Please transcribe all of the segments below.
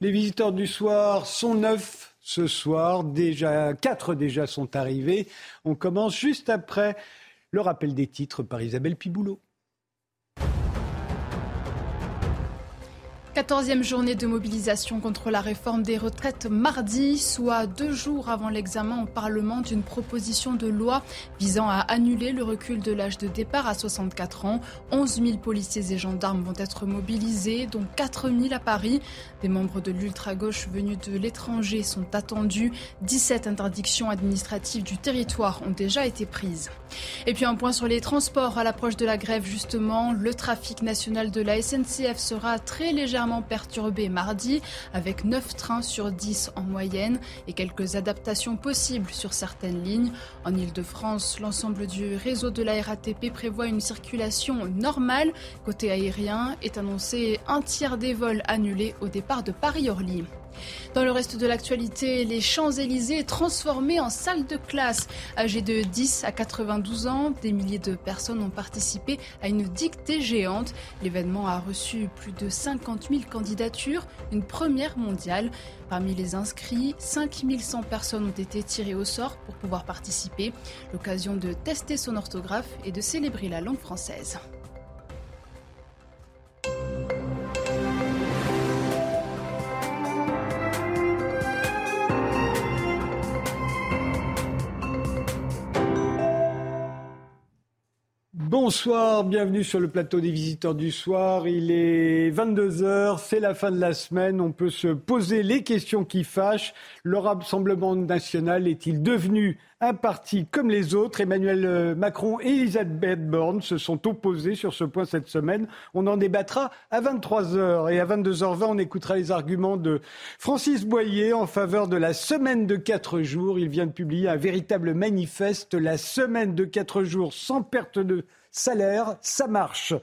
Les visiteurs du soir sont neufs ce soir. Déjà, quatre déjà sont arrivés. On commence juste après le rappel des titres par Isabelle Piboulot. Quatorzième journée de mobilisation contre la réforme des retraites mardi, soit deux jours avant l'examen au Parlement d'une proposition de loi visant à annuler le recul de l'âge de départ à 64 ans. 11 000 policiers et gendarmes vont être mobilisés, dont 4 000 à Paris. Des membres de l'ultra-gauche venus de l'étranger sont attendus. 17 interdictions administratives du territoire ont déjà été prises. Et puis un point sur les transports à l'approche de la grève justement. Le trafic national de la SNCF sera très légèrement perturbé mardi, avec 9 trains sur 10 en moyenne et quelques adaptations possibles sur certaines lignes. En Ile-de-France, l'ensemble du réseau de la RATP prévoit une circulation normale. Côté aérien, est annoncé un tiers des vols annulés au départ de Paris-Orly. Dans le reste de l'actualité, les Champs-Élysées transformés en salle de classe. Âgés de 10 à 92 ans, des milliers de personnes ont participé à une dictée géante. L'événement a reçu plus de 50 000 candidatures, une première mondiale. Parmi les inscrits, 5100 personnes ont été tirées au sort pour pouvoir participer. L'occasion de tester son orthographe et de célébrer la langue française. Bonsoir, bienvenue sur le plateau des visiteurs du soir. Il est 22h, c'est la fin de la semaine. On peut se poser les questions qui fâchent. Le Rassemblement national est-il devenu un parti comme les autres Emmanuel euh, Macron et Elisabeth Borne se sont opposés sur ce point cette semaine. On en débattra à 23h et à 22h20, on écoutera les arguments de Francis Boyer en faveur de la semaine de quatre jours. Il vient de publier un véritable manifeste, la semaine de quatre jours sans perte de salaire, ça marche.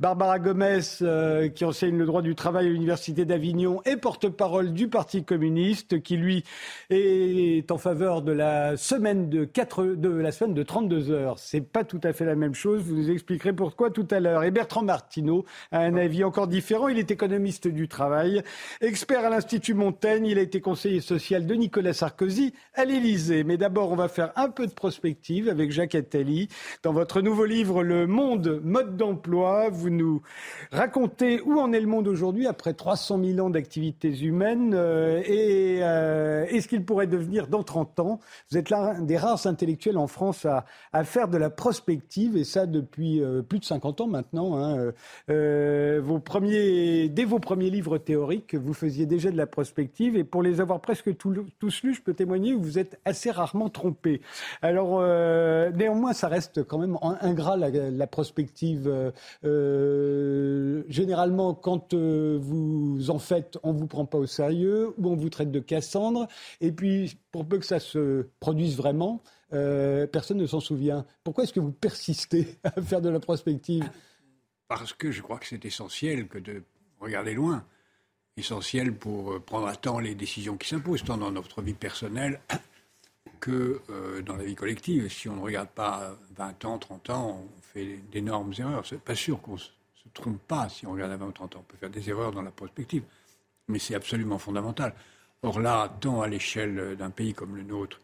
Barbara Gomez, euh, qui enseigne le droit du travail à l'Université d'Avignon, est porte-parole du Parti communiste, qui lui est en faveur de la semaine de, 4, de la semaine de 32 heures. C'est pas tout à fait la même chose. Vous nous expliquerez pourquoi tout à l'heure. Et Bertrand Martineau a un avis encore différent. Il est économiste du travail, expert à l'Institut Montaigne. Il a été conseiller social de Nicolas Sarkozy à l'Élysée. Mais d'abord, on va faire un peu de prospective avec Jacques Attali. Dans votre nouveau livre, Le monde mode d'emploi. Vous nous racontez où en est le monde aujourd'hui après 300 000 ans d'activités humaines euh, et euh, est-ce qu'il pourrait devenir dans 30 ans Vous êtes l'un des rares intellectuels en France à, faire de la prospective et ça depuis euh, plus de 50 ans maintenant. Hein. vos premiers, dès vos premiers livres théoriques, vous faisiez déjà de la prospective et pour les avoir presque tous lus, je peux témoigner que vous êtes assez rarement trompé. Alors néanmoins, ça reste quand même ingrat la, la prospective, euh, euh, généralement, quand euh, vous en faites, on ne vous prend pas au sérieux ou on vous traite de Cassandre. Et puis, pour peu que ça se produise vraiment, personne ne s'en souvient. Pourquoi est-ce que vous persistez à faire de la prospective? Parce que je crois que c'est essentiel que de regarder loin. Essentiel pour prendre à temps les décisions qui s'imposent, tant dans notre vie personnelle que dans la vie collective. Si on ne regarde pas 20 ans, 30 ans, on fait d'énormes erreurs. C'est pas sûr qu'on se, trompe pas si on regarde à 20 ou 30 ans. On peut faire des erreurs dans la prospective, mais c'est absolument fondamental. Or là, tant à l'échelle d'un pays comme le nôtre,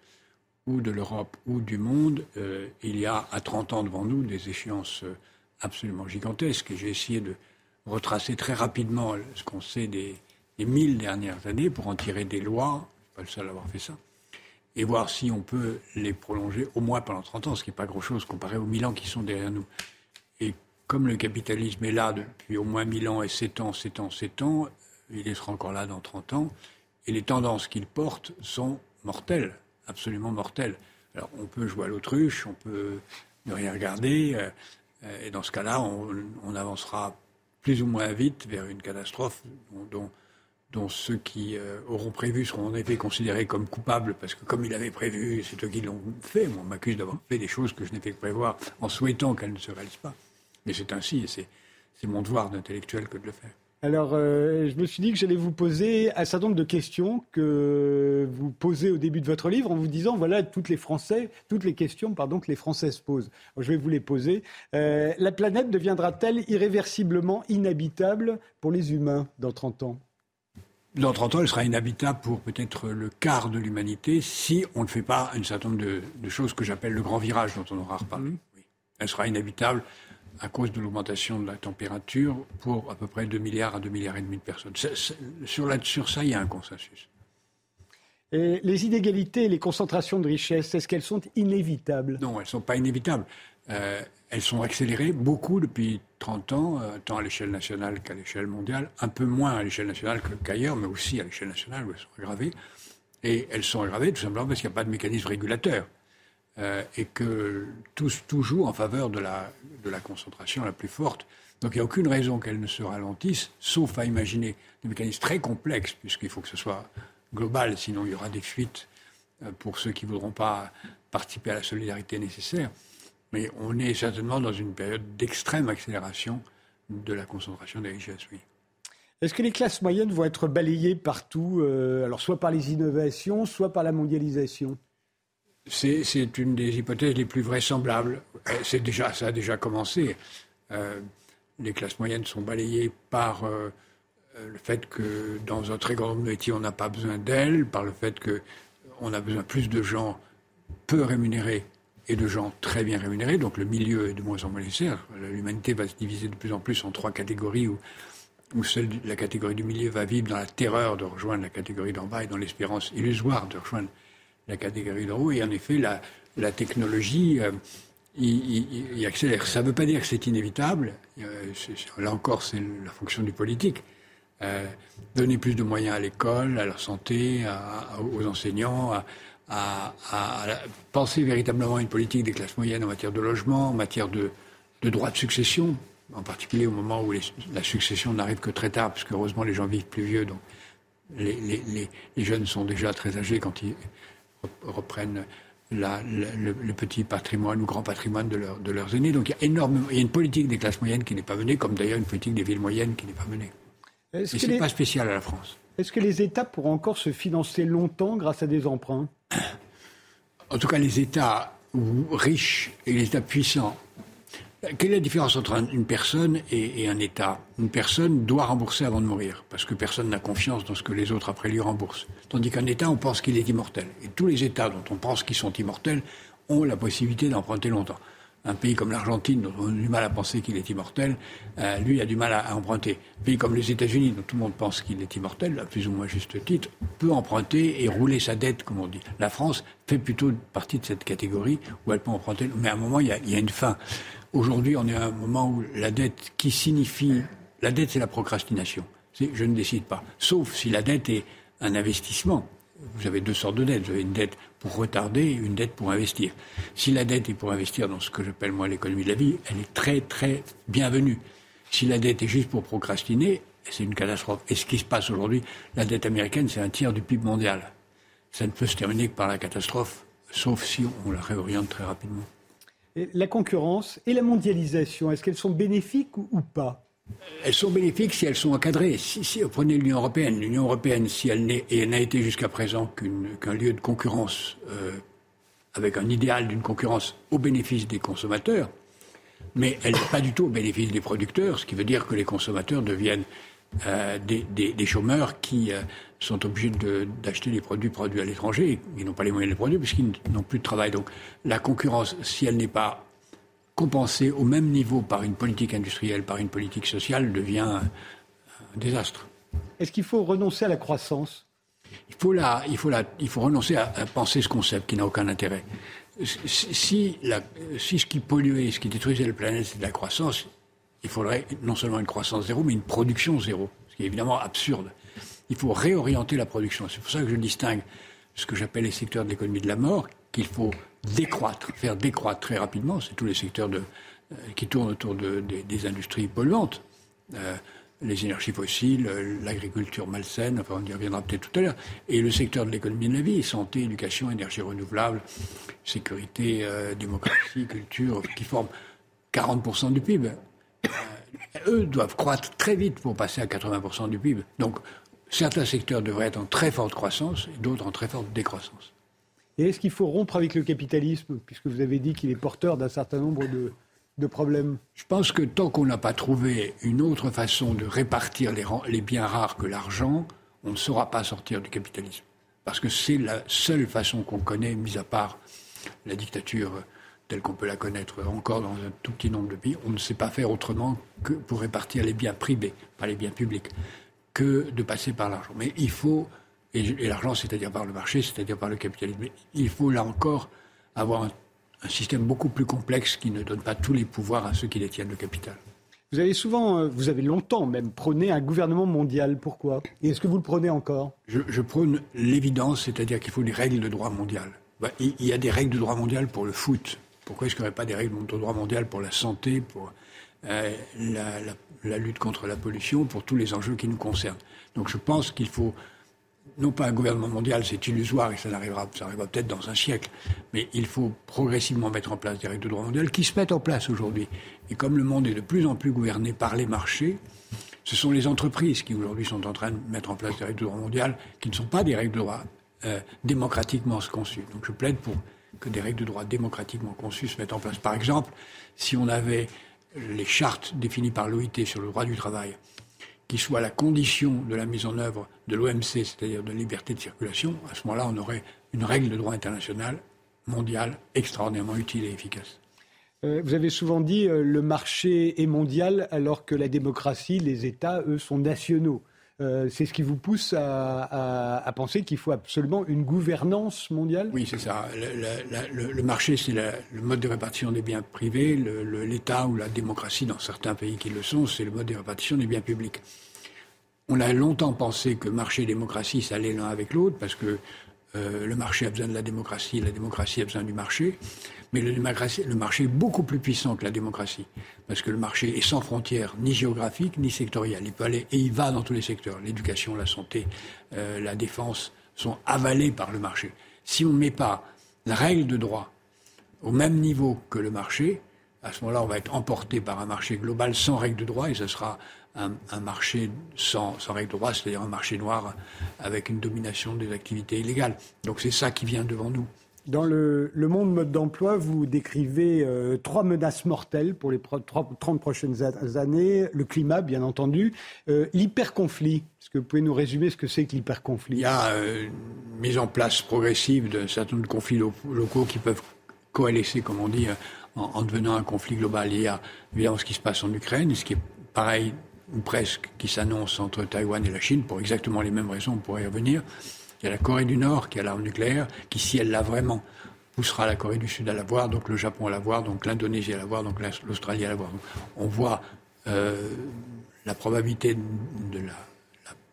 ou de l'Europe, ou du monde, euh, il y a à 30 ans devant nous des échéances euh, absolument gigantesques. Et j'ai essayé de retracer très rapidement ce qu'on sait des, des mille dernières années pour en tirer des lois. Je suis pas le seul à avoir fait ça et voir si on peut les prolonger au moins pendant 30 ans, ce qui n'est pas grand-chose comparé aux 1000 ans qui sont derrière nous. Et comme le capitalisme est là depuis au moins 1000 ans et 7 ans, 7 ans, 7 ans, il sera encore là dans 30 ans, et les tendances qu'il porte sont mortelles, absolument mortelles. Alors on peut jouer à l'autruche, on peut ne rien regarder, euh, et dans ce cas-là, on, avancera plus ou moins vite vers une catastrophe dont ceux qui euh, auront prévu seront en effet considérés comme coupables, parce que comme ils avaient prévu, c'est eux qui l'ont fait. Moi, on m'accuse d'avoir fait des choses que je n'ai fait que prévoir en souhaitant qu'elles ne se réalisent pas. Mais c'est ainsi, et c'est, mon devoir d'intellectuel que de le faire. Alors, euh, je me suis dit que j'allais vous poser un certain nombre de questions que vous posez au début de votre livre en vous disant voilà toutes les Français, toutes les questions que les Français se posent. je vais vous les poser. Euh, la planète deviendra-t-elle irréversiblement inhabitable pour les humains dans 30 ans? Dans 30 ans, elle sera inhabitable pour peut-être le quart de l'humanité si on ne fait pas un certain nombre de, choses que j'appelle le grand virage dont on aura reparlé. Mmh. Elle sera inhabitable à cause de l'augmentation de la température pour à peu près 2 milliards à 2 milliards et demi de personnes. sur, sur ça, il y a un consensus. Et les inégalités et les concentrations de richesses, est-ce qu'elles sont inévitables? Non, elles ne sont pas inévitables. Euh, elles sont accélérées beaucoup depuis 30 ans, euh, tant à l'échelle nationale qu'à l'échelle mondiale, un peu moins à l'échelle nationale qu'ailleurs, mais aussi à l'échelle nationale où elles sont aggravées. Et elles sont aggravées tout simplement parce qu'il n'y a pas de mécanisme régulateur. Euh, et que tout, joue en faveur de la, de la concentration la plus forte. Donc il n'y a aucune raison qu'elles ne se ralentissent, sauf à imaginer des mécanismes très complexes, puisqu'il faut que ce soit global, sinon il y aura des fuites euh, pour ceux qui ne voudront pas participer à la solidarité nécessaire. Mais on est certainement dans une période d'extrême accélération de la concentration des richesses, oui. Est-ce que les classes moyennes vont être balayées partout, euh, alors soit par les innovations, soit par la mondialisation? C'est une des hypothèses les plus vraisemblables. Euh, déjà, ça a déjà commencé. Euh, les classes moyennes sont balayées par le fait que dans un très grand métier, on n'a pas besoin d'elles, par le fait qu'on a besoin plus de gens peu rémunérés et de gens très bien rémunérés, donc le milieu est de moins en moins nécessaire. L'humanité va se diviser de plus en plus en trois catégories où, où la catégorie du milieu va vivre dans la terreur de rejoindre la catégorie d'en bas et dans l'espérance illusoire de rejoindre la catégorie d'en haut. Et en effet, la, la technologie euh, y, accélère. Ça ne veut pas dire que c'est inévitable. Euh, là encore, c'est la fonction du politique. Euh, donner plus de moyens à l'école, à la santé, aux enseignants, à, à, penser véritablement à une politique des classes moyennes en matière de logement, en matière de, de droits de succession, en particulier au moment où la succession n'arrive que très tard, parce qu'heureusement les gens vivent plus vieux, donc les, les, les, jeunes sont déjà très âgés quand ils reprennent la, le, petit patrimoine ou grand patrimoine de, leur, de leurs aînés. Donc il y a énormément, il y a une politique des classes moyennes qui n'est pas menée, comme d'ailleurs une politique des villes moyennes qui n'est pas menée. Et ce n'est pas spécial à la France. Est-ce que les États pourront encore se financer longtemps grâce à des emprunts En tout cas, les États riches et les États puissants. Quelle est la différence entre une personne et, un État? Une personne doit rembourser avant de mourir, parce que personne n'a confiance dans ce que les autres après lui remboursent. Tandis qu'un État, on pense qu'il est immortel. Et tous les États dont on pense qu'ils sont immortels ont la possibilité d'emprunter longtemps un pays comme l'Argentine, dont on a du mal à penser qu'il est immortel, euh, lui a du mal à, emprunter. Un pays comme les États-Unis, dont tout le monde pense qu'il est immortel, à plus ou moins juste titre, peut emprunter et rouler sa dette, comme on dit. La France fait plutôt partie de cette catégorie où elle peut emprunter, mais à un moment, il y a, il y a une fin. Aujourd'hui, on est à un moment où la dette, qui signifie. La dette, c'est la procrastination. Je ne décide pas. Sauf si la dette est un investissement vous avez deux sortes de dettes. Vous avez une dette pour retarder et une dette pour investir. Si la dette est pour investir dans ce que j'appelle moi l'économie de la vie, elle est très très bienvenue. Si la dette est juste pour procrastiner, c'est une catastrophe. Et ce qui se passe aujourd'hui, la dette américaine, c'est un tiers du PIB mondial. Ça ne peut se terminer que par la catastrophe, sauf si on la réoriente très rapidement. la concurrence et la mondialisation, est-ce qu'elles sont bénéfiques ou pas? Elles sont bénéfiques si elles sont encadrées. Si, vous prenez l'Union européenne, l'Union européenne, si elle n'a été jusqu'à présent qu'un lieu de concurrence, euh, avec un idéal d'une concurrence au bénéfice des consommateurs, mais elle n'est pas du tout au bénéfice des producteurs, ce qui veut dire que les consommateurs deviennent euh, des, chômeurs qui euh, sont obligés d'acheter des produits produits à l'étranger. Ils n'ont pas les moyens de les produire puisqu'ils n'ont plus de travail. Donc la concurrence, si elle n'est pas compensé au même niveau par une politique industrielle, par une politique sociale, devient un, désastre. Est-ce qu'il faut renoncer à la croissance? Il faut, la, il, faut la, il faut renoncer à, penser ce concept qui n'a aucun intérêt. Si, la, si ce qui polluait, ce qui détruisait la planète, c'est de la croissance, il faudrait non seulement une croissance zéro, mais une production zéro, ce qui est évidemment absurde. Il faut réorienter la production. C'est pour ça que je distingue ce que j'appelle les secteurs de l'économie de la mort, qu'il faut décroître, faire décroître très rapidement. C'est tous les secteurs euh, qui tournent autour de, des industries polluantes. Euh, les énergies fossiles, euh, l'agriculture malsaine, enfin on y reviendra peut-être tout à l'heure, et le secteur de l'économie de la vie, santé, éducation, énergie renouvelable, sécurité, démocratie, culture, qui forment 40% du PIB. eux doivent croître très vite pour passer à 80% du PIB. Donc certains secteurs devraient être en très forte croissance et d'autres en très forte décroissance. Et est-ce qu'il faut rompre avec le capitalisme, puisque vous avez dit qu'il est porteur d'un certain nombre de, problèmes? Je pense que tant qu'on n'a pas trouvé une autre façon de répartir les, les biens rares que l'argent, on ne saura pas sortir du capitalisme. Parce que c'est la seule façon qu'on connaît, mis à part la dictature telle qu'on peut la connaître encore dans un tout petit nombre de pays. On ne sait pas faire autrement que pour répartir les biens privés, pas les biens publics, que de passer par l'argent. Mais il faut, et, l'argent c'est-à-dire par le marché, c'est-à-dire par le capitalisme, il faut là encore avoir un, un système beaucoup plus complexe qui ne donne pas tous les pouvoirs à ceux qui détiennent le capital. Vous avez souvent, euh, vous avez longtemps même prôné un gouvernement mondial. Pourquoi? Et est-ce que vous le prenez encore? Je, prône l'évidence, c'est-à-dire qu'il faut des règles de droit mondial. Bah, il y a des règles de droit mondial pour le foot. Pourquoi est-ce qu'il n'y aurait pas des règles de droit mondial pour la santé, pour euh, la, lutte contre la pollution, pour tous les enjeux qui nous concernent? Donc je pense qu'il faut non pas un gouvernement mondial, c'est illusoire et ça n'arrivera, ça arrivera peut-être dans un siècle, mais il faut progressivement mettre en place des règles de droit mondial qui se mettent en place aujourd'hui. Et comme le monde est de plus en plus gouverné par les marchés, ce sont les entreprises qui aujourd'hui sont en train de mettre en place des règles de droit mondial qui ne sont pas des règles de droit euh, démocratiquement conçues. Donc je plaide pour que des règles de droit démocratiquement conçues se mettent en place. Par exemple, si on avait les chartes définies par l'OIT sur le droit du travail, qui soit la condition de la mise en œuvre de l'OMC, c'est-à-dire de liberté de circulation, à ce moment-là, on aurait une règle de droit international mondiale extraordinairement utile et efficace. Euh, vous avez souvent dit euh, le marché est mondial alors que la démocratie, les États, eux, sont nationaux. Euh, c'est ce qui vous pousse à, penser qu'il faut absolument une gouvernance mondiale? Oui, c'est ça. Le, marché, c'est le mode de répartition des biens privés. L'État ou la démocratie, dans certains pays qui le sont, c'est le mode de répartition des biens publics. On a longtemps pensé que marché et démocratie, ça allait l'un avec l'autre, parce que euh, le marché a besoin de la démocratie, la démocratie a besoin du marché. Mais le, marché est beaucoup plus puissant que la démocratie, parce que le marché est sans frontières, ni géographiques, ni sectorielles. Il peut aller et il va dans tous les secteurs. L'éducation, la santé, euh, la défense sont avalés par le marché. Si on ne met pas la règle de droit au même niveau que le marché, à ce moment-là, on va être emporté par un marché global sans règle de droit, et ce sera un, marché sans, sans règle de droit, c'est-à-dire un marché noir avec une domination des activités illégales. Donc c'est ça qui vient devant nous. Dans le, monde mode d'emploi, vous décrivez euh, trois menaces mortelles pour les 30 prochaines années. Le climat, bien entendu. Euh, l'hyperconflit. Est-ce que vous pouvez nous résumer ce que c'est que l'hyperconflit? Il y a euh, une mise en place progressive d'un certain nombre de conflits locaux qui peuvent coalescer, comme on dit, en, devenant un conflit global. Il y a évidemment ce qui se passe en Ukraine, ce qui est pareil ou presque, qui s'annonce entre Taïwan et la Chine, pour exactement les mêmes raisons, on pourrait y revenir. Il y a la Corée du Nord qui a l'arme nucléaire, qui, si elle l'a vraiment, poussera la Corée du Sud à l'avoir, donc le Japon à l'avoir, donc l'Indonésie à l'avoir, donc l'Australie à l'avoir. On voit euh, la probabilité de la,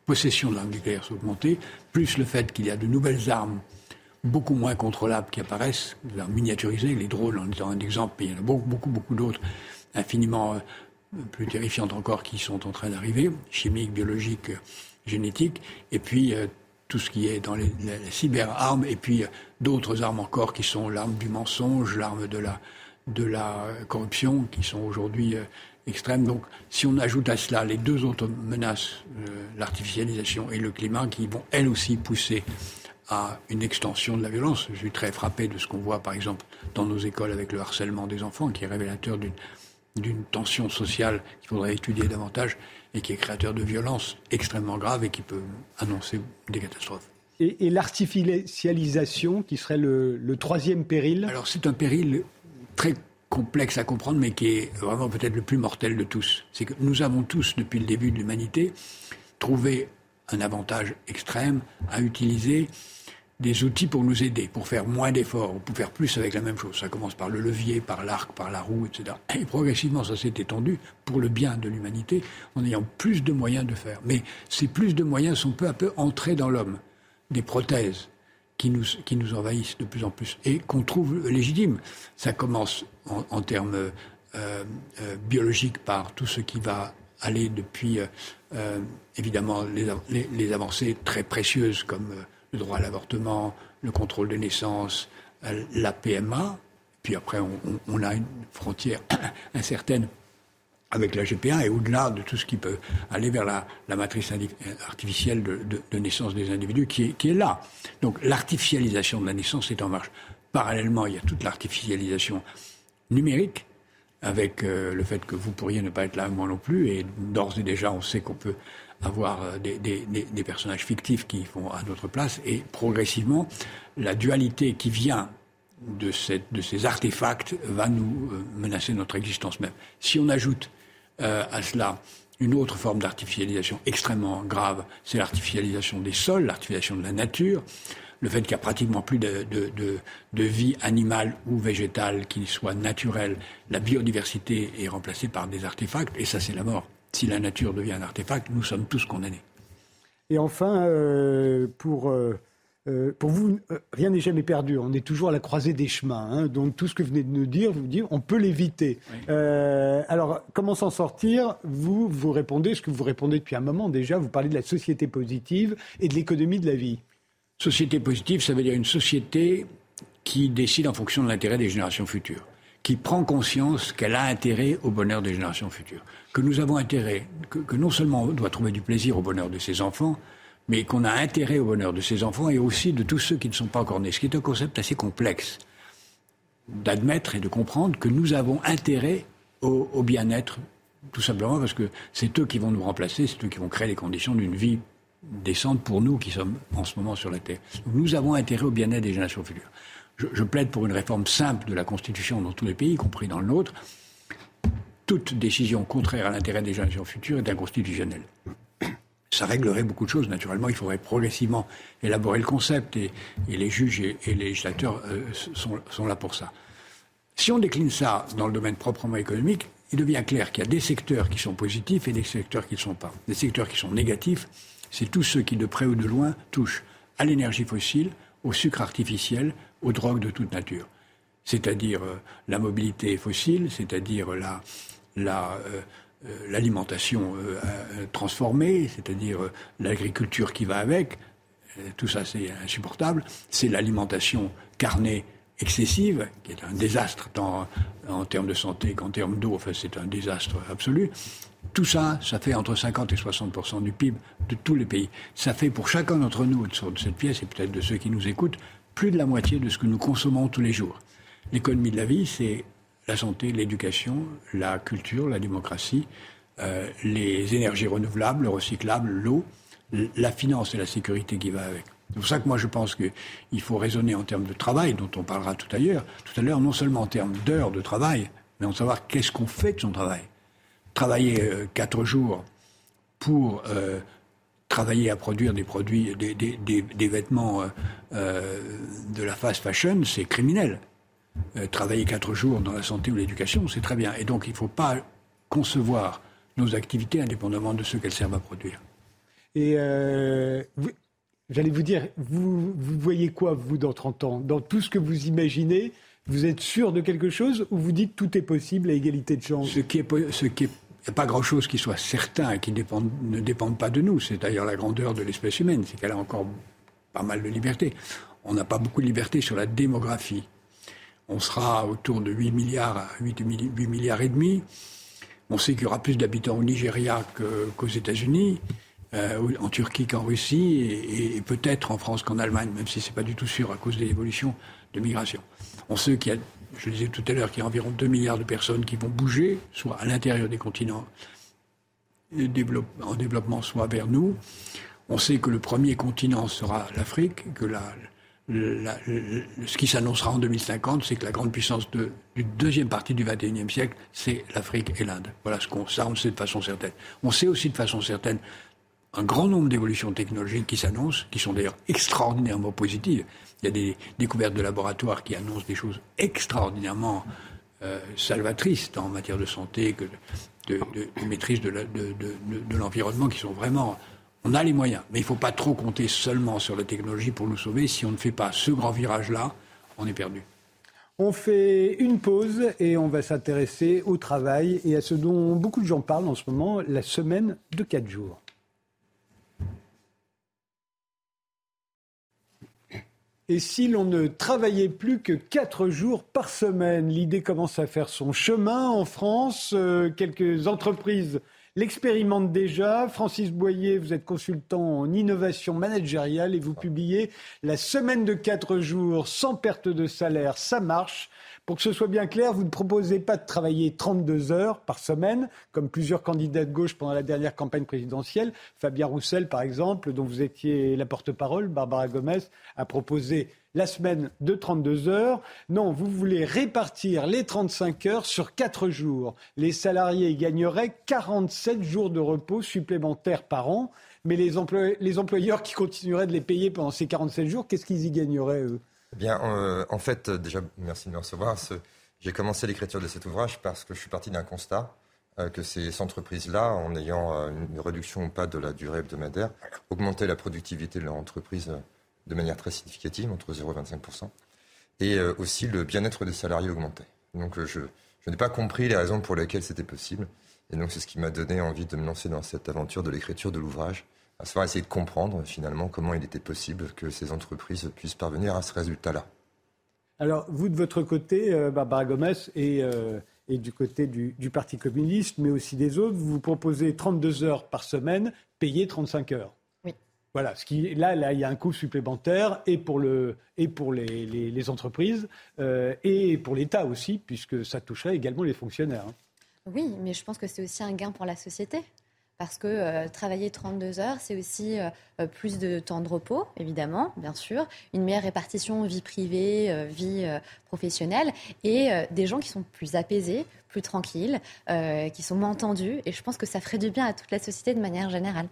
possession de l'arme nucléaire s'augmenter, plus le fait qu'il y a de nouvelles armes beaucoup moins contrôlables qui apparaissent, des armes miniaturisées, les drones en étant un exemple, mais il y en a beaucoup, beaucoup, beaucoup d'autres infiniment euh, plus terrifiantes encore qui sont en train d'arriver, chimiques, biologiques, génétiques, et puis euh, tout ce qui est dans les, cyberarmes, et puis euh, d'autres armes encore qui sont l'arme du mensonge, l'arme de la, la corruption, qui sont aujourd'hui euh, extrêmes. Donc si on ajoute à cela les deux autres menaces, l'artificialisation et le climat, qui vont elles aussi pousser à une extension de la violence. Je suis très frappé de ce qu'on voit par exemple dans nos écoles avec le harcèlement des enfants, qui est révélateur d'une tension sociale qu'il faudrait étudier davantage et qui est créateur de violences extrêmement graves et qui peut annoncer des catastrophes. Et, l'artificialisation, qui serait le, troisième péril? Alors c'est un péril très complexe à comprendre, mais qui est vraiment peut-être le plus mortel de tous. C'est que nous avons tous, depuis le début de l'humanité, trouvé un avantage extrême à utiliser des outils pour nous aider, pour faire moins d'efforts, ou pour faire plus avec la même chose. Ça commence par le levier, par l'arc, par la roue, etc. Et progressivement, ça s'est étendu pour le bien de l'humanité, en ayant plus de moyens de faire. Mais ces plus de moyens sont peu à peu entrés dans l'homme. Des prothèses qui nous, qui nous envahissent de plus en plus et qu'on trouve légitimes. Ça commence en, termes euh, euh, biologiques par tout ce qui va aller depuis, euh, évidemment, les, les, avancées très précieuses comme le droit à l'avortement, le contrôle des naissances, euh, la PMA. Puis après, on, a une frontière incertaine avec la GPA et au-delà de tout ce qui peut aller vers la, matrice artificielle de, naissance des individus qui est, là. Donc l'artificialisation de la naissance est en marche. Parallèlement, il y a toute l'artificialisation numérique avec euh, le fait que vous pourriez ne pas être là, moi non plus, et d'ores et déjà, on sait qu'on peut avoir euh, des, personnages fictifs qui font à notre place. Et progressivement, la dualité qui vient de, de ces artefacts va nous euh, menacer notre existence même. Si on ajoute à cela une autre forme d'artificialisation extrêmement grave, c'est l'artificialisation des sols, l'artificialisation de la nature, le fait qu'il n'y a pratiquement plus de, vie animale ou végétale qui soit naturelle. La biodiversité est remplacée par des artefacts, et ça c'est la mort. Si la nature devient un artefact, nous sommes tous condamnés. Et enfin, euh, pour... Euh, euh, pour vous, rien n'est jamais perdu. On est toujours à la croisée des chemins. Hein. Donc tout ce que vous venez de nous dire, vous dire, on peut l'éviter. alors, comment s'en sortir? Vous, vous répondez ce que vous répondez depuis un moment déjà. Vous parlez de la société positive et de l'économie de la vie. Société positive, ça veut dire une société qui décide en fonction de l'intérêt des générations futures, qui prend conscience qu'elle a intérêt au bonheur des générations futures, que nous avons intérêt, que, non seulement on doit trouver du plaisir au bonheur de ses enfants, mais qu'on a intérêt au bonheur de ses enfants et aussi de tous ceux qui ne sont pas encore nés, ce qui est un concept assez complexe d'admettre et de comprendre que nous avons intérêt au, au bien-être, tout simplement parce que c'est eux qui vont nous remplacer, c'est eux qui vont créer les conditions d'une vie décente pour nous qui sommes en ce moment sur la Terre. nous avons intérêt au bien-être des générations futures. Je, plaide pour une réforme simple de la Constitution dans tous les pays, y compris dans le nôtre. Toute décision contraire à l'intérêt des générations futures est inconstitutionnelle. Ça réglerait beaucoup de choses. Naturellement, il faudrait progressivement élaborer le concept et, les juges et, les législateurs euh, sont, là pour ça. Si on décline ça dans le domaine proprement économique, il devient clair qu'il y a des secteurs qui sont positifs et des secteurs qui ne sont pas. Des secteurs qui sont négatifs, c'est tous ceux qui, de près ou de loin, touchent à l'énergie fossile, au sucre artificiel, aux drogues de toute nature. C'est-à-dire euh, la mobilité fossile, c'est-à-dire la, euh, euh, l'alimentation transformée, c'est-à-dire l'agriculture qui va avec, tout ça c'est insupportable, c'est l'alimentation carnée excessive, qui est un désastre tant en termes de santé qu'en termes d'eau, enfin c'est un désastre absolu. Tout ça, ça fait entre 50 et 60% du PIB de tous les pays. Ça fait pour chacun d'entre nous, de cette pièce, et peut-être de ceux qui nous écoutent, plus de la moitié de ce que nous consommons tous les jours. L'économie de la vie, c'est la santé, l'éducation, la culture, la démocratie, euh, les énergies renouvelables, le recyclable, l'eau, la finance et la sécurité qui va avec. C'est pour ça que moi je pense qu'il faut raisonner en termes de travail, dont on parlera tout à l'heure, tout à l'heure, non seulement en termes d'heures de travail, mais en savoir qu'est-ce qu'on fait de son travail travailler euh, quatre jours pour euh, travailler à produire des produits, des, vêtements de la fast fashion, c'est criminel. Travailler quatre jours dans la santé ou l'éducation, c'est très bien. Et donc, il ne faut pas concevoir nos activités indépendamment de ce qu'elles servent à produire. Et j'allais vous dire, vous, vous, voyez quoi, vous, dans 30 ans? Dans tout ce que vous imaginez, vous êtes sûr de quelque chose ou vous dites tout est possible à égalité de chance? Ce qui est, ce qui est n'y a pas grand-chose qui soit certain et qui ne dépende pas de nous. C'est d'ailleurs la grandeur de l'espèce humaine, c'est qu'elle a encore pas mal de liberté. On n'a pas beaucoup de liberté sur la démographie. On sera autour de 8 milliards à 8, milliards et demi. On sait qu'il y aura plus d'habitants au Nigeria qu'aux États-Unis, euh, en Turquie qu'en Russie, et, peut-être en France qu'en Allemagne, même si ce n'est pas du tout sûr à cause de l'évolution de migration. On sait qu'il y a je disais tout à l'heure qu'il y a environ 2 milliards de personnes qui vont bouger, soit à l'intérieur des continents en développement, soit vers nous. On sait que le premier continent sera l'Afrique, que ce qui s'annoncera en 2050, c'est que la grande puissance du deuxième partie du XXIe siècle, c'est l'Afrique et l'Inde. Voilà ce qu'on, ça, on sait de façon certaine. On sait aussi de façon certaine un grand nombre d'évolutions technologiques qui s'annoncent, qui sont d'ailleurs extraordinairement positives. Il y a des découvertes de laboratoires qui annoncent des choses extraordinairement euh, salvatrices en matière de santé, que de, maîtrise de, l'environnement, qui sont vraiment... On a les moyens, mais il ne faut pas trop compter seulement sur la technologie pour nous sauver. Si on ne fait pas ce grand virage-là, on est perdu. On fait une pause et on va s'intéresser au travail et à ce dont beaucoup de gens parlent en ce moment, la semaine de quatre jours. Et si l'on ne travaillait plus que quatre jours par semaine L'idée commence à faire son chemin en France. Euh, quelques entreprises l'expérimente déjà. Francis Boyer, vous êtes consultant en innovation managériale et vous publiez La semaine de 4 jours sans perte de salaire, ça marche. Pour que ce soit bien clair, vous ne proposez pas de travailler 32 heures par semaine, comme plusieurs candidats de gauche pendant la dernière campagne présidentielle. Fabien Roussel, par exemple, dont vous étiez la porte-parole, Barbara Gomez, a proposé la semaine de 32 heures. Non, vous voulez répartir les 35 heures sur 4 jours. Les salariés gagneraient 47 jours de repos supplémentaires par an. Mais les, employeurs qui continueraient de les payer pendant ces 47 jours, qu'est-ce qu'ils y gagneraient, eux? Bien, euh, en fait, déjà, merci de me recevoir. J'ai commencé l'écriture de cet ouvrage parce que je suis parti d'un constat euh, que ces entreprises-là, en ayant euh, une réduction ou pas de la durée hebdomadaire, augmentaient la productivité de leur entreprise de manière très significative, entre 0 et 25 et aussi le bien-être des salariés augmentait. Donc je, je n'ai pas compris les raisons pour lesquelles c'était possible. Et donc c'est ce qui m'a donné envie de me lancer dans cette aventure de l'écriture de l'ouvrage à savoir essayer de comprendre finalement comment il était possible que ces entreprises puissent parvenir à ce résultat-là. Alors, vous, de votre côté, euh, Barbara Gomez, et, euh, et du côté du, Parti communiste, mais aussi des autres, vous vous proposez 32 heures par semaine, payées 35 heures. Voilà, ce qui, là, là, il y a un coût supplémentaire et pour, le, et pour les, les, entreprises euh, et pour l'État aussi, puisque ça toucherait également les fonctionnaires. Hein. Oui, mais je pense que c'est aussi un gain pour la société parce que euh, travailler 32 heures, c'est aussi euh, plus de temps de repos, évidemment, bien sûr, une meilleure répartition vie privée, vie professionnelle, et des gens qui sont plus apaisés, plus tranquilles, qui sont moins tendus, et je pense que ça ferait du bien à toute la société de manière générale.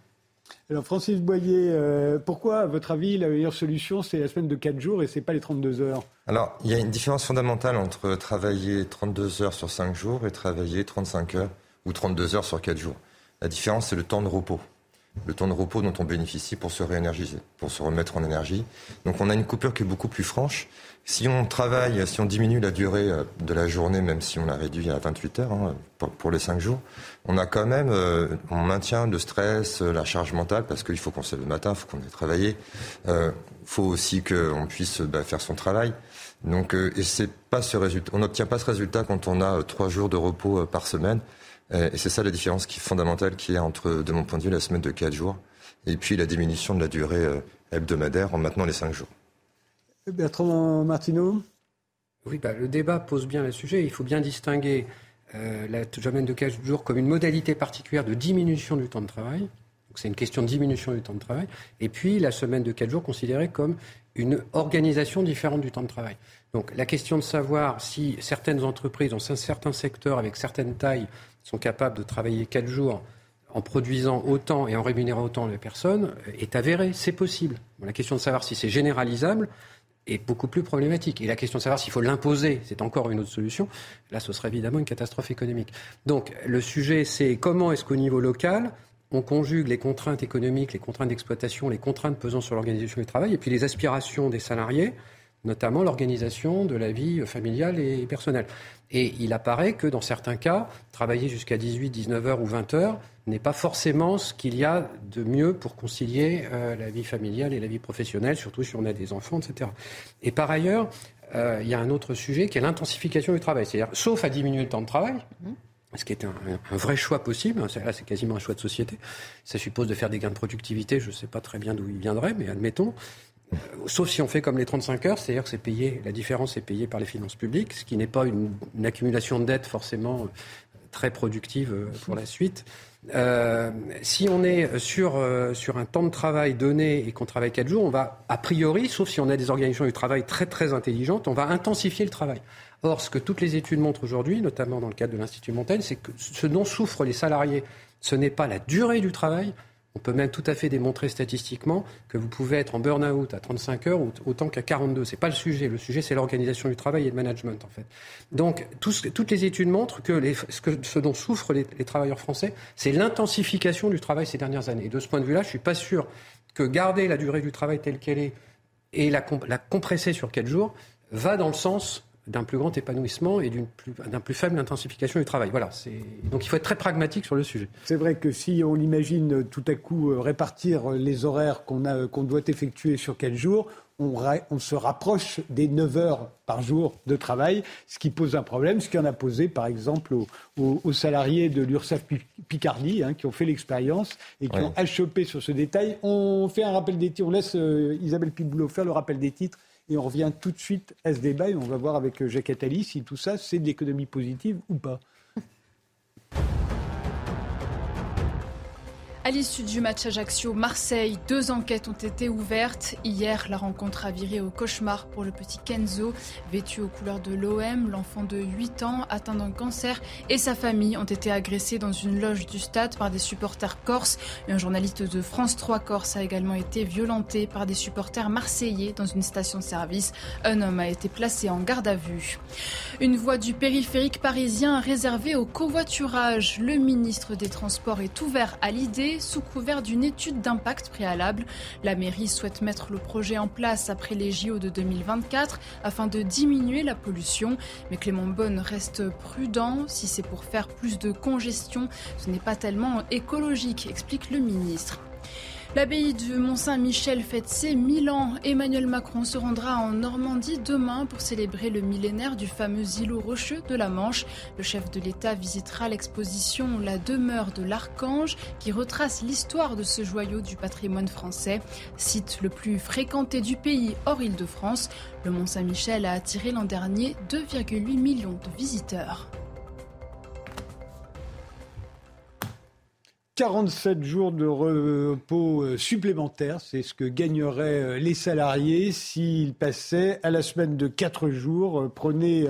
Alors Francis Boyer, pourquoi, à votre avis, la meilleure solution, c'est la semaine de 4 jours et ce n'est pas les 32 heures? Alors, il y a une différence fondamentale entre travailler 32 heures sur 5 jours et travailler 35 heures ou 32 heures sur 4 jours. La différence, c'est le temps de repos. Le temps de repos dont on bénéficie pour se réénergiser, pour se remettre en énergie. Donc on a une coupure qui est beaucoup plus franche. Si on travaille, si on diminue la durée euh, de la journée, même si on la réduit à 28 heures hein, pour, les 5 jours, on a quand même, euh, on maintient le stress, euh, la charge mentale, parce qu'il faut qu'on se lève le matin, il faut qu'on ait travaillé. Il faut aussi qu'on puisse bah, faire son travail. Donc, et c'est pas ce résultat. On n'obtient pas ce résultat quand on a 3 jours de repos par semaine. Euh, et c'est ça la différence qui est fondamentale qui est entre, de mon point de vue, la semaine de 4 jours et puis la diminution de la durée euh, hebdomadaire en maintenant les 5 jours. Bertrand Martineau Oui, bah, le débat pose bien le sujet. Il faut bien distinguer euh, la semaine de 4 jours comme une modalité particulière de diminution du temps de travail. C'est une question de diminution du temps de travail. Et puis la semaine de 4 jours considérée comme une organisation différente du temps de travail. Donc la question de savoir si certaines entreprises dans certains secteurs avec certaines tailles sont capables de travailler quatre jours en produisant autant et en rémunérant autant les personnes est avérée, c'est possible. la question de savoir si c'est généralisable est beaucoup plus problématique. Et la question de savoir s'il faut l'imposer, c'est encore une autre solution. Là, ce serait évidemment une catastrophe économique. Donc, le sujet, c'est comment est-ce qu'au niveau local, on conjugue les contraintes économiques, les contraintes d'exploitation, les contraintes pesant sur l'organisation du travail, et puis les aspirations des salariés, notamment l'organisation de la vie familiale et personnelle. Et il apparaît que dans certains cas, travailler jusqu'à 18, 19 heures ou 20 heures n'est pas forcément ce qu'il y a de mieux pour concilier euh, la vie familiale et la vie professionnelle, surtout si on a des enfants, etc. Et par ailleurs, euh, il y a un autre sujet qui est l'intensification du travail. C'est-à-dire, sauf à diminuer le temps de travail, ce qui est un, un vrai choix possible, hein, là c'est quasiment un choix de société, ça suppose de faire des gains de productivité, je ne sais pas très bien d'où ils viendraient, mais admettons, sauf si on fait comme les 35 heures, c'est-à-dire que c'est payé, la différence est payée par les finances publiques, ce qui n'est pas une, accumulation de dettes forcément euh, très productive euh, pour la suite. si on est sur, sur un temps de travail donné et qu'on travaille 4 jours, on va, a priori, sauf si on a des organisations du travail très très intelligentes, on va intensifier le travail. Or, ce que toutes les études montrent aujourd'hui, notamment dans le cadre de l'Institut Montaigne, c'est que ce dont souffrent les salariés, ce n'est pas la durée du travail, on peut même tout à fait démontrer statistiquement que vous pouvez être en burn-out à 35 heures autant qu'à 42. Ce n'est pas le sujet. Le sujet, c'est l'organisation du travail et le management, en fait. Donc, toutes les études montrent que, ce, dont souffrent les, travailleurs français, c'est l'intensification du travail ces dernières années. Et de ce point de vue-là, je ne suis pas sûr que garder la durée du travail telle qu'elle est et la, la compresser sur quatre jours va dans le sens d'un plus grand épanouissement et d'une d'un plus faible intensification du travail. Voilà. Donc il faut être très pragmatique sur le sujet. C'est vrai que si on imagine tout à coup euh, répartir les horaires qu'on qu'on doit effectuer sur quel jours, on, se rapproche des 9 heures par jour de travail, ce qui pose un problème, ce qui en a posé par exemple aux, salariés de l'URSSAF Picardie, hein, qui ont fait l'expérience et qui ont achoppé sur ce détail. On fait un rappel des titres, on laisse euh, Isabelle Piboulot faire le rappel des titres et on revient tout de suite à ce débat et on va voir avec euh, Jacques Attali si tout ça c'est de l'économie positive ou pas. À l'issue du match Ajaccio-Marseille, deux enquêtes ont été ouvertes. Hier, la rencontre a viré au cauchemar pour le petit Kenzo, vêtu aux couleurs de l'OM. L'enfant de 8 ans, atteint d'un cancer, et sa famille ont été agressés dans une loge du stade par des supporters corses. un journaliste de France 3 Corse a également été violenté par des supporters marseillais dans une station-service. Un homme a été placé en garde à vue. Une voie du périphérique parisien réservée au covoiturage. Le ministre des Transports est ouvert à l'idée sous couvert d'une étude d'impact préalable. La mairie souhaite mettre le projet en place après les JO de 2024 afin de diminuer la pollution. Mais Clément Bonne reste prudent. Si c'est pour faire plus de congestion, ce n'est pas tellement écologique, explique le ministre. L'abbaye du Mont-Saint-Michel fête ses 1000 ans. Emmanuel Macron se rendra en Normandie demain pour célébrer le millénaire du fameux îlot rocheux de la Manche. Le chef de l'État visitera l'exposition La demeure de l'Archange qui retrace l'histoire de ce joyau du patrimoine français. Site le plus fréquenté du pays hors Île-de-France, le Mont-Saint-Michel a attiré l'an dernier 2,8 millions de visiteurs. 47 jours de repos euh, supplémentaires, c'est ce que gagneraient euh, les salariés s'ils passaient à la semaine de 4 jours, euh, prônée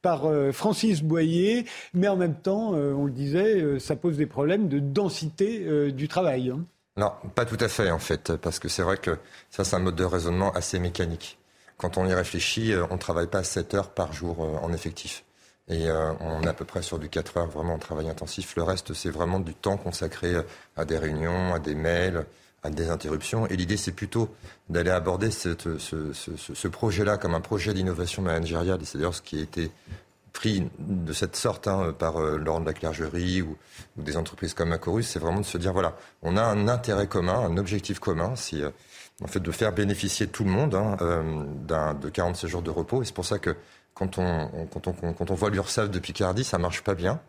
par Francis Boyer. Mais en même temps, on le disait, ça pose des problèmes de densité du travail. Hein. Non, pas tout à fait en fait, parce que c'est vrai que ça c'est un mode de raisonnement assez mécanique. Quand on y réfléchit, on ne travaille pas 7 heures par jour en effectif. Et euh, on est à peu près sur du 4 heures vraiment en travail intensif. Le reste, c'est vraiment du temps consacré à des réunions, à des mails, à des interruptions. Et l'idée, c'est plutôt d'aller aborder ce, projet-là comme un projet d'innovation managériale. C'est d'ailleurs ce qui a été pris de cette sorte hein, par euh, l'ordre de la clergerie ou, des entreprises comme Acorus. C'est vraiment de se dire, voilà, on a un intérêt commun, un objectif commun. C'est euh, en fait de faire bénéficier tout le monde hein, euh, de 46 jours de repos. Et c'est pour ça que quand on, quand on, quand on voit l'URSSAF de Picardie, ça marche pas bien.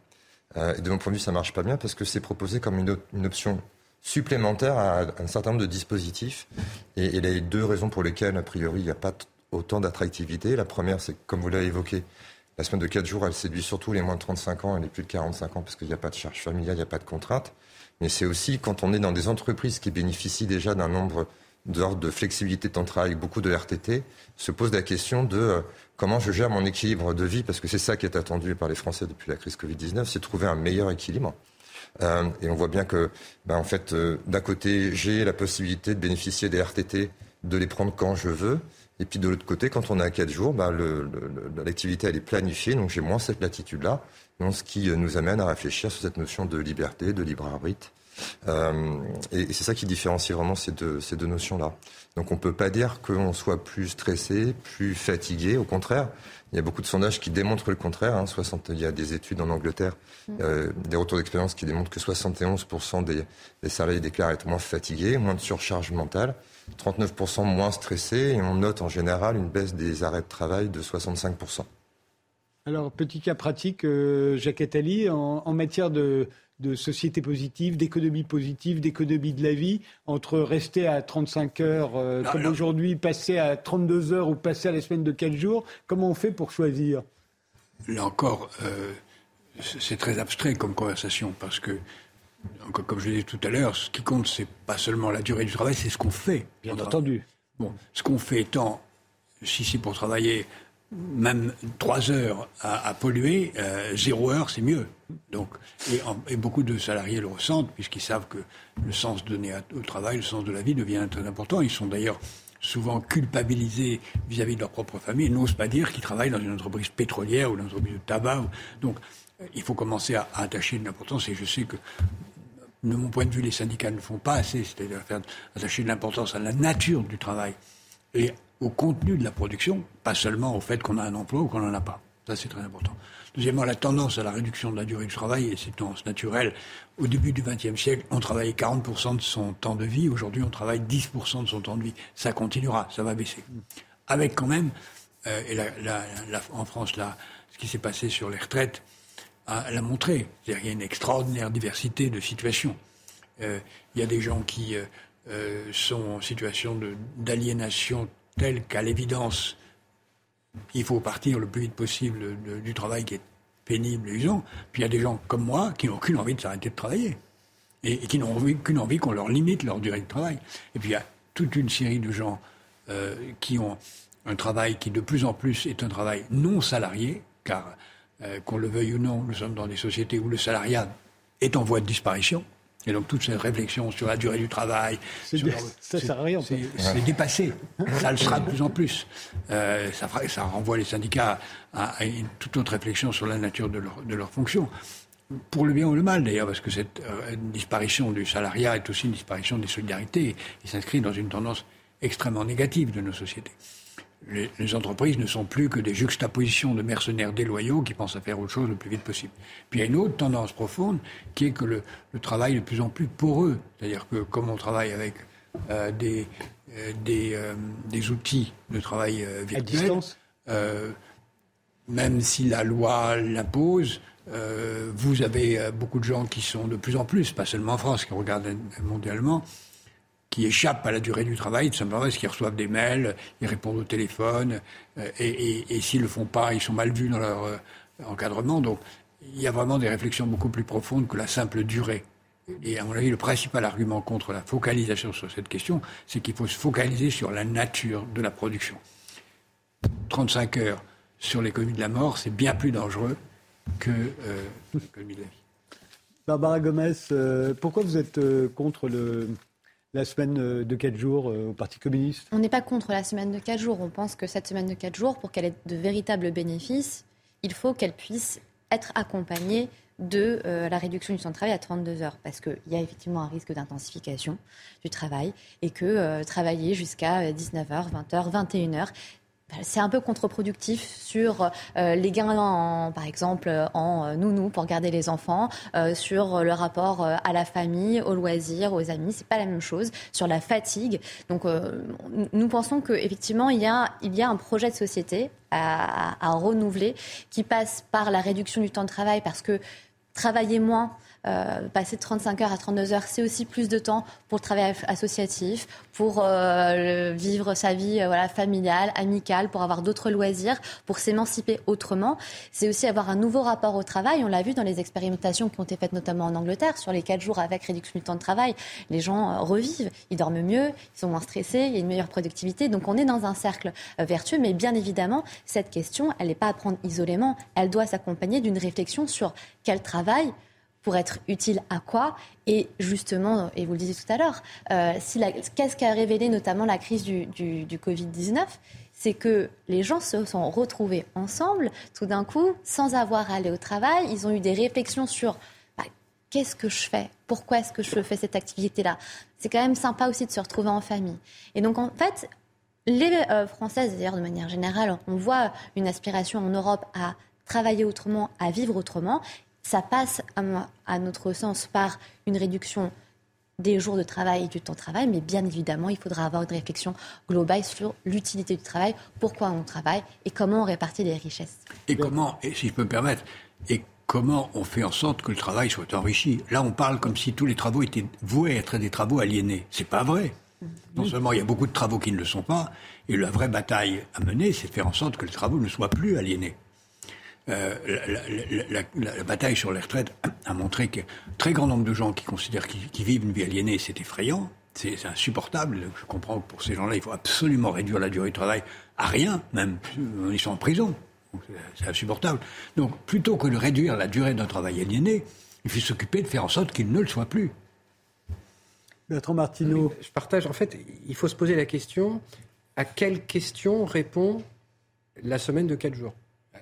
Euh, et de mon point de vue, ça marche pas bien parce que c'est proposé comme une, option supplémentaire à un certain nombre de dispositifs. Et, et les deux raisons pour lesquelles, a priori, il n'y a pas autant d'attractivité. La première, c'est comme vous l'avez évoqué, la semaine de 4 jours, elle séduit surtout les moins de 35 ans et les plus de 45 ans parce qu'il n'y a pas de charge familiale, il n'y a pas de contrainte. Mais c'est aussi quand on est dans des entreprises qui bénéficient déjà d'un nombre d'ordre de flexibilité de temps de travail, beaucoup de RTT, se pose la question de euh, comment je gère mon équilibre de vie, parce que c'est ça qui est attendu par les Français depuis la crise Covid-19, c'est trouver un meilleur équilibre. Euh, et on voit bien que, ben, en fait, euh, d'un côté, j'ai la possibilité de bénéficier des RTT, de les prendre quand je veux. Et puis de l'autre côté, quand on a quatre jours, ben, l'activité elle est planifiée, donc j'ai moins cette latitude-là. Ce qui nous amène à réfléchir sur cette notion de liberté, de libre arbitre, euh, et, c'est ça qui différencie vraiment ces deux, ces deux notions-là. Donc on ne peut pas dire qu'on soit plus stressé, plus fatigué. Au contraire, il y a beaucoup de sondages qui démontrent le contraire. Hein. 60, il y a des études en Angleterre, mm. euh, des retours d'expérience qui démontrent que 71% des, des salariés déclarent être moins fatigués, moins de surcharge mentale, 39% moins stressés, et on note en général une baisse des arrêts de travail de 65%. Alors, petit cas pratique, euh, Jacques Attali, en, en matière de, de société positive, d'économie positive, d'économie de la vie, entre rester à 35 heures euh, comme aujourd'hui, passer à 32 heures ou passer à la semaine de 4 jours Comment on fait pour choisir? Là encore, euh, c'est très abstrait comme conversation parce que, comme je l'ai dit tout à l'heure, ce qui compte, c'est pas seulement la durée du travail, c'est ce qu'on fait. Bien entendu. Bon, ce qu'on fait étant, si c'est pour travailler même trois heures à, polluer, euh, zéro heure, c'est mieux. Donc, et, beaucoup de salariés le ressentent, puisqu'ils savent que le sens donné au travail, le sens de la vie devient très important. Ils sont d'ailleurs souvent culpabilisés vis-à-vis de leur propre famille et n'osent pas dire qu'ils travaillent dans une entreprise pétrolière ou dans une entreprise de tabac. Donc, euh, il faut commencer à, attacher de l'importance, et je sais que de mon point de vue, les syndicats ne font pas assez, c'est-à-dire attacher de l'importance à la nature du travail et au contenu de la production, pas seulement au fait qu'on a un emploi ou qu'on n'en a pas. Ça, c'est très important. Deuxièmement, la tendance à la réduction de la durée du travail, et c'est tendance naturelle. Au début du XXe siècle, on travaillait 40% de son temps de vie. Aujourd'hui, on travaille 10% de son temps de vie. Ça continuera, ça va baisser. Avec quand même, euh, et en France, ce qui s'est passé sur les retraites l'a montré. Il y a une extraordinaire diversité de situations. Euh, il y a des gens qui euh, sont en situation d'aliénation telle qu'à l'évidence, il faut partir le plus vite possible du travail qui est pénible et usant. Puis il y a des gens comme moi qui n'ont aucune envie de s'arrêter de travailler et, qui n'ont qu'une envie qu'on leur limite leur durée de travail. Et puis il y a toute une série de gens euh, qui ont un travail qui de plus en plus est un travail non salarié, car euh, qu'on le veuille ou non, nous sommes dans des sociétés où le salariat est en voie de disparition. Et donc toute cette réflexion sur la durée du travail, ça sert à rien. C'est dépassé. Ça le sera de plus en plus. Euh, ça, ça, renvoie les syndicats à, une toute autre réflexion sur la nature de leur, de leur fonction. Pour le bien ou le mal d'ailleurs, parce que cette euh, disparition du salariat est aussi une disparition des solidarités et s'inscrit dans une tendance extrêmement négative de nos sociétés les, entreprises ne sont plus que des juxtapositions de mercenaires déloyaux qui pensent à faire autre chose le plus vite possible. Puis il y a une autre tendance profonde qui est que le, travail est de plus en plus poreux. C'est-à-dire que comme on travaille avec euh, des, euh, euh, des, outils de travail virtuel, même si la loi l'impose, vous avez beaucoup de gens qui sont de plus en plus, pas seulement en France, qui regardent mondialement, qui échappent à la durée du travail, tout simplement parce qu'ils reçoivent des mails, ils répondent au téléphone, euh, et, s'ils ne le font pas, ils sont mal vus dans leur euh, encadrement. Donc il y a vraiment des réflexions beaucoup plus profondes que la simple durée. Et à mon avis, le principal argument contre la focalisation sur cette question, c'est qu'il faut se focaliser sur la nature de la production. 35 heures sur l'économie de la mort, c'est bien plus dangereux que euh, l'économie de la vie. Barbara Gomez, pourquoi vous êtes contre le, la semaine euh, de 4 jours euh, au Parti communiste On n'est pas contre la semaine de 4 jours. On pense que cette semaine de 4 jours, pour qu'elle ait de véritables bénéfices, il faut qu'elle puisse être accompagnée de euh, la réduction du temps de travail à 32 heures, parce qu'il y a effectivement un risque d'intensification du travail, et que travailler jusqu'à 19h, 20h, 21h, c'est un peu contre-productif sur euh, les gains, par exemple, en euh, nounou pour garder les enfants, euh, sur le rapport à la famille, aux loisirs, aux amis. C'est pas la même chose. Sur la fatigue. Donc, nous pensons qu'effectivement, il y, a, il y a un projet de société à renouveler qui passe par la réduction du temps de travail parce que travailler moins, euh, passer de 35 heures à 32 heures, c'est aussi plus de temps pour le travail associatif, pour euh, vivre sa vie euh, voilà, familiale, amicale, pour avoir d'autres loisirs, pour s'émanciper autrement. C'est aussi avoir un nouveau rapport au travail. On l'a vu dans les expérimentations qui ont été faites notamment en Angleterre sur les 4 jours avec réduction du temps de travail. Les gens revivent, ils dorment mieux, ils sont moins stressés, il y a une meilleure productivité. Donc on est dans un cercle vertueux, mais bien évidemment, cette question, elle n'est pas à prendre isolément. Elle doit s'accompagner d'une réflexion sur quel travail pour être utile à quoi Et justement, et vous le disiez tout à l'heure, euh, qu'est-ce qu'a révélé notamment la crise du, du, Covid-19 c'est que les gens se sont retrouvés ensemble, tout d'un coup, sans avoir à aller au travail. Ils ont eu des réflexions sur bah, qu'est-ce que je fais? Pourquoi est-ce que je fais cette activité-là? C'est quand même sympa aussi de se retrouver en famille. Et donc, en fait, les euh, Françaises, d'ailleurs, de manière générale, on voit une aspiration en Europe à travailler autrement, à vivre autrement. Ça passe, à, notre sens, par une réduction des jours de travail et du temps de travail, mais bien évidemment, il faudra avoir une réflexion globale sur l'utilité du travail, pourquoi on travaille et comment on répartit les richesses. Et comment, et si je peux me permettre, et comment on fait en sorte que le travail soit enrichi. Là, on parle comme si tous les travaux étaient voués à être des travaux aliénés. C'est pas vrai. Non seulement il y a beaucoup de travaux qui ne le sont pas, et la vraie bataille à mener, c'est de faire en sorte que les travaux ne soient plus aliénés. Euh, la, bataille sur les retraites a montré que très grand nombre de gens qui considèrent qu'ils vivent une vie aliénée, c'est effrayant, c'est insupportable. Je comprends que pour ces gens-là, il faut absolument réduire la durée du travail à rien, même ils sont en prison. C'est insupportable. Donc, plutôt que de réduire la durée d'un travail aliéné, il faut s'occuper de faire en sorte qu'il ne le soit plus. Bertrand Martineau. Je partage. En fait, il faut se poser la question à quelle question répond la semaine de 4 jours?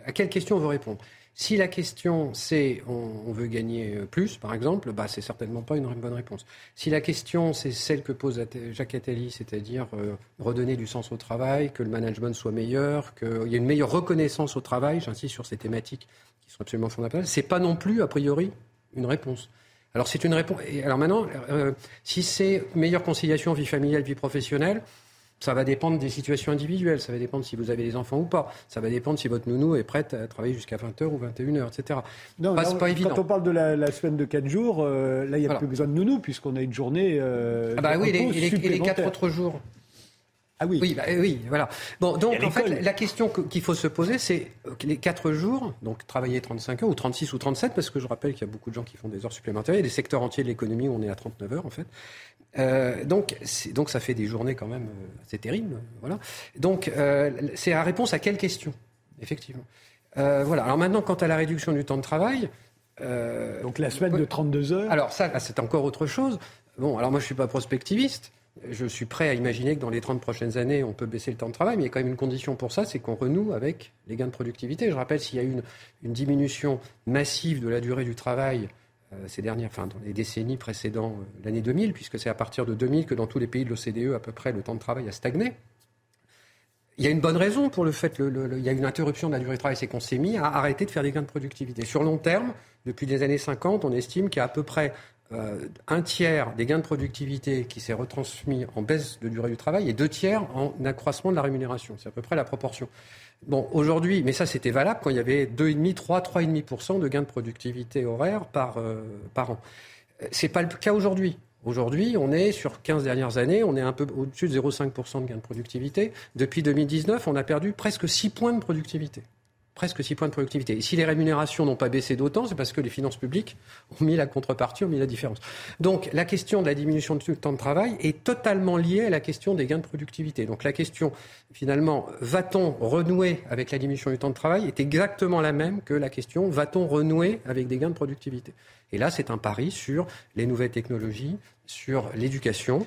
À quelle question on veut répondre? Si la question c'est on, veut gagner plus, par exemple, bah, c'est certainement pas une bonne réponse. Si la question c'est celle que pose Jacques Attali, c'est-à-dire euh, redonner du sens au travail, que le management soit meilleur, qu'il y ait une meilleure reconnaissance au travail, j'insiste sur ces thématiques qui sont absolument fondamentales, c'est pas non plus a priori une réponse. Alors c'est une réponse. Alors maintenant, euh, si c'est meilleure conciliation vie familiale vie professionnelle, ça va dépendre des situations individuelles, ça va dépendre si vous avez des enfants ou pas, ça va dépendre si votre nounou est prête à travailler jusqu'à 20h ou 21h, etc. Non, pas, pas évident. Quand on parle de la, semaine de 4 jours, euh, là, il n'y a plus besoin de nounou puisqu'on a une journée. Euh, ah bah oui, et les, 4 autres jours. Ah oui. Oui, bah, oui, voilà. Bon, donc en fait, la question qu'il faut se poser, c'est les 4 jours, donc travailler 35 heures ou 36 ou 37, parce que je rappelle qu'il y a beaucoup de gens qui font des heures supplémentaires. Il y a des secteurs entiers de l'économie où on est à 39 heures, en fait. Euh, donc, donc ça fait des journées quand même euh, assez terribles. Voilà. Donc euh, c'est la réponse à quelle question, effectivement. voilà. Alors maintenant, quant à la réduction du temps de travail. donc la semaine de 32 heures. Alors ça, c'est encore autre chose. Bon, alors moi je suis pas prospectiviste. Je suis prêt à imaginer que dans les 30 prochaines années, on peut baisser le temps de travail, mais il y a quand même une condition pour ça, c'est qu'on renoue avec les gains de productivité. Je rappelle, s'il y a eu une, une diminution massive de la durée du travail ces dernières, enfin dans les décennies précédant euh, l'année 2000, puisque c'est à partir de 2000 que dans tous les pays de l'OCDE, à peu près, le temps de travail a stagné. Il y a une bonne raison pour le fait qu'il y a une interruption de la durée de travail, c'est qu'on s'est mis à arrêter de faire des gains de productivité. Sur long terme, depuis les années 50, on estime qu'il y a à peu près euh, un tiers des gains de productivité qui s'est retransmis en baisse de durée du travail et deux tiers en accroissement de la rémunération. C'est à peu près la proportion. Bon, aujourd'hui, mais ça c'était valable quand il y avait 2,5, 3, 3,5% de gains de productivité horaire par, euh, par an. C'est pas le cas aujourd'hui. Aujourd'hui, on est sur 15 dernières années, on est un peu au-dessus de 0,5% de gains de productivité. Depuis 2019, on a perdu presque 6 points de productivité presque 6 points de productivité. Si les rémunérations n'ont pas baissé d'autant, c'est parce que les finances publiques ont mis la contrepartie, ont mis la différence. Donc la question de la diminution du temps de travail est totalement liée à la question des gains de productivité. Donc la question, finalement, va-t-on renouer avec la diminution du temps de travail est exactement la même que la question, va-t-on renouer avec des gains de productivité? Et là, c'est un pari sur les nouvelles technologies, sur l'éducation,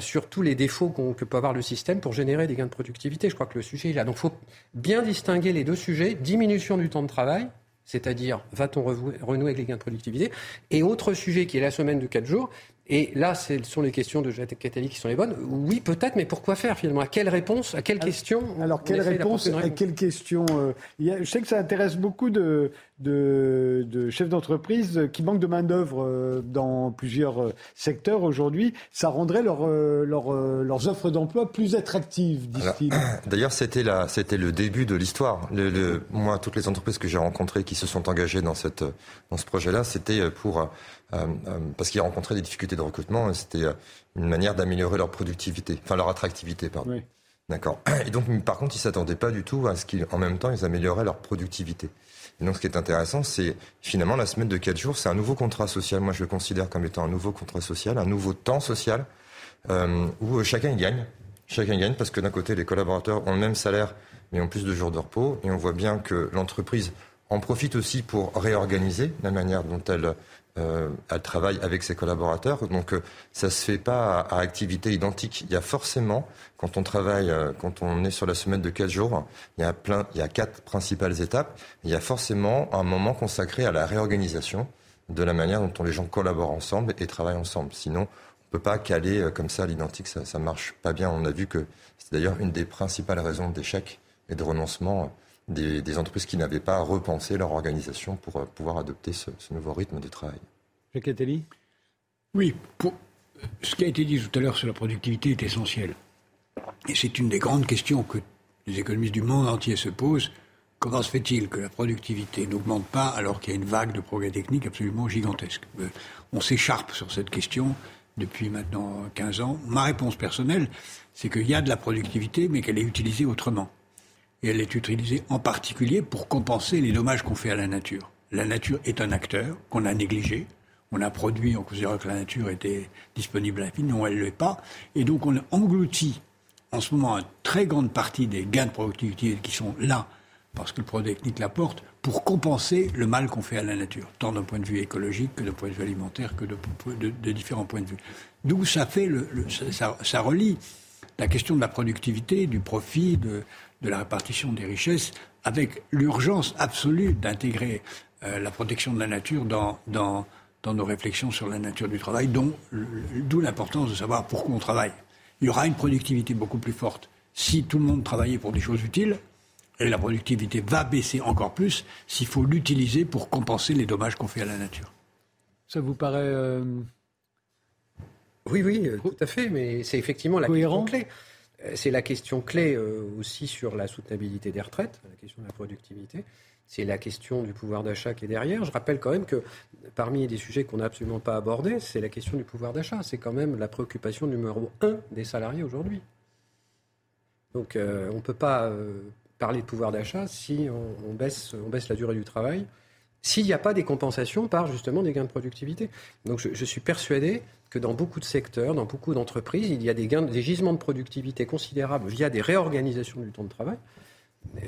sur tous les défauts que peut avoir le système pour générer des gains de productivité. Je crois que le sujet est là. Donc il faut bien distinguer les deux sujets. Diminution du temps de travail, c'est-à-dire va-t-on renouer avec les gains de productivité, et autre sujet qui est la semaine de 4 jours, et là, ce sont les questions de Jacques Catali qui sont les bonnes. Oui, peut-être, mais pourquoi faire finalement? À quelle réponse À quelle question Alors, quelle réponse À quelle question euh, Je sais que ça intéresse beaucoup de, de, chefs d'entreprise qui manquent de main-d'œuvre euh, dans plusieurs euh, secteurs aujourd'hui. Ça rendrait leur, leurs offres d'emploi plus attractives, disent-ils. D'ailleurs, c'était, c'était le début de l'histoire. Le, moi, toutes les entreprises que j'ai rencontrées qui se sont engagées dans, cette, dans ce projet-là, c'était pour euh, euh, parce qu'ils rencontraient des difficultés de recrutement. C'était euh, une manière d'améliorer leur productivité, enfin leur attractivité, pardon. Oui. D'accord. Et donc, par contre, ils s'attendaient pas du tout à ce qu'en même temps, ils amélioreraient leur productivité. Et donc, ce qui est intéressant, c'est finalement la semaine de 4 jours, c'est un nouveau contrat social. Moi, je le considère comme étant un nouveau contrat social, un nouveau temps social, euh, où chacun y gagne. Chacun gagne parce que d'un côté, les collaborateurs ont le même salaire, mais ont plus de jours de repos. Et on voit bien que l'entreprise en profite aussi pour réorganiser la manière dont elle euh, elle travaille avec ses collaborateurs. Donc euh, ça se fait pas à, activité identique. Il y a forcément, quand on travaille, euh, quand on est sur la semaine de quatre jours, il y a plein, il y a quatre principales étapes. Il y a forcément un moment consacré à la réorganisation de la manière dont les gens collaborent ensemble et travaillent ensemble. Sinon, on peut pas caler euh, comme ça à l'identique. Ça, ça marche pas bien. On a vu que c'est d'ailleurs une des principales raisons d'échec et de renoncement des, entreprises qui n'avaient pas repensé leur organisation pour euh, pouvoir adopter ce, nouveau rythme de travail. Jacques Attali Oui, pour, ce qui a été dit tout à l'heure sur la productivité est essentiel. Et c'est une des grandes questions que les économistes du monde entier se posent. Comment se fait-il que la productivité n'augmente pas alors qu'il y a une vague de progrès techniques absolument gigantesque? Euh, On s'écharpe sur cette question depuis maintenant 15 ans. Ma réponse personnelle, c'est qu'il y a de la productivité, mais qu'elle est utilisée autrement et elle est utilisée en particulier pour compenser les dommages qu'on fait à la nature. La nature est un acteur qu'on a négligé. On a produit, on considère que la nature était disponible à l'infini, non, elle ne l'est pas. Et donc on engloutit en ce moment une très grande partie des gains de productivité qui sont là, parce que le produit technique l'apporte, pour compenser le mal qu'on fait à la nature, tant d'un point de vue écologique que d'un point de vue alimentaire, que de, différents points de vue. D'où ça fait, le, ça relie la question de la productivité, du profit, de, la répartition des richesses, avec l'urgence absolue d'intégrer euh, la protection de la nature dans, dans, dans, nos réflexions sur la nature du travail, d'où l'importance de savoir pourquoi on travaille. Il y aura une productivité beaucoup plus forte si tout le monde travaillait pour des choses utiles, et la productivité va baisser encore plus s'il faut l'utiliser pour compenser les dommages qu'on fait à la nature. Ça vous paraît euh, oui, oui, euh, tout à fait, mais c'est effectivement la question clé. Euh, c'est la question clé euh, aussi sur la soutenabilité des retraites, la question de la productivité. C'est la question du pouvoir d'achat qui est derrière. Je rappelle quand même que parmi des sujets qu'on n'a absolument pas abordés, c'est la question du pouvoir d'achat. C'est quand même la préoccupation numéro un des salariés aujourd'hui. Donc on ne peut pas parler de pouvoir d'achat si on, baisse, on baisse la durée du travail, s'il n'y a pas des compensations par justement des gains de productivité. Donc je suis persuadé que dans beaucoup de secteurs, dans beaucoup d'entreprises, il y a des, gains, des gisements de productivité considérables via des réorganisations du temps de travail.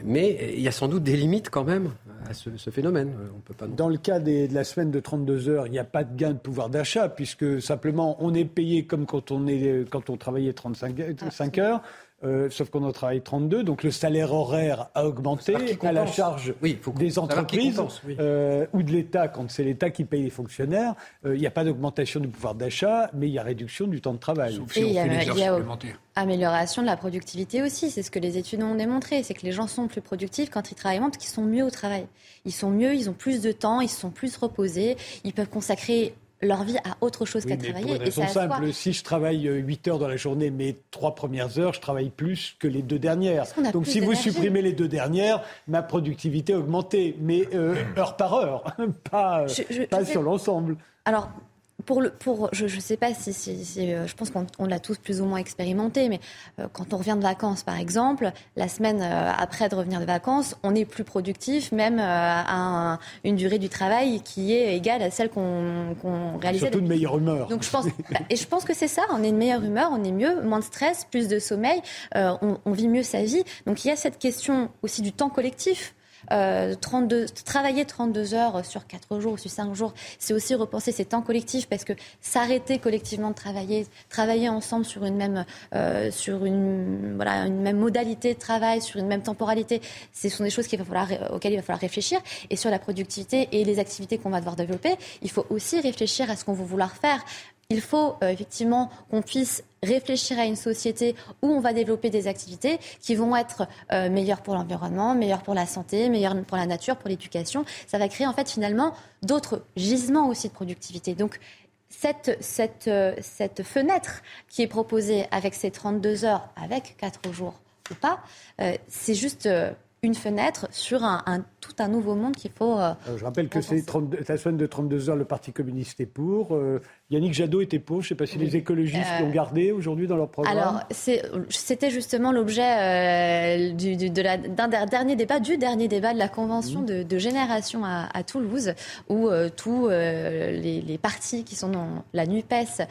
Mais il y a sans doute des limites quand même à ce, phénomène. On peut pas... Dans le cas de la semaine de 32 heures, il n'y a pas de gain de pouvoir d'achat puisque simplement on est payé comme quand on, est, quand on travaillait 35 heures. Euh, sauf qu'on en travaille 32, donc le salaire horaire a augmenté à la charge des entreprises euh, ou de l'État, quand c'est l'État qui paye les fonctionnaires. Euh, il n'y a pas d'augmentation du pouvoir d'achat, mais il y a réduction du temps de travail. Et il y a, amélioration de la productivité aussi. C'est ce que les études ont démontré. C'est que les gens sont plus productifs quand ils travaillent moins parce qu'ils sont mieux au travail. Ils sont mieux, ils ont plus de temps, ils sont plus reposés, ils peuvent consacrer leur vie à autre chose qu'à travailler. Pour une simple, si je travaille 8 heures dans la journée, mes trois premières heures, je travaille plus que les deux dernières. Donc si vous supprimez les deux dernières, ma productivité a augmenté, mais euh, heure par heure, pas, pas sur l'ensemble. Alors, pour le, pour, je ne sais pas si, si, euh, je pense qu'on l'a tous plus ou moins expérimenté, mais euh, quand on revient de vacances, par exemple, la semaine euh, après de revenir de vacances, on est plus productif, même à une durée du travail qui est égale à celle qu'on qu réalisait. Surtout de meilleure humeur. Donc je pense, et je pense que c'est ça. On est de meilleure humeur, on est mieux, moins de stress, plus de sommeil, on, on vit mieux sa vie. Donc il y a cette question aussi du temps collectif. 32, euh, travailler 32 heures sur 4 jours ou sur 5 jours, c'est aussi repenser ces temps collectifs parce que s'arrêter collectivement de travailler, travailler ensemble sur une même, euh, sur une, voilà, une même modalité de travail, sur une même temporalité, ce sont des choses va falloir, auxquelles il va falloir réfléchir. Et sur la productivité et les activités qu'on va devoir développer, il faut aussi réfléchir à ce qu'on va vouloir faire. Il faut euh, effectivement qu'on puisse réfléchir à une société où on va développer des activités qui vont être euh, meilleures pour l'environnement, meilleures pour la santé, meilleures pour la nature, pour l'éducation. Ça va créer en fait finalement d'autres gisements aussi de productivité. Donc cette, cette, euh, cette fenêtre qui est proposée avec ces 32 heures, avec 4 jours ou pas, c'est juste une fenêtre sur un, tout un nouveau monde qu'il faut. je rappelle que c'est la semaine de 32 heures, le Parti communiste est pour. Yannick Jadot était pour. Je ne sais pas si les écologistes euh, l'ont gardé aujourd'hui dans leur programme. Alors, c'était justement l'objet euh, d'un dernier débat, du dernier débat de la convention mmh. de, génération à, Toulouse, où euh, tous les, partis qui sont dans la NUPES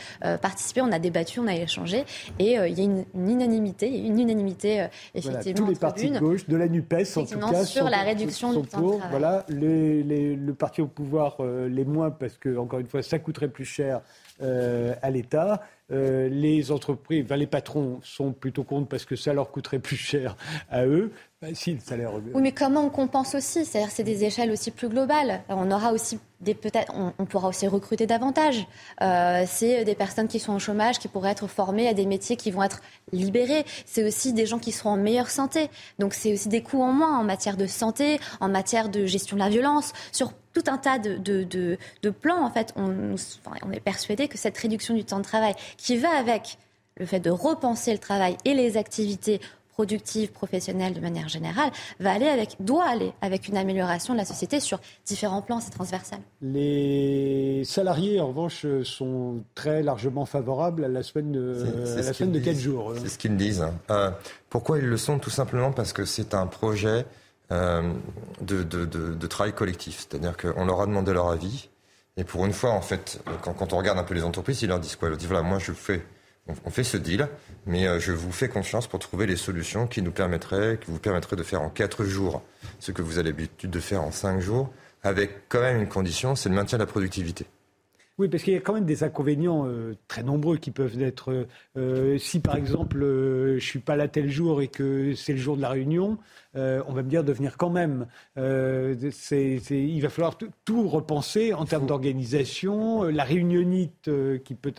participaient. On a débattu, on a échangé. Et il y a une, unanimité, une unanimité effectivement. tous les partis de gauche, de la NUPES en tout cas, sur la réduction du temps de travail. Voilà, le parti au pouvoir, les moins, parce que, encore une fois, ça coûterait plus cher euh, à l'État. Euh, les entreprises, les patrons sont plutôt contre parce que ça leur coûterait plus cher à eux. Ben, si, le salaire. Oui, mais comment on compense aussi? C'est-à-dire, c'est des échelles aussi plus globales. On aura aussi des peut-être, on, pourra aussi recruter davantage. Euh, c'est des personnes qui sont au chômage qui pourraient être formées à des métiers qui vont être libérés. C'est aussi des gens qui seront en meilleure santé. Donc, c'est aussi des coûts en moins en matière de santé, en matière de gestion de la violence, sur tout un tas de, plans. En fait, on est persuadé que cette réduction du temps de travail, qui va avec le fait de repenser le travail et les activités productives, professionnelles de manière générale, va aller avec, doit aller avec une amélioration de la société sur différents plans, c'est transversal. Les salariés, en revanche, sont très largement favorables à la semaine de, la semaine de 4 jours. C'est ce qu'ils disent. Hein. Euh, pourquoi ils le sont? Tout simplement parce que c'est un projet euh, de, de, de, travail collectif. C'est-à-dire qu'on leur a demandé leur avis. Et pour une fois, en fait, quand, quand on regarde un peu les entreprises, ils leur disent quoi? Ils leur disent voilà, moi je fais, on, fait ce deal, mais euh, je vous fais confiance pour trouver les solutions qui nous permettraient, qui vous permettraient de faire en quatre jours ce que vous avez l'habitude de faire en cinq jours, avec quand même une condition, c'est le maintien de la productivité. Oui, parce qu'il y a quand même des inconvénients euh, très nombreux qui peuvent être. Euh, si par exemple, euh, je suis pas là tel jour et que c'est le jour de la réunion, on va me dire de venir quand même. il va falloir tout repenser en termes d'organisation, la réunionnite qui peut.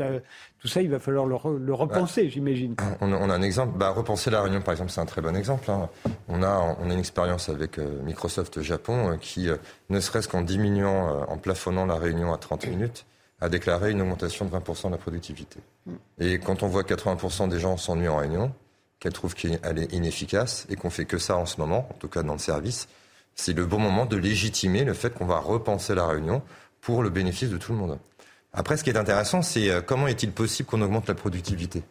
tout ça, il va falloir le, repenser, j'imagine. On, a un exemple. Bah, repenser la réunion, par exemple, c'est un très bon exemple. Hein. On, a, on a une expérience avec Microsoft Japon qui, ne serait-ce qu'en diminuant, en plafonnant la réunion à 30 minutes, a déclaré une augmentation de 20% de la productivité. Mm. Et quand on voit que 80% des gens s'ennuient en réunion, qu'elles trouvent qu'elle est inefficace et qu'on fait que ça en ce moment, en tout cas dans le service, c'est le bon moment de légitimer le fait qu'on va repenser la réunion pour le bénéfice de tout le monde. Après, ce qui est intéressant, c'est euh, comment est-il possible qu'on augmente la productivité?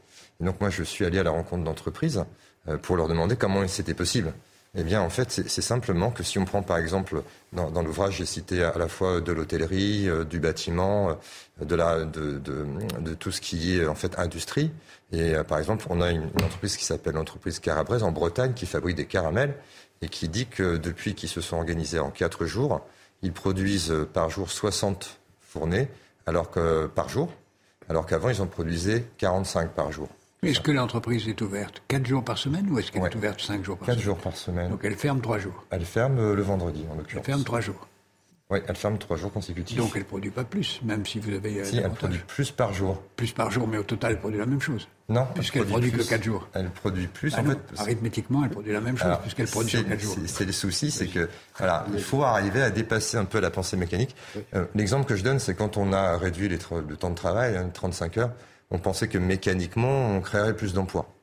Et Donc moi, je suis allé à la rencontre d'entreprises euh, pour leur demander comment c'était possible. Eh bien, en fait, c'est simplement que si on prend, par exemple, dans, l'ouvrage, j'ai cité à la fois de l'hôtellerie, euh, du bâtiment, euh, de, tout ce qui est en fait industrie. Et euh, par exemple, on a une, entreprise qui s'appelle l'entreprise Carabrese en Bretagne qui fabrique des caramels et qui dit que depuis qu'ils se sont organisés en quatre jours, ils produisent par jour 60 fournées alors que, par jour, alors qu'avant, ils en produisaient 45 par jour. Est-ce que l'entreprise est ouverte 4 jours par semaine ou est-ce qu'elle est ouverte 5 jours par 4 semaine 4 jours par semaine. Donc elle ferme 3 jours. Elle ferme euh, le vendredi en l'occurrence. Elle ferme 3 jours. Oui, elle ferme 3 jours consécutifs. Donc elle ne produit pas plus, même si vous avez. Euh, si, elle produit plus par jour. Plus par jour, mais au total, elle produit la même chose. Non, puisqu'elle produit, produit que 4 jours. Elle produit plus, ah en fait. Arithmétiquement, elle produit la même chose, puisqu'elle produit sur 4 jours. C'est le souci, c'est que, voilà, il faut arriver à dépasser un peu la pensée mécanique. Euh, l'exemple que je donne, c'est quand on a réduit les, le temps de travail, 35 hein, heures, on pensait que mécaniquement, on créerait plus d'emplois.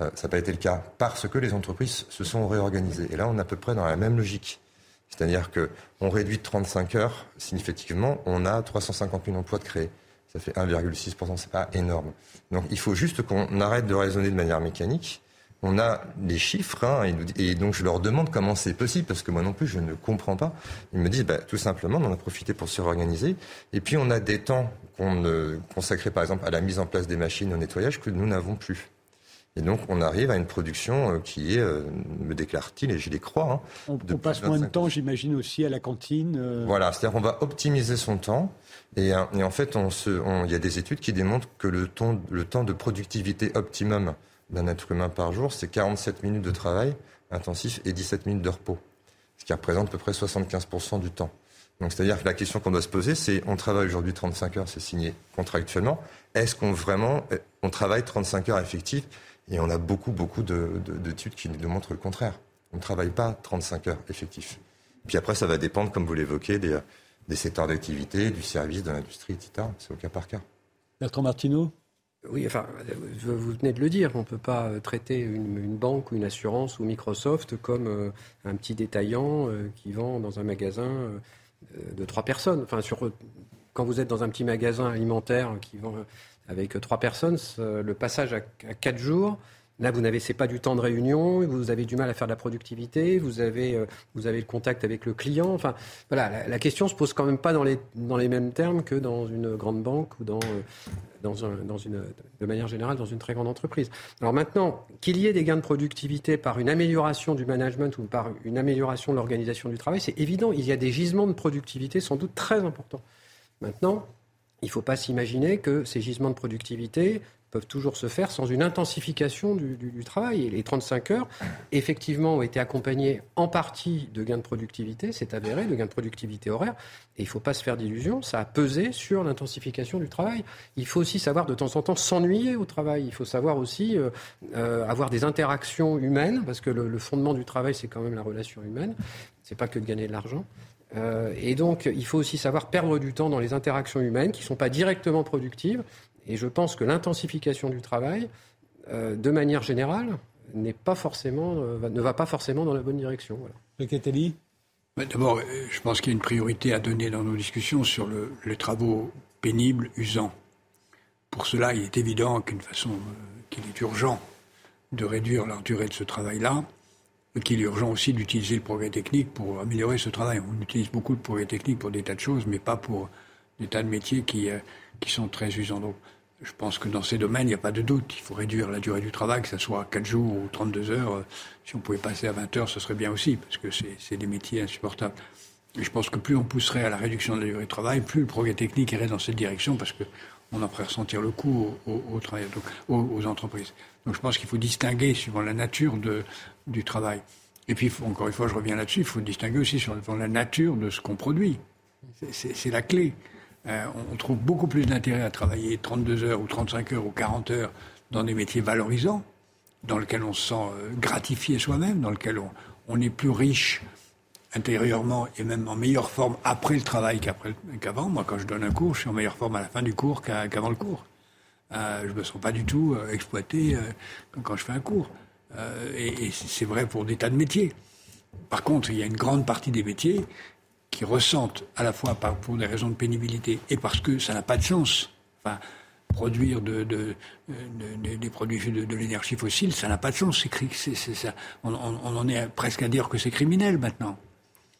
Euh, ça n'a pas été le cas parce que les entreprises se sont réorganisées. Et là, on est à peu près dans la même logique. C'est-à-dire qu'on réduit de 35 heures, significativement, on a 350 000 emplois de créés. Ça fait 1,6%, c'est pas énorme. Donc il faut juste qu'on arrête de raisonner de manière mécanique. On a les chiffres, hein, et, donc je leur demande comment c'est possible, parce que moi non plus, je ne comprends pas. Ils me disent, bah, tout simplement, on en a profité pour se réorganiser. Et puis on a des temps qu'on consacrait, par exemple, à la mise en place des machines au nettoyage que nous n'avons plus. Et donc, on arrive à une production euh, qui est, euh, me déclare-t-il, et je les crois. Hein, on, passe moins de temps, j'imagine, aussi à la cantine. Euh. Voilà, c'est-à-dire qu'on va optimiser son temps. Et, en fait, il y a des études qui démontrent que le temps, le temps de productivité optimum d'un être humain par jour, c'est 47 minutes de travail intensif et 17 minutes de repos. Ce qui représente à peu près 75% du temps. Donc, c'est-à-dire que la question qu'on doit se poser, c'est on travaille aujourd'hui 35 heures, c'est signé contractuellement. Est-ce qu'on vraiment, on travaille 35 heures effectives et on a beaucoup, beaucoup d'études qui nous montrent le contraire. On ne travaille pas 35 heures effectifs. Puis après, ça va dépendre, comme vous l'évoquez, des, secteurs d'activité, du service, de l'industrie, etc. C'est au cas par cas. Bertrand Martineau? Oui, enfin, vous venez de le dire, on ne peut pas traiter une, banque ou une assurance ou Microsoft comme euh, un petit détaillant euh, qui vend dans un magasin euh, de trois personnes. Enfin, sur, quand vous êtes dans un petit magasin alimentaire qui vend avec trois personnes, le passage à, quatre jours, Là, vous n'avez, pas du temps de réunion, vous avez du mal à faire de la productivité, vous avez, euh, vous avez le contact avec le client. Enfin, voilà, la, question se pose quand même pas dans les, dans les mêmes termes que dans une grande banque ou dans, euh, dans, un, dans une, de manière générale, dans une très grande entreprise. Alors maintenant, qu'il y ait des gains de productivité par une amélioration du management ou par une amélioration de l'organisation du travail, c'est évident. Il y a des gisements de productivité sans doute très importants. Maintenant, il ne faut pas s'imaginer que ces gisements de productivité peuvent toujours se faire sans une intensification du, travail. Et les 35 heures, effectivement, ont été accompagnés en partie de gains de productivité, c'est avéré, de gains de productivité horaire. Et il ne faut pas se faire d'illusions, ça a pesé sur l'intensification du travail. Il faut aussi savoir de temps en temps s'ennuyer au travail. Il faut savoir aussi euh, euh, avoir des interactions humaines, parce que le, le fondement du travail, c'est quand même la relation humaine. C'est pas que de gagner de l'argent. Euh, et donc, il faut aussi savoir perdre du temps dans les interactions humaines qui ne sont pas directement productives. Et je pense que l'intensification du travail, euh, de manière générale, n'est pas forcément, euh, ne va pas forcément dans la bonne direction. Voilà. Le D'abord, je pense qu'il y a une priorité à donner dans nos discussions sur le, les travaux pénibles, usants. Pour cela, il est évident qu'une façon, qu'il est urgent de réduire la durée de ce travail-là qu'il est urgent aussi d'utiliser le progrès technique pour améliorer ce travail. On utilise beaucoup de progrès technique pour des tas de choses, mais pas pour des tas de métiers qui, euh, qui sont très usants. Donc, je pense que dans ces domaines, il n'y a pas de doute. Il faut réduire la durée du travail, que ce soit 4 jours ou 32 heures. Si on pouvait passer à 20 heures, ce serait bien aussi, parce que c'est des métiers insupportables. Et je pense que plus on pousserait à la réduction de la durée de travail, plus le progrès technique irait dans cette direction parce qu'on en ferait ressentir le coût aux, entreprises. Donc je pense qu'il faut distinguer suivant la nature du travail. Et puis, encore une fois, je reviens là-dessus, il faut distinguer aussi sur la nature de ce qu'on produit. C'est la clé. Euh, on trouve beaucoup plus d'intérêt à travailler 32 heures ou 35 heures ou 40 heures dans des métiers valorisants, dans lesquels on se sent euh, gratifié soi-même, dans lesquels on, est plus riche intérieurement et même en meilleure forme après le travail qu'avant. Moi, quand je donne un cours, je suis en meilleure forme à la fin du cours qu'avant le cours. Euh, je ne me sens pas du tout exploité quand je fais un cours. et c'est vrai pour des tas de métiers. Par contre, il y a une grande partie des métiers qui ressentent à la fois pour des raisons de pénibilité et parce que ça n'a pas de sens. Enfin, produire de, des produits de, de l'énergie fossile, ça n'a pas de sens. C'est, ça. On, en est presque à dire que c'est criminel maintenant.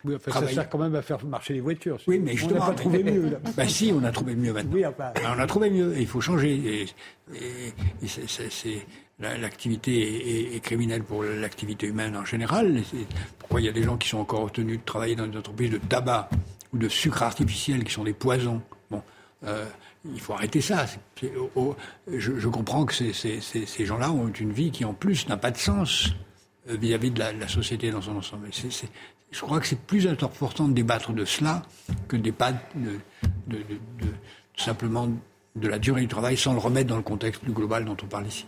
Oui, ça sert quand même à faire marcher les voitures. Oui, mais justement, on n'a pas trouvé mieux. Là. Bah si, on a trouvé mieux maintenant. Oui, enfin... on a trouvé mieux. Et il faut changer. Et, c'est, l'activité est, criminelle pour l'activité humaine en général. Pourquoi il y a des gens qui sont encore tenus de travailler dans des entreprises de tabac ou de sucre artificiel qui sont des poisons Bon, euh, il faut arrêter ça. je, comprends que ces, gens-là ont une vie qui en plus n'a pas de sens euh, vis-à-vis de, la, société dans son ensemble. je crois que c'est plus important de débattre de cela que de débattre de, simplement de la durée du travail sans le remettre dans le contexte plus global dont on parle ici.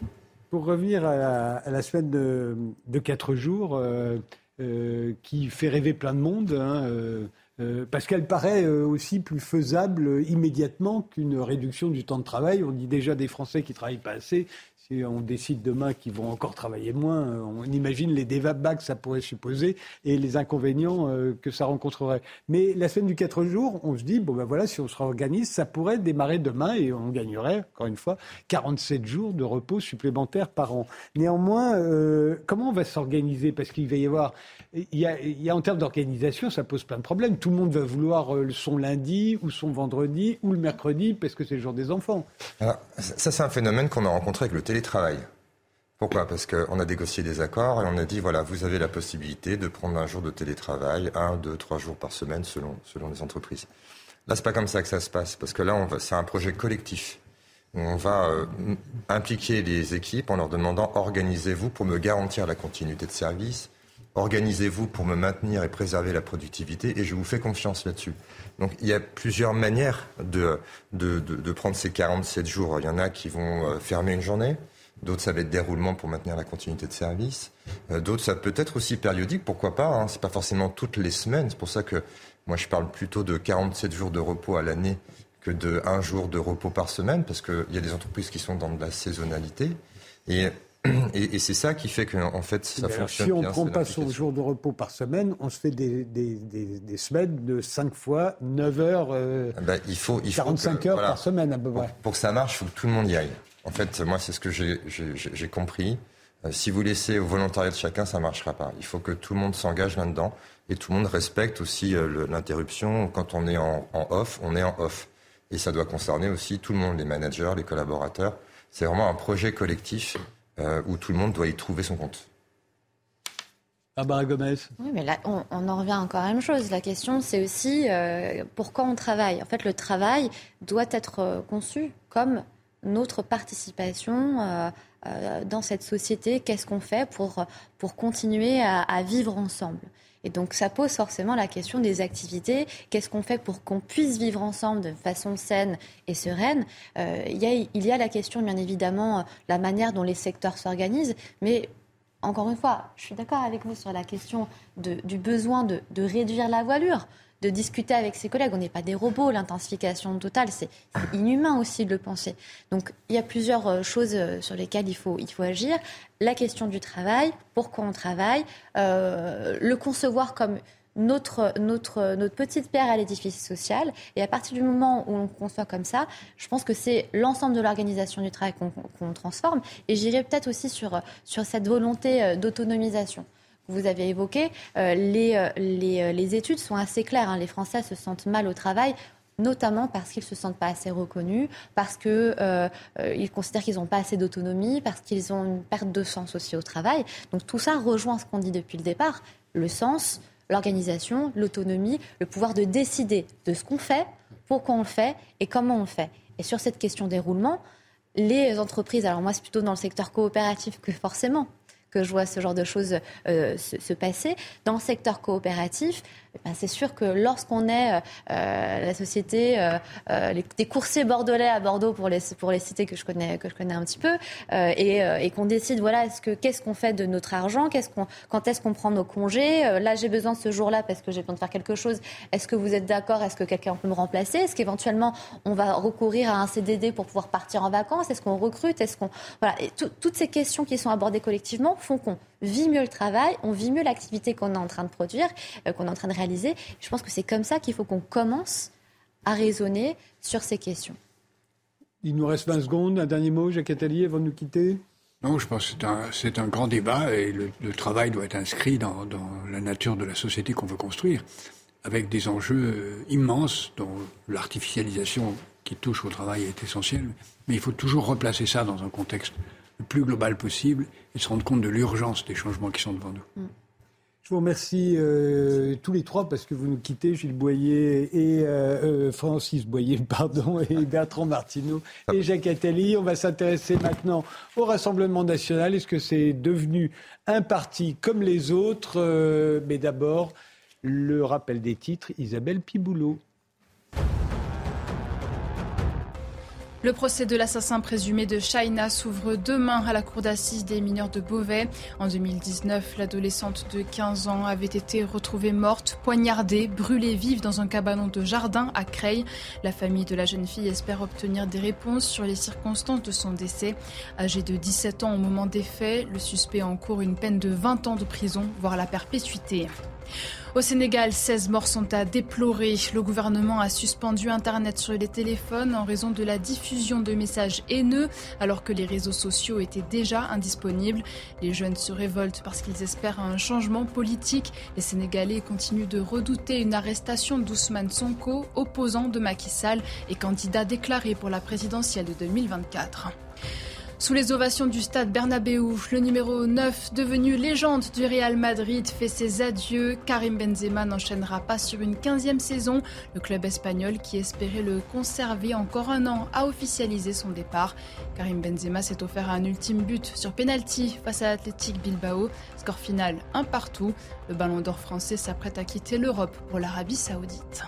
Pour revenir à la, semaine de, 4 jours, euh, euh, qui fait rêver plein de monde, hein, euh, parce qu'elle paraît aussi plus faisable immédiatement qu'une réduction du temps de travail. On dit déjà des Français qui travaillent pas assez si on décide demain qu'ils vont encore travailler moins, euh, on imagine les débats que ça pourrait supposer et les inconvénients euh, que ça rencontrerait. Mais la semaine du 4 jours, on se dit, bon ben voilà, si on se réorganise, ça pourrait démarrer demain et on gagnerait, encore une fois, 47 jours de repos supplémentaires par an. Néanmoins, euh, comment on va s'organiser? Parce qu'il va y avoir, il y a, en termes d'organisation, ça pose plein de problèmes. Tout le monde va vouloir son lundi ou son vendredi ou le mercredi parce que c'est le jour des enfants. Alors, ça, c'est un phénomène qu'on a rencontré avec le télétravail. Pourquoi? Parce qu'on a négocié des accords et on a dit, voilà, vous avez la possibilité de prendre un jour de télétravail, un, deux, trois jours par semaine selon, selon les entreprises. Là, c'est pas comme ça que ça se passe, parce que là, c'est un projet collectif. On va euh, impliquer les équipes en leur demandant organisez-vous pour me garantir la continuité de service, organisez-vous pour me maintenir et préserver la productivité, et je vous fais confiance là-dessus. Donc il y a plusieurs manières de, de, de, prendre ces 47 jours. Il y en a qui vont euh, fermer une journée, d'autres ça va être déroulement pour maintenir la continuité de service, euh, d'autres ça peut être aussi périodique, pourquoi pas, hein. c'est pas forcément toutes les semaines, c'est pour ça que moi je parle plutôt de 47 jours de repos à l'année que de un jour de repos par semaine, parce qu'il y a des entreprises qui sont dans de la saisonnalité. Et et, c'est ça qui fait qu'en fait, ça fonctionne Si on ne prend pas son jour de repos par semaine, on se fait des, semaines de 5 fois 9 heures, euh, ah bah, il faut, il 45 heures par semaine à peu près. Pour, que ça marche, il faut que tout le monde y aille. En fait, moi, c'est ce que j'ai compris. Euh, si vous laissez au volontariat de chacun, ça ne marchera pas. Il faut que tout le monde s'engage là-dedans et tout le monde respecte aussi euh, l'interruption. Quand on est en, en off, on est en off. Et ça doit concerner aussi tout le monde, les managers, les collaborateurs. C'est vraiment un projet collectif euh, où tout le monde doit y trouver son compte. Barbara Gomez. Oui, mais là, on, en revient encore à la même chose. La question, c'est aussi euh, pourquoi on travaille? En fait, le travail doit être euh, conçu comme notre participation dans cette société. Qu'est-ce qu'on fait pour, pour continuer à vivre ensemble? Et donc ça pose forcément la question des activités. Qu'est-ce qu'on fait pour qu'on puisse vivre ensemble de façon saine et sereine? Euh, il, y a, il y a la question, bien évidemment, la manière dont les secteurs s'organisent, mais encore une fois, je suis d'accord avec vous sur la question du besoin de, réduire la voilure de discuter avec ses collègues. On n'est pas des robots, l'intensification totale, c'est inhumain aussi de le penser. Donc il y a plusieurs euh, choses euh, sur lesquelles il faut, il faut agir. La question du travail, pourquoi on travaille, euh, le concevoir comme notre, notre, notre petite pierre à l'édifice social. Et à partir du moment où on conçoit comme ça, je pense que c'est l'ensemble de l'organisation du travail qu'on transforme. Et j'irai peut-être aussi sur, sur cette volonté d'autonomisation vous avez évoqué, euh, les, euh, euh, les, études sont assez claires. Hein. Les Français se sentent mal au travail notamment parce qu'ils ne se sentent pas assez reconnus, parce qu'ils considèrent qu'ils n'ont pas assez d'autonomie, parce qu'ils ont une perte de sens aussi au travail. Donc tout ça rejoint ce qu'on dit depuis le départ, le sens, l'organisation, l'autonomie, le pouvoir de décider de ce qu'on fait, pourquoi on le fait et comment on le fait. Et sur cette question des roulements, les entreprises, alors moi c'est plutôt dans le secteur coopératif que forcément que je vois ce genre de choses euh, se, passer. Dans le secteur coopératif, c'est sûr que lorsqu'on est euh, euh, la société les, des coursiers bordelais à Bordeaux pour les pour les cités que je connais que je connais un petit peu et, et qu'on décide voilà est-ce que qu'est-ce qu'on fait de notre argent qu'est-ce qu'on quand est-ce qu'on prend nos congés là j'ai besoin ce jour-là parce que j'ai besoin de faire quelque chose est-ce que vous êtes d'accord est-ce que quelqu'un peut me remplacer est-ce qu'éventuellement on va recourir à un CDD pour pouvoir partir en vacances est-ce qu'on recrute est-ce qu'on voilà toutes ces questions qui sont abordées collectivement font qu'on vit mieux le travail, on vit mieux l'activité qu'on est en train de produire, euh, qu'on est en train de réaliser. Je pense que c'est comme ça qu'il faut qu'on commence à raisonner sur ces questions. Il nous reste 20 secondes. Un dernier mot, Jacques Attali, avant de nous quitter non, je pense que c'est un, grand débat et le, travail doit être inscrit dans, la nature de la société qu'on veut construire, avec des enjeux euh, immenses dont l'artificialisation qui touche au travail est essentielle. Mais il faut toujours replacer ça dans un contexte le plus global possible et se rendre compte de l'urgence des changements qui sont devant nous. Mm. Je vous remercie euh, tous les trois parce que vous nous quittez, Gilles Boyer et euh, euh, Francis Boyer, pardon, et Bertrand Martineau et Jacques Attali. On va s'intéresser maintenant au Rassemblement national. Est-ce que c'est devenu un parti comme les autres Mais d'abord, le rappel des titres, Isabelle Piboulot. Le procès de l'assassin présumé de China s'ouvre demain à la cour d'assises des mineurs de Beauvais. En 2019, l'adolescente de 15 ans avait été retrouvée morte, poignardée, brûlée vive dans un cabanon de jardin à Creil. La famille de la jeune fille espère obtenir des réponses sur les circonstances de son décès. Âgé de 17 ans au moment des faits, le suspect encourt une peine de 20 ans de prison, voire la perpétuité. Au Sénégal, 16 morts sont à déplorer. Le gouvernement a suspendu Internet sur les téléphones en raison de la diffusion de messages haineux alors que les réseaux sociaux étaient déjà indisponibles. Les jeunes se révoltent parce qu'ils espèrent un changement politique. Les Sénégalais continuent de redouter une arrestation d'Ousmane Sonko, opposant de Macky Sall et candidat déclaré pour la présidentielle de 2024. Sous les ovations du stade Bernabeu, le numéro 9, devenu légende du Real Madrid, fait ses adieux. Karim Benzema n'enchaînera pas sur une 15e saison. Le club espagnol, qui espérait le conserver encore un an, a officialisé son départ. Karim Benzema s'est offert un ultime but sur penalty face à l'Athletic Bilbao. Score final un partout. Le ballon d'or français s'apprête à quitter l'Europe pour l'Arabie saoudite.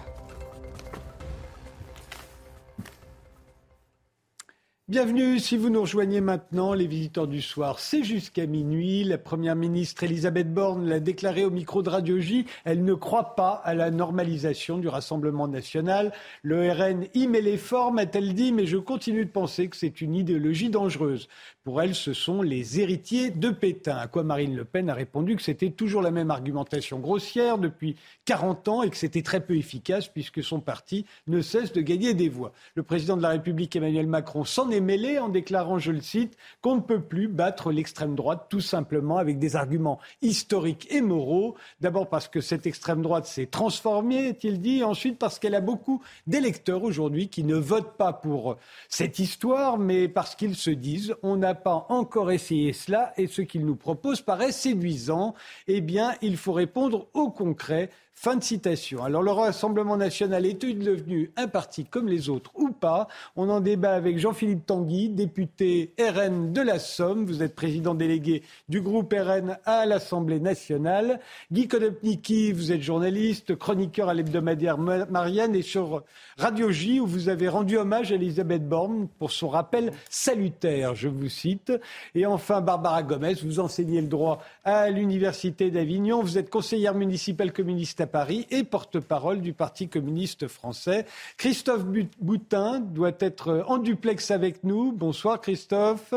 Bienvenue si vous nous rejoignez maintenant, les visiteurs du soir. C'est jusqu'à minuit. La première ministre Elisabeth Borne l'a déclaré au micro de Radio J. Elle ne croit pas à la normalisation du Rassemblement national. Le RN y met les formes, a-t-elle dit, mais je continue de penser que c'est une idéologie dangereuse. Pour elle, ce sont les héritiers de Pétain. À quoi Marine Le Pen a répondu que c'était toujours la même argumentation grossière depuis 40 ans et que c'était très peu efficace puisque son parti ne cesse de gagner des voix. Le président de la République Emmanuel Macron s'en est mêlé en déclarant, je le cite, qu'on ne peut plus battre l'extrême droite tout simplement avec des arguments historiques et moraux. D'abord parce que cette extrême droite s'est transformée, est-il dit, ensuite parce qu'elle a beaucoup d'électeurs aujourd'hui qui ne votent pas pour cette histoire, mais parce qu'ils se disent on a pas encore essayé cela et ce qu'il nous propose paraît séduisant, eh bien, il faut répondre au concret Fin de citation. Alors le Rassemblement national est-il devenu un parti comme les autres ou pas? On en débat avec Jean-Philippe Tanguy, député RN de la Somme. Vous êtes président délégué du groupe RN à l'Assemblée nationale. Guy Konopniki, vous êtes journaliste, chroniqueur à l'hebdomadaire Marianne et sur Radio J où vous avez rendu hommage à Elisabeth Borne pour son rappel salutaire, je vous cite. Et enfin Barbara Gomez, vous enseignez le droit à l'Université d'Avignon. Vous êtes conseillère municipale communiste à Paris et porte-parole du Parti communiste français. Christophe Boutin doit être en duplex avec nous. Bonsoir Christophe.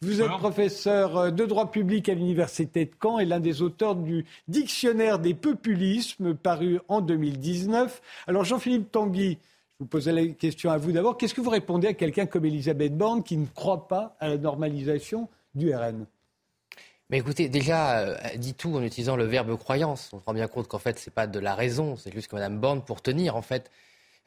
Vous êtes professeur de droit public à l'Université de Caen et l'un des auteurs du Dictionnaire des populismes paru en 2019. Alors Jean-Philippe Tanguy, je vous posais la question à vous d'abord. Qu'est-ce que vous répondez à quelqu'un comme Elisabeth Borne qui ne croit pas à la normalisation du RN mais écoutez, déjà, euh, dit tout en utilisant le verbe croyance. On se rend bien compte qu'en fait, ce n'est pas de la raison, c'est juste que Mme Borne, pour tenir, en fait,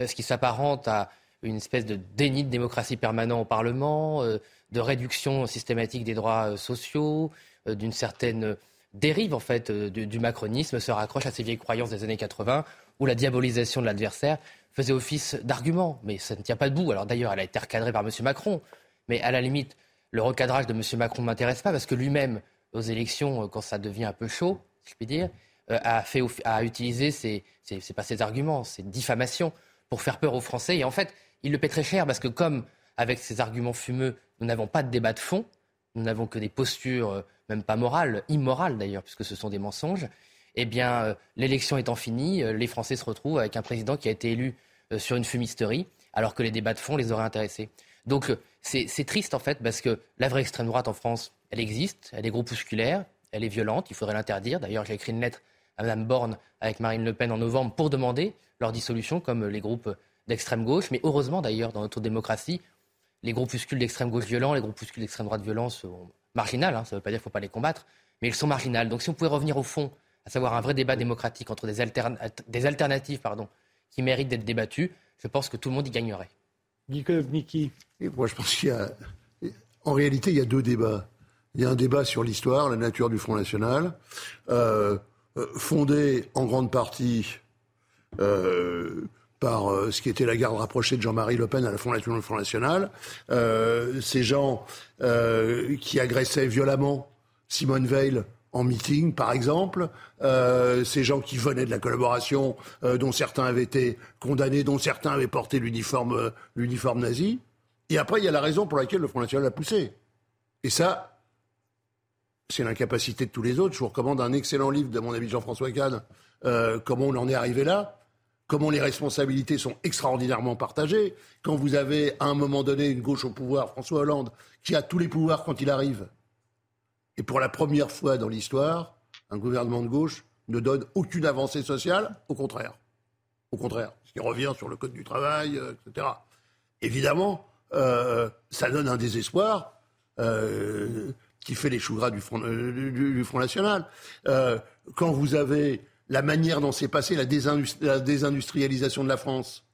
euh, ce qui s'apparente à une espèce de déni de démocratie permanent au Parlement, euh, de réduction systématique des droits sociaux, d'une certaine dérive en fait du, macronisme, se raccroche à ces vieilles croyances des années 80 où la diabolisation de l'adversaire faisait office d'argument. Mais ça ne tient pas debout. Alors d'ailleurs, elle a été recadrée par M. Macron. Mais à la limite, le recadrage de M. Macron ne m'intéresse pas parce que lui-même, aux élections, quand ça devient un peu chaud, si je puis dire, a, fait, a utilisé ces, c'est pas ses arguments, c'est diffamation pour faire peur aux Français. Et en fait, il le paie très cher parce que comme avec ces arguments fumeux, nous n'avons pas de débat de fond, nous n'avons que des postures, euh, même pas morales, immorales d'ailleurs, puisque ce sont des mensonges, eh bien, euh, l'élection étant finie, euh, les Français se retrouvent avec un président qui a été élu sur une fumisterie, alors que les débats de fond les auraient intéressés. Donc, c'est triste en fait, parce que la vraie extrême droite en France, elle existe, elle est groupusculaire, elle est violente, il faudrait l'interdire. D'ailleurs, j'ai écrit une lettre à Mme Borne avec Marine Le Pen en novembre pour demander leur dissolution, comme les groupes d'extrême gauche. Mais heureusement, d'ailleurs, dans notre démocratie, les groupuscules d'extrême gauche violents, les groupuscules d'extrême droite violents sont marginales. Hein, ça ne veut pas dire qu'il ne faut pas les combattre, mais ils sont marginales. Donc si on pouvait revenir au fond, à savoir un vrai débat démocratique entre des, alternatives pardon, qui méritent d'être débattues, je pense que tout le monde y gagnerait. Moi, je pense qu'il y a. En réalité, il y a deux débats. Il y a un débat sur l'histoire, la nature du Front National. Euh, euh, fondé en grande partie euh, par ce qui était la garde rapprochée de Jean-Marie Le Pen à la Fondation du Front National, ces gens qui agressaient violemment Simone Veil en meeting, par exemple, ces gens qui venaient de la collaboration, dont certains avaient été condamnés, dont certains avaient porté l'uniforme, l'uniforme nazi. Et après, il y a la raison pour laquelle le Front National a poussé. Et ça, c'est l'incapacité de tous les autres. Je vous recommande un excellent livre de mon ami Jean-François Kahn, euh, Comment on en est arrivé là, comment les responsabilités sont extraordinairement partagées. Quand vous avez à un moment donné une gauche au pouvoir, François Hollande, qui a tous les pouvoirs quand il arrive, et pour la première fois dans l'histoire, un gouvernement de gauche ne donne aucune avancée sociale, au contraire. Au contraire, ce qui revient sur le code du travail, euh, etc. Évidemment, euh, ça donne un désespoir qui fait les choux gras du Front, euh, National. Euh, quand vous avez la manière dont s'est passée la, désindustrialisation de la France,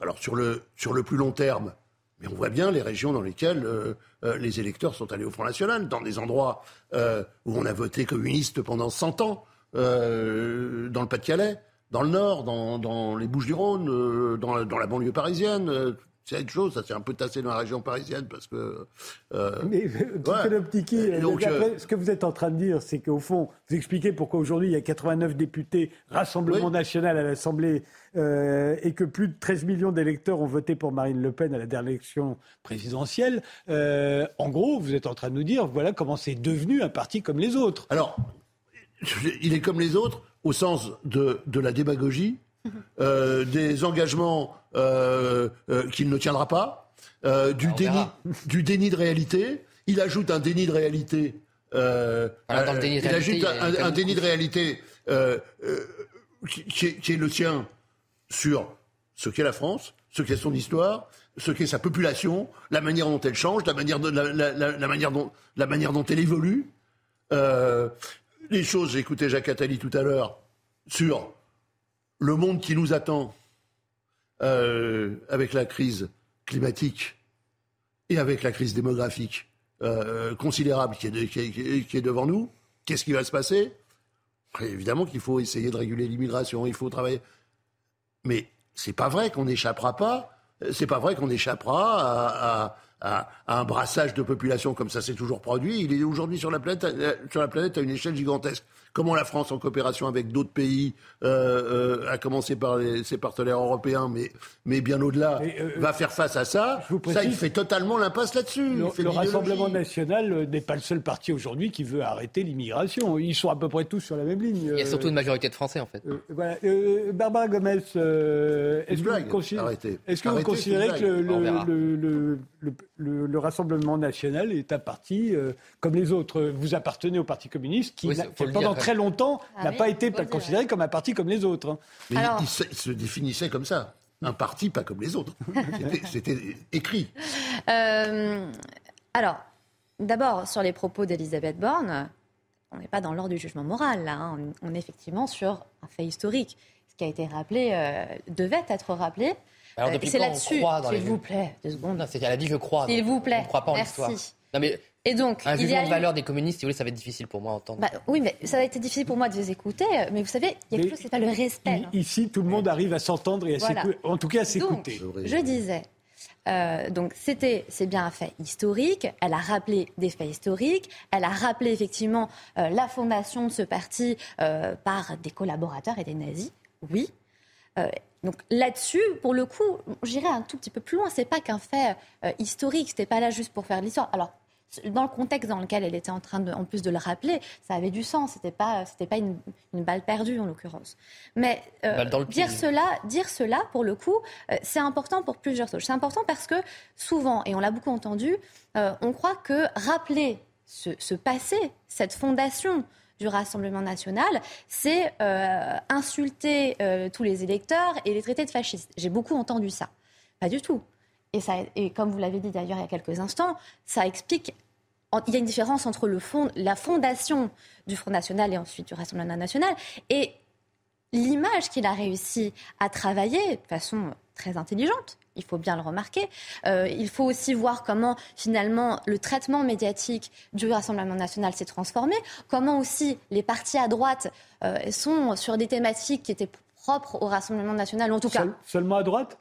alors sur le, sur le plus long terme, mais on voit bien les régions dans lesquelles euh, les électeurs sont allés au Front National, dans des endroits où on a voté communiste pendant 100 ans, dans le Pas-de-Calais, dans le Nord, dans, les Bouches-du-Rhône, dans, la banlieue parisienne, c'est une chose, ça s'est un peu tassé dans la région parisienne parce que. Euh, Mais euh, donc, euh, ce que vous êtes en train de dire, c'est qu'au fond, vous expliquez pourquoi aujourd'hui il y a 89 députés Rassemblement national à l'Assemblée et que plus de 13 millions d'électeurs ont voté pour Marine Le Pen à la dernière élection présidentielle. en gros, vous êtes en train de nous dire, voilà comment c'est devenu un parti comme les autres. Alors, il est comme les autres au sens de, de la démagogie euh, des engagements euh, euh, qu'il ne tiendra pas, du, déni, du déni de réalité. Il ajoute un déni de réalité. il ajoute un, déni de réalité qui, est, le sien sur ce qu'est la France, ce qu'est son histoire, ce qu'est sa population, la manière dont elle change, la manière, la, manière, dont, la manière dont elle évolue. les choses, j'ai écouté Jacques Attali tout à l'heure, sur le monde qui nous attend euh, avec la crise climatique et avec la crise démographique euh, considérable qui est, devant nous, qu'est-ce qui va se passer? Évidemment qu'il faut essayer de réguler l'immigration, il faut travailler. Mais c'est pas vrai qu'on n'échappera pas. C'est pas vrai qu'on échappera à, un brassage de population comme ça s'est toujours produit. Il est aujourd'hui sur planète, sur la planète à une échelle gigantesque comment la France, en coopération avec d'autres pays, euh, euh, à commencer par ses partenaires européens, mais, mais bien au-delà, euh, va faire face à ça, ça, il fait totalement l'impasse là-dessus. Le, Rassemblement national n'est pas le seul parti aujourd'hui qui veut arrêter l'immigration. Ils sont à peu près tous sur la même ligne. Il y a surtout une majorité de Français, en fait. voilà. Barbara Gomez, est-ce que, vous, considérez que le, le, Rassemblement national est un parti comme les autres Vous appartenez au Parti communiste qui, pendant très longtemps, ah n'a pas été considéré comme un parti comme les autres. Hein. Mais il, se, définissait comme ça. Un parti pas comme les autres. C'était écrit. Euh, alors, d'abord, sur les propos d'Elisabeth Borne, on n'est pas dans l'ordre du jugement moral, là. Hein. On, est effectivement sur un fait historique. Ce qui a été rappelé euh, devait être rappelé. Alors, euh, c'est là-dessus, s'il vous plaît, deux secondes. elle a dit je crois. S'il vous plaît. On ne croit pas en l'histoire. Non, mais Et donc, un il y jugement a de eu- valeur des communistes, si vous voulez, ça va être difficile pour moi à entendre. Bah, oui, mais ça a été difficile pour moi de les écouter. Mais vous savez, il y a Mais quelque chose, c'est pas le respect. I- Ici, tout le monde arrive à s'entendre et à Voilà. s'écouter. En tout cas, à s'écouter. je disais, euh, donc c'était, c'est bien un fait historique. Elle a rappelé des faits historiques. Elle a rappelé effectivement euh, la fondation de ce parti euh, par des collaborateurs et des nazis. Oui. Euh, donc là-dessus, pour le coup, j'irai un tout petit peu plus loin. C'est pas qu'un fait euh, historique. C'était pas là juste pour faire de l'histoire. Alors. Dans le contexte dans lequel elle était en train de, en plus de le rappeler, ça avait du sens. C'était pas, c'était pas une, une balle perdue en l'occurrence. Mais euh, dire cela, dire cela, pour le coup, euh, c'est important pour plusieurs choses. C'est important parce que souvent, et on l'a beaucoup entendu, euh, on croit que rappeler ce, ce passé, cette fondation du Rassemblement national, c'est euh, insulter euh, tous les électeurs et les traiter de fascistes. J'ai beaucoup entendu ça. Pas du tout. Et, ça, et comme vous l'avez dit d'ailleurs il y a quelques instants, ça explique. Il y a une différence entre le fond, la fondation du Front National et ensuite du Rassemblement national et l'image qu'il a réussi à travailler de façon très intelligente. Il faut bien le remarquer. Euh, il faut aussi voir comment finalement le traitement médiatique du Rassemblement national s'est transformé, comment aussi les partis à droite euh, sont sur des thématiques qui étaient propres au Rassemblement national, en tout cas, Seul- seulement à droite?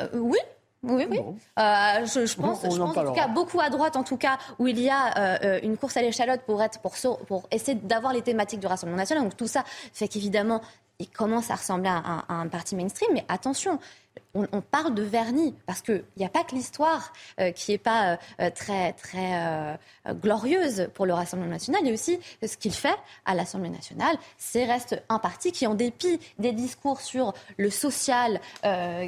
Euh, oui. Oui, oui. Bon. Euh, je, je pense, je en pense en tout cas beaucoup à droite, en tout cas, où il y a euh, une course à l'échalote pour être, pour, pour essayer d'avoir les thématiques du Rassemblement national. Donc tout ça fait qu'évidemment, il commence à ressembler à un, à un parti mainstream. Mais attention, on, parle de vernis parce qu'il n'y a pas que l'histoire euh, qui n'est pas euh, très, très euh, glorieuse pour le Rassemblement national. Il y a aussi ce qu'il fait à l'Assemblée nationale. C'est reste un parti qui, en dépit des discours sur le social,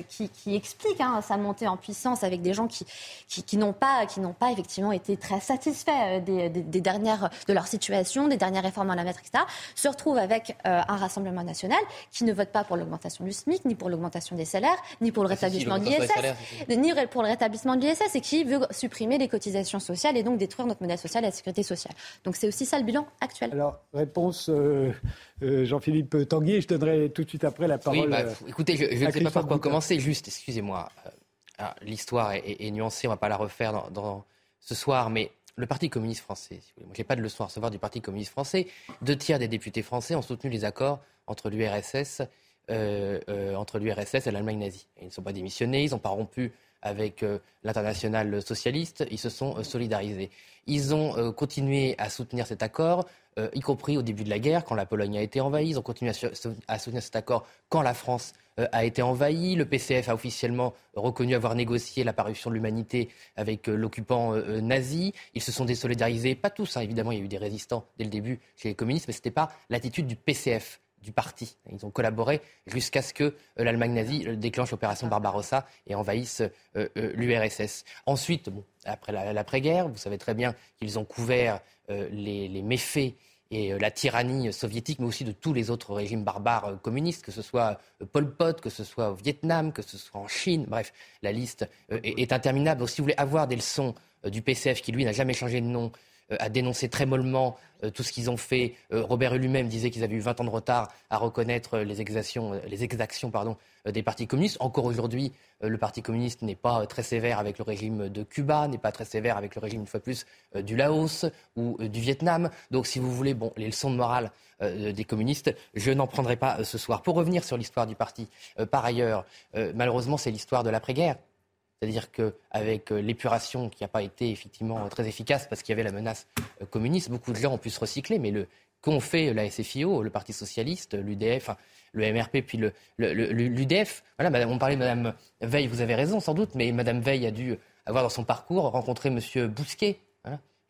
qui, explique hein, sa montée en puissance avec des gens qui, n'ont pas, pas effectivement été très satisfaits de leur situation, des dernières réformes à la mettre, etc., se retrouve avec un Rassemblement national qui ne vote pas pour l'augmentation du SMIC, ni pour l'augmentation des salaires, ni pour le Ah, si, si, rétablissement de l'ISS, ni pour le rétablissement de l'ISS, et qui veut supprimer les cotisations sociales et donc détruire notre modèle social et la sécurité sociale. Donc c'est aussi ça le bilan actuel. Alors, réponse euh, euh, Jean-Philippe Tanguy, je donnerai tout de suite après la parole. Oui, bah, euh, écoutez, je, ne sais pas par quoi commencer. Juste, excusez-moi. euh, alors, L'histoire est, est- est nuancée, on ne va pas la refaire dans, dans ce soir, mais le Parti communiste français, si vous voulez, moi, pas de leçon à recevoir du Parti communiste français. Deux tiers des députés français ont soutenu les accords entre l'URSS, entre l'URSS et l'Allemagne nazie. Ils ne sont pas démissionnés, ils n'ont pas rompu avec euh, l'international socialiste, ils se sont euh, solidarisés. Ils ont euh, continué à soutenir cet accord, euh, y compris au début de la guerre, quand la Pologne a été envahie. Ils ont continué à, soutenir cet accord quand la France euh, a été envahie. Le PCF a officiellement reconnu avoir négocié la parution de l'humanité avec euh, l'occupant euh, euh, nazi. Ils se sont désolidarisés, pas tous, hein, évidemment, il y a eu des résistants dès le début chez les communistes, mais ce n'était pas l'attitude du PCF du parti. Ils ont collaboré jusqu'à ce que euh, l'Allemagne nazie euh, déclenche l'opération Barbarossa et envahisse euh, l'URSS. Ensuite, après la- l'après-guerre, vous savez très bien qu'ils ont couvert les, méfaits et la tyrannie soviétique, mais aussi de tous les autres régimes barbares communistes, que ce soit Pol Pot, que ce soit au Vietnam, que ce soit en Chine. Bref, la liste est, interminable. Donc si vous voulez avoir des leçons du PCF, qui lui n'a jamais changé de nom, a dénoncé très mollement euh, tout ce qu'ils ont fait. Euh, Robert lui-même disait qu'ils avaient eu 20 ans de retard à reconnaître euh, les exactions, euh, euh, des partis communistes. Encore aujourd'hui, euh, le Parti communiste n'est pas euh, très sévère avec le régime de Cuba, n'est pas très sévère avec le régime, une fois plus, euh, du Laos ou euh, du Vietnam. Donc, si vous voulez, bon, les leçons de morale euh, des communistes, je n'en prendrai pas euh, ce soir. Pour revenir sur l'histoire du parti, euh, par ailleurs, euh, malheureusement, c'est l'histoire de l'après-guerre. C'est-à-dire qu'avec l'épuration qui n'a pas été effectivement très efficace parce qu'il y avait la menace euh, communiste, beaucoup de gens ont pu se recycler, mais le qu'ont fait la SFIO, le Parti socialiste, l'UDF, le MRP, puis l'UDF. Voilà, on parlait de Madame Veil, vous avez raison sans doute, mais Madame Veil a dû avoir dans son parcours rencontré Monsieur Bousquet,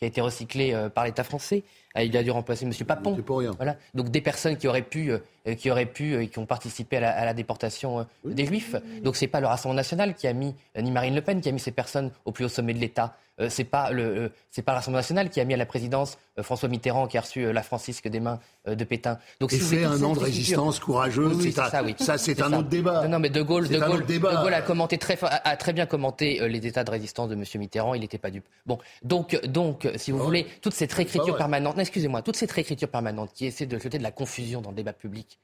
qui a été recyclé euh, par l'État français. Euh, Il a dû remplacer Monsieur Papon. C'est pour rien. Voilà. Donc des personnes qui auraient pu, euh, qui auraient pu, euh, qui ont participé à la, à la déportation euh, des Juifs. Donc c'est pas le Rassemblement national qui a mis, euh, ni Marine Le Pen qui a mis ces personnes au plus haut sommet de l'État. Euh, c'est pas le, euh, c'est pas le Rassemblement national qui a mis à la présidence euh, François Mitterrand qui a reçu euh, la Francisque des mains euh, de Pétain. Donc si toute un an de résistance courageuse. oui, c'est c'est ça, oui. ça, c'est C'est un ça. autre débat. Non, non, mais De Gaulle, C'est de Gaulle. De Gaulle a commenté très, fa- a, a très bien commenté euh, les états de résistance de M. Mitterrand. Il n'était pas dupe. Bon, donc, donc, si vous Ah ouais. voulez, toute cette réécriture vrai. permanente, excusez-moi, toute cette réécriture permanente qui essaie de jeter de la confusion dans le débat public.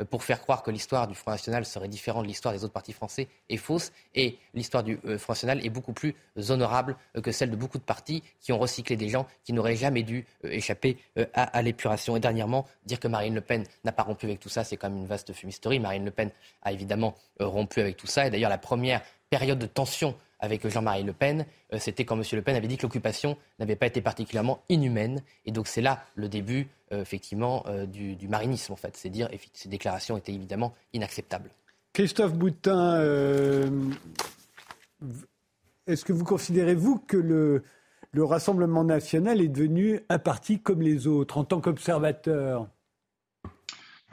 euh, pour faire croire que l'histoire du Front National serait différente de l'histoire des autres partis français est fausse. Et l'histoire du euh, Front National est beaucoup plus honorable euh, que celle de beaucoup de partis qui ont recyclé des gens qui n'auraient jamais dû échapper à, l'épuration. Et dernièrement, dire que Marine Le Pen n'a pas rompu avec tout ça, c'est quand même une vaste fumisterie. Marine Le Pen a évidemment rompu avec tout ça. Et d'ailleurs, la première période de tension avec Jean-Marie Le Pen, euh, c'était quand M. Le Pen avait dit que l'occupation n'avait pas été particulièrement inhumaine. Et donc c'est là le début, euh, effectivement, euh, du, marinisme, en fait. C'est dire ces déclarations étaient évidemment inacceptables. Christophe Boutin, est-ce que vous considérez, vous, que le, le Rassemblement national est devenu un parti comme les autres, en tant qu'observateur?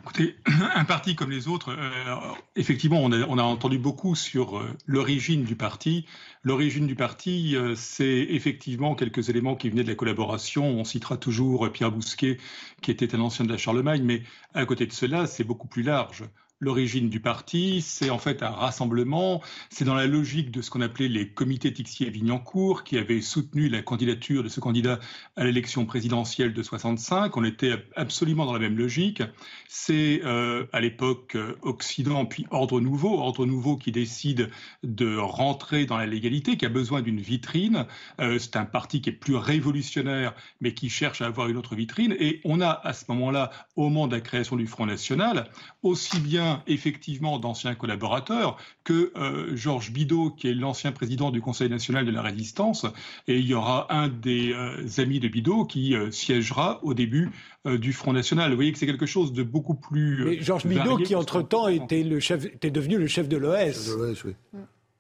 Écoutez, un parti comme les autres, euh, effectivement, on a, entendu beaucoup sur euh, l'origine du parti. L'origine du parti, euh, c'est effectivement quelques éléments qui venaient de la collaboration. On citera toujours Pierre Bousquet, qui était un ancien de la Charlemagne, mais à côté de cela, c'est beaucoup plus large l'origine du parti, c'est en fait un rassemblement, c'est dans la logique de ce qu'on appelait les comités Tixier-Vignancourt qui avaient soutenu la candidature de ce candidat à l'élection présidentielle de 65. On était absolument dans la même logique. C'est euh, à l'époque euh, Occident puis Ordre Nouveau, Ordre Nouveau qui décide de rentrer dans la légalité, qui a besoin d'une vitrine. Euh, c'est un parti qui est plus révolutionnaire mais qui cherche à avoir une autre vitrine. Et on a à ce moment-là, au moment de la création du Front National, aussi bien effectivement d'anciens collaborateurs que euh, Georges Bidault, qui est l'ancien président du Conseil national de la résistance, et il y aura un des euh, amis de Bidault qui euh, siégera au début du Front national. Vous voyez que c'est quelque chose de beaucoup plus. Georges Bidault, qui entre-temps était, le chef, était devenu le chef de l'OS. Oui.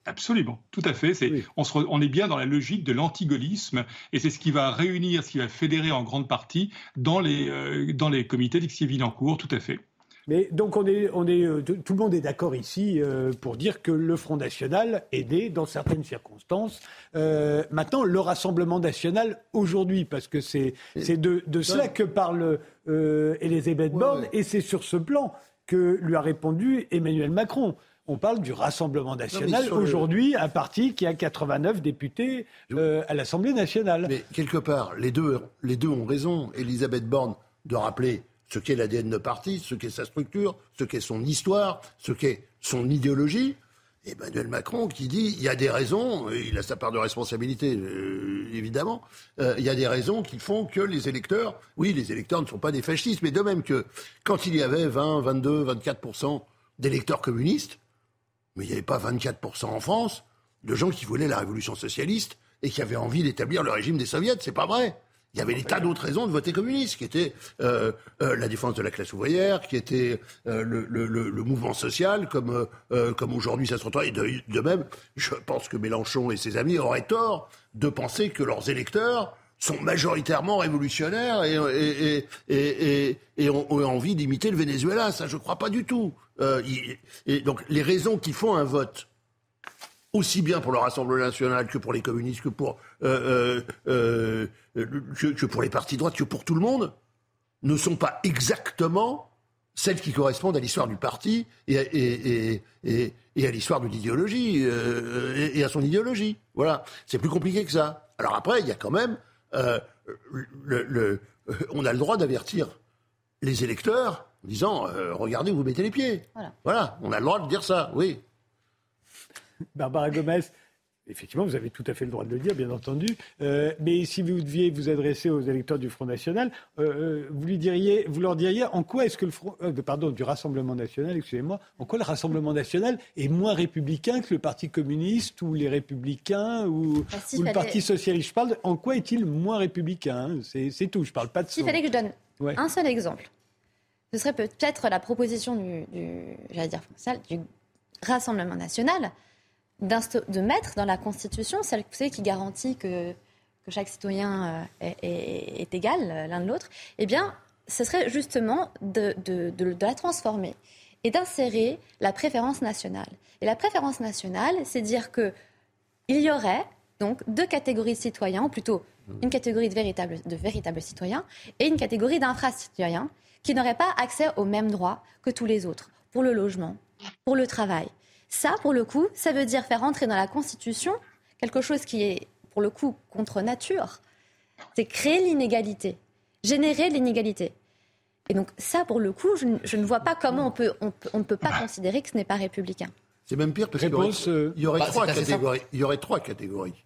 Absolument, tout à fait. on, on, est bien dans la logique de l'antigolisme et c'est ce qui va réunir, ce qui va fédérer en grande partie dans les, dans les comités en cours, tout à fait. Mais donc on est, on est, euh, tout le monde est d'accord ici euh, pour dire que le Front National est né dans certaines circonstances. Euh, maintenant, le Rassemblement National aujourd'hui, parce que c'est de, de cela que parle Elisabeth Borne, et c'est sur ce plan que lui a répondu Emmanuel Macron. On parle du Rassemblement national aujourd'hui, un parti qui a 89 députés à l'Assemblée nationale. Mais quelque part, les deux, les deux ont raison. Elisabeth Borne de rappeler ce qu'est l'ADN de parti, ce qu'est sa structure, ce qu'est son histoire, ce qu'est son idéologie. Emmanuel Macron qui dit il y a des raisons, il a sa part de responsabilité euh, évidemment, euh, il y a des raisons qui font que les électeurs, oui les électeurs ne sont pas des fascistes, mais de même que quand il y avait 20, 22, 24% d'électeurs communistes, mais il n'y avait pas 24% en France de gens qui voulaient la révolution socialiste et qui avaient envie d'établir le régime des soviets, c'est pas vrai. Il y avait des tas d'autres raisons de voter communiste, qui étaient euh, euh, la défense de la classe ouvrière, qui était euh, le, mouvement social, comme, comme aujourd'hui ça se retrouve. Et de, même, je pense que Mélenchon et ses amis auraient tort de penser que leurs électeurs sont majoritairement révolutionnaires et, et, et, ont, envie d'imiter le Venezuela. Ça, je ne crois pas du tout. et donc, les raisons qui font un vote aussi bien pour le Rassemblement national que pour les communistes, que pour, euh, euh, euh, que, pour les partis droites, que pour tout le monde, ne sont pas exactement celles qui correspondent à l'histoire du parti et, à l'histoire de l'idéologie et, à son idéologie. Voilà, c'est plus compliqué que ça. Alors après, il y a quand même, le, on a le droit d'avertir les électeurs en disant, regardez où vous mettez les pieds. Voilà. voilà, on a le droit de dire ça, oui. Barbara Gomez, Effectivement, vous avez tout à fait le droit de le dire, bien entendu. Euh, mais si vous deviez vous adresser aux électeurs du Front National, euh, euh, vous, lui diriez, vous leur diriez en quoi est-ce que le Front, pardon, du Rassemblement National, excusez-moi, en quoi le Rassemblement National est moins républicain que le Parti communiste ou les Républicains ou, bah, le Parti socialiste? Je parle, en quoi est-il moins républicain? C'est tout. Je parle pas de. S'il fallait que je donne un seul exemple, ce serait peut-être la proposition du, j'allais dire, du Rassemblement National de mettre dans la Constitution, celle qui garantit que, que chaque citoyen euh, est, égal euh, l'un de l'autre, eh bien, ce serait justement de, de, de, la transformer et d'insérer la préférence nationale. Et la préférence nationale, c'est dire que il y aurait donc deux catégories de citoyens, ou plutôt une catégorie de véritables, de véritables citoyens et une catégorie d'infracitoyens qui n'auraient pas accès aux mêmes droits que tous les autres pour le logement, pour le travail, ça, pour le coup, ça veut dire faire entrer dans la Constitution quelque chose qui est, pour le coup, contre nature. C'est créer l'inégalité, générer l'inégalité. Et donc ça, pour le coup, je, ne vois pas comment on, peut, on, ne peut pas considérer que ce n'est pas républicain. C'est même pire parce qu'il y euh, il y aurait bah, trois catégories. Il y aurait trois catégories.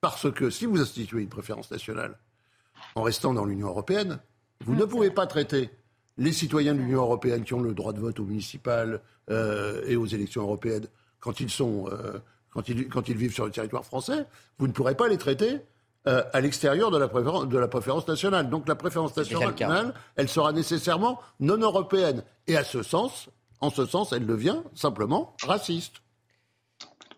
Parce que si vous instituez une préférence nationale en restant dans l'Union européenne, vous ne pouvez pas traiter les citoyens de l'Union européenne qui ont le droit de vote au municipal euh, et aux élections européennes quand ils sont euh, quand ils, quand ils vivent sur le territoire français, vous ne pourrez pas les traiter euh, à l'extérieur de la, préférence, de la préférence nationale. Donc la préférence nationale, elle sera nécessairement non européenne. Et à ce sens, en ce sens, elle devient simplement raciste.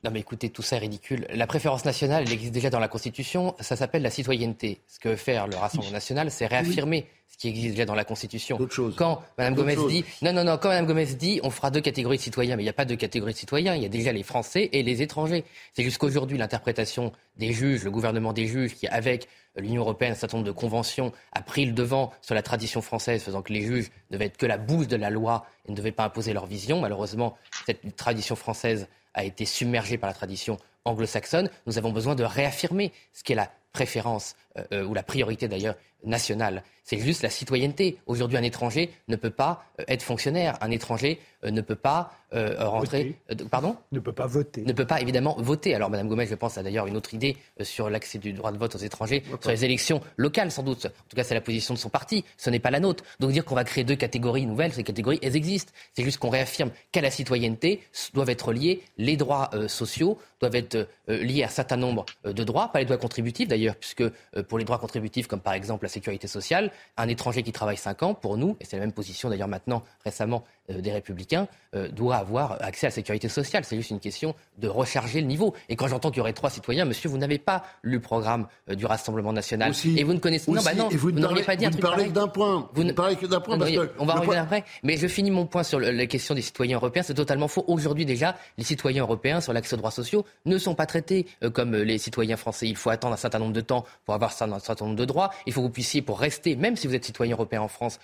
Non mais écoutez, tout ça est ridicule. La préférence nationale, elle existe déjà dans la Constitution, ça s'appelle la citoyenneté. Ce que veut faire le Rassemblement national, c'est réaffirmer ce qui existe déjà dans la Constitution. Chose. Quand Mme Gomez dit, non, non, non, quand Mme Gomez dit, on fera deux catégories de citoyens, mais il n'y a pas deux catégories de citoyens, il y a déjà les Français et les étrangers. C'est jusqu'aujourd'hui l'interprétation des juges, le gouvernement des juges, qui, avec l'Union européenne, un certain nombre de conventions, a pris le devant sur la tradition française, faisant que les juges ne devaient être que la bouse de la loi et ne devaient pas imposer leur vision. Malheureusement, cette tradition française a été submergé par la tradition anglo-saxonne, nous avons besoin de réaffirmer ce qu'est la préférence, euh, euh, ou la priorité d'ailleurs, nationale. C'est juste la citoyenneté. Aujourd'hui, un étranger ne peut pas euh, être fonctionnaire. Un étranger ne peut pas rentrer. pardon? Ne peut pas voter. Ne peut pas évidemment voter. Alors, Mme Gomez, je pense, a d'ailleurs une autre idée sur l'accès du droit de vote aux étrangers, sur les élections locales, sans doute. En tout cas, c'est la position de son parti. Ce n'est pas la nôtre. Donc, dire qu'on va créer deux catégories nouvelles, ces catégories, elles existent. C'est juste qu'on réaffirme qu'à la citoyenneté doivent être liés les droits sociaux, doivent être liés à un certain nombre de droits, pas les droits contributifs d'ailleurs, puisque pour les droits contributifs, comme par exemple la sécurité sociale, un étranger qui travaille 5 ans, pour nous, et c'est la même position d'ailleurs maintenant récemment euh, des Républicains, euh, doit avoir accès à la sécurité sociale. C'est juste une question de recharger le niveau. Et quand j'entends qu'il y aurait trois citoyens, monsieur, vous n'avez pas lu le programme euh, du Rassemblement national. et vous ne connaissez... non, bah non, vous, n'auriez pas dit un truc parlez d'un point. Vous ne parlez que d'un point. on va revenir après. Mais je finis mon point sur la question des citoyens européens. C'est totalement faux. Aujourd'hui déjà, les citoyens européens sur l'accès aux droits sociaux ne sont pas traités comme les citoyens français. Il faut attendre un certain nombre de temps pour avoir un certain nombre de droits. Il faut que vous puissiez, pour rester, même si vous êtes citoyen européen en France,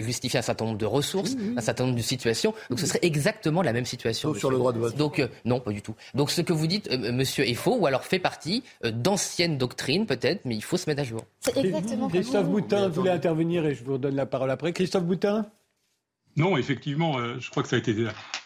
justifier un certain nombre de ressources, un certain nombre de situations. Donc ce serait exactement la même situation. sur le droit de vote. Donc euh, non, pas du tout. Donc ce que vous dites, euh, monsieur, est faux, ou alors fait partie euh, d'anciennes doctrines peut-être, mais il faut se mettre à jour. C'est exactement. Christophe Boutin voulait intervenir et je vous redonne la parole après. Christophe Boutin. Non, effectivement, euh, je crois que ça a été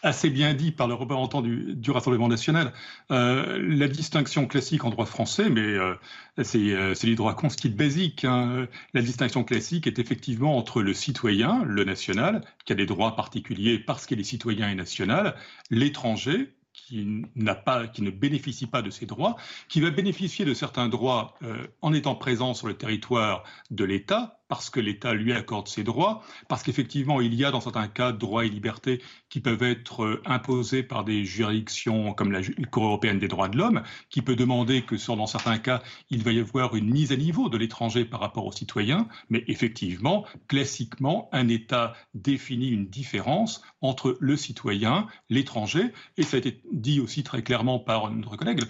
assez bien dit par le représentant du, du Rassemblement national. Euh, la distinction classique en droit français, mais euh, c'est du droit constit basique. Hein. La distinction classique est effectivement entre le citoyen, le national, qui a des droits particuliers parce qu'il est citoyen et national, l'étranger, qui pas, qui ne bénéficie pas de ces droits, qui va bénéficier de certains droits en étant présent sur le territoire de l'État, parce que l'État lui accorde ses droits, parce qu'effectivement, il y a dans certains cas droits et libertés qui peuvent être euh, imposés par des juridictions comme la Cour européenne des droits de l'homme, qui peut demander que dans certains cas, il va y avoir une mise à niveau de l'étranger par rapport aux citoyens, mais effectivement, classiquement, un État définit une différence entre le citoyen, l'étranger, et ça a été dit aussi très clairement par notre collègue,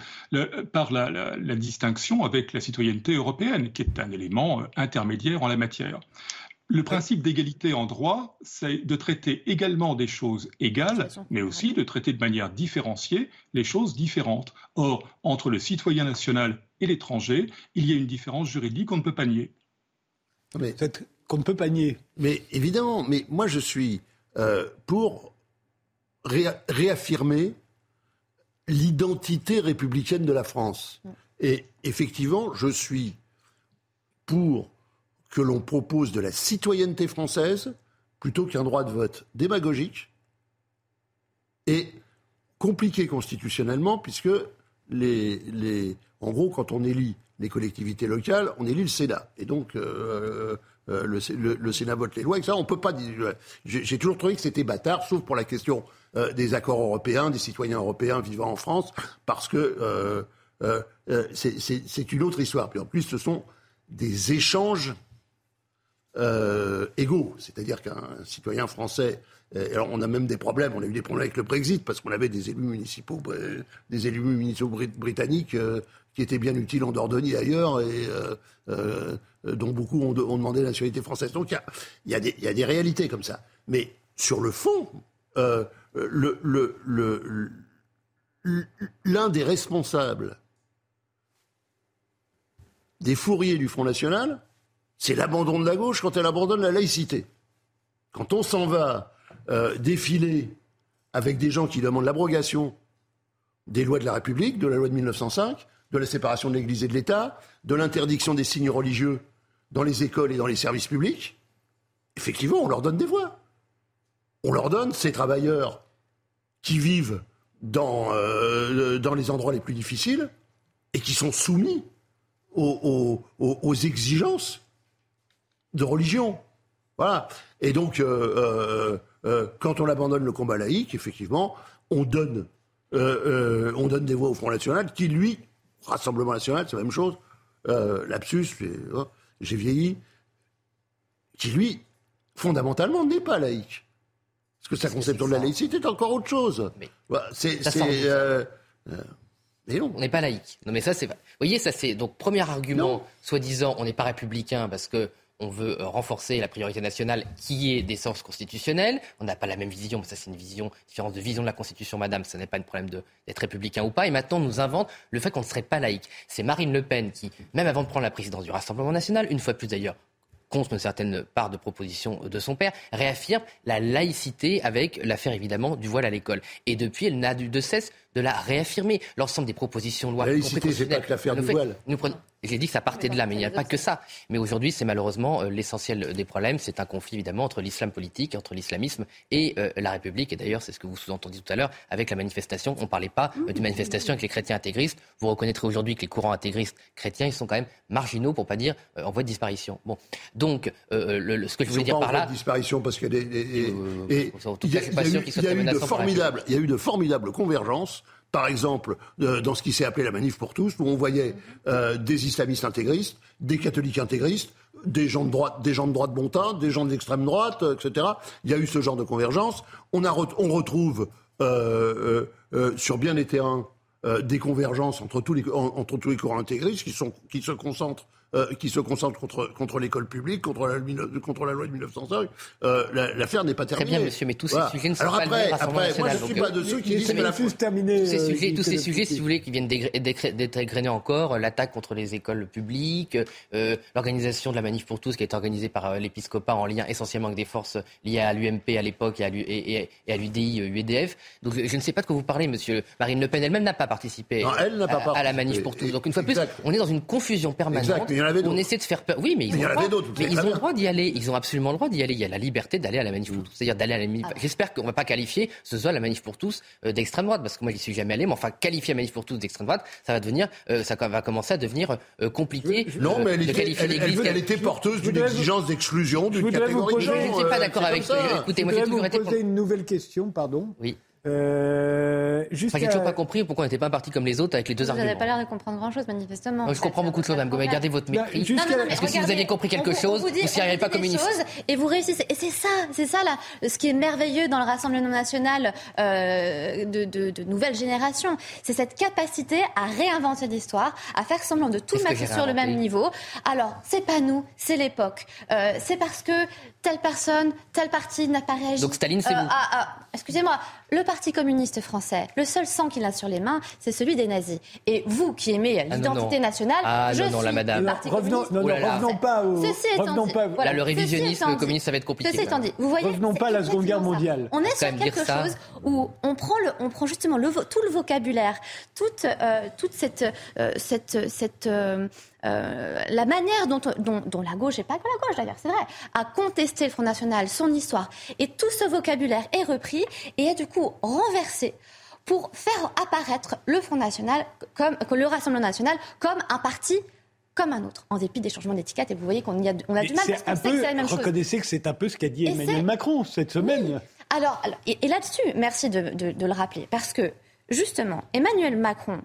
par la, distinction avec la citoyenneté européenne, qui est un élément euh, intermédiaire en la matière. Le principe d'égalité en droit, c'est de traiter également des choses égales, mais aussi de traiter de manière différenciée les choses différentes. Or, entre le citoyen national et l'étranger, il y a une différence juridique qu'on ne peut pas nier. Mais, qu'on ne peut pas nier. Mais évidemment, mais moi je suis euh, pour réaffirmer l'identité républicaine de la France. Et effectivement, je suis pour que l'on propose de la citoyenneté française plutôt qu'un droit de vote démagogique et compliqué constitutionnellement, puisque les, les, en gros, quand on élit les collectivités locales, on élit le Sénat. Et donc, euh, euh, le, Sénat vote les lois, et ça, on peut pas. J'ai toujours trouvé que c'était bâtard, sauf pour la question euh, des accords européens, des citoyens européens vivant en France, parce que c'est une autre histoire. Puis en plus, ce sont des échanges euh, égaux. C'est-à-dire qu'un citoyen français, euh, alors on a même des problèmes, on a eu des problèmes avec le Brexit parce qu'on avait des élus municipaux, des élus municipaux britanniques euh, qui étaient bien utiles en Dordogne et ailleurs et dont beaucoup ont, demandé la nationalité française. Donc il y a, des réalités comme ça. Mais sur le fond, l'un des responsables des fourriers du Front National, c'est l'abandon de la gauche quand elle abandonne la laïcité. quand on s'en va euh, défiler avec des gens qui demandent l'abrogation des lois de la République, de la loi de 1905, de la séparation de l'Église et de l'État, de l'interdiction des signes religieux dans les écoles et dans les services publics, effectivement, on leur donne des voix. On leur donne ces travailleurs qui vivent dans, euh, les endroits les plus difficiles et qui sont soumis aux, exigences de religion. Voilà. Et donc, euh, euh, quand on abandonne le combat laïque, effectivement, on donne, on donne des voix au Front National qui, lui, Rassemblement National, c'est la même chose, lapsus, j'ai vieilli, qui, lui, fondamentalement, n'est pas laïque. Parce que sa conception de la laïcité est encore autre chose. Mais c'est, euh, euh, mais non. On n'est pas laïque. Non, mais ça, c'est. Vous voyez, ça, c'est. Donc, premier argument, soi-disant, on n'est pas républicain parce que on veut euh, renforcer la priorité nationale qui est d'essence constitutionnelle. On n'a pas la même vision, mais ça c'est une vision, différence de vision de la Constitution, madame. Ce n'est pas un problème d'être républicain ou pas. Et maintenant, on nous invente le fait qu'on ne serait pas laïque. C'est Marine Le Pen qui, même avant de prendre la présidence du Rassemblement national, une fois plus d'ailleurs, contre une certaine part de propositions de son père, réaffirme la laïcité avec l'affaire évidemment du voile à l'école. Et depuis, elle n'a de cesse de la réaffirmer. L'ensemble des propositions de loi. La laïcité, c'est pas que l'affaire du voile. J'ai dit que ça partait de là, mais il n'y a pas que ça. Mais aujourd'hui, c'est malheureusement euh, l'essentiel des problèmes. C'est un conflit évidemment entre l'islam politique, entre l'islamisme et euh, la République. Et d'ailleurs, c'est ce que vous sous-entendiez tout à l'heure avec la manifestation. On ne parlait pas euh, d'une manifestation avec les chrétiens intégristes. Vous reconnaîtrez aujourd'hui que les courants intégristes chrétiens, ils sont quand même marginaux, pour pas dire en voie de disparition. Bon, donc ce que je voulais dire par là. En voie de disparition parce qu'il y a des. il y a eu de formidables, il y a eu de formidables convergences par exemple, euh, dans ce qui s'est appelé la manif pour tous, où on voyait euh, des islamistes intégristes, des catholiques intégristes, des gens de droite, des gens de droite bon teint, des gens d'extrême droite, euh, etc. Il y a eu ce genre de convergence. On, retrouve sur bien des terrains des convergences entre tous les, courants intégristes qui se concentrent euh, qui se concentre contre, contre l'école publique, contre la, contre la loi de 1905. Euh, l'affaire n'est pas terminée. Très bien, monsieur, mais tous ces sujets ne sont Alors pas après, après moi, je ne suis pas de ceux qui disent que la terminée. Tous ces euh, sujets, tous ces sujets si vous voulez, qui viennent d'être égrenés encore, l'attaque contre les écoles publiques, l'organisation de la manif pour tous qui a été organisée par l'épiscopat en lien essentiellement avec des forces liées à l'UMP à l'époque et à l'UDI, UEDF. Donc je ne sais pas de quoi vous parlez, monsieur. Marine Le Pen elle-même n'a pas participé à, la manif pour tous. Donc une fois plus, on est dans une confusion permanente on essaie de faire peur. Oui, mais ils ont, le droit, mais ils ont le droit d'y aller. Ils ont absolument le droit d'y aller. Il y a la liberté d'aller à la manif pour tous. C'est-à-dire d'aller à la manif. Ah. J'espère qu'on ne va pas qualifier ce soit la manif pour tous euh, d'extrême droite, parce que moi, j'y suis jamais allé. Mais enfin, qualifier la manif pour tous d'extrême droite, ça va devenir, euh, ça va commencer à devenir euh, compliqué. non, mais elle, était, elle, était porteuse d'une exigence d'exclusion d'une catégorie de. Je n'étais pas d'accord avec. Écoutez, moi, j'ai toujours été. poser une nouvelle question, pardon. Oui. Euh, enfin, j'ai toujours pas compris pourquoi on n'était pas un parti comme les autres avec les deux vous arguments. Vous n'avez pas l'air de comprendre grand-chose, manifestement. je comprends beaucoup de choses, Mme Gomez. Gardez votre mépris. Est-ce que si vous aviez compris quelque chose, vous, n'y arrivez pas comme ministre Et vous réussissez. Et c'est ça, c'est ça là, ce qui est merveilleux dans le Rassemblement national euh, de, de, de, nouvelle génération. C'est cette capacité à réinventer l'histoire, à faire semblant de tout mettre sur le même niveau. Alors, c'est pas nous, c'est l'époque. Euh, c'est parce que telle personne, tel parti n'a pas réagi. Donc Staline, c'est euh, vous. Ah, ah, excusez-moi, le Parti communiste français, le seul sang qu'il a sur les mains, c'est celui des nazis. Et vous qui aimez ah, l'identité nationale, ah, je non, non, suis la madame. Parti revenons, non, non, revenons pas au. Ceci étant dit, voilà. Là, le révisionnisme communiste, ça va être compliqué. Ceci étant dit, vous voyez, revenons pas à la Seconde Guerre mondiale. On est sur quelque chose où on prend, le, on prend justement le, tout le vocabulaire, toute, euh, toute cette, euh, cette, cette euh, la manière dont, dont, la gauche, et pas que la gauche d'ailleurs, c'est vrai, a contesté le Front National, son histoire, et tout ce vocabulaire est repris et est du coup renversé pour faire apparaître le Front National, comme, le Rassemblement National, comme un parti comme un autre, en dépit des changements d'étiquette. Et vous voyez qu'on a, on a du mal parce qu'on sait que c'est la même chose. Reconnaissez que c'est un peu ce qu'a dit Emmanuel Macron cette semaine. Alors, et, là-dessus, merci de, de le rappeler, parce que justement, Emmanuel Macron,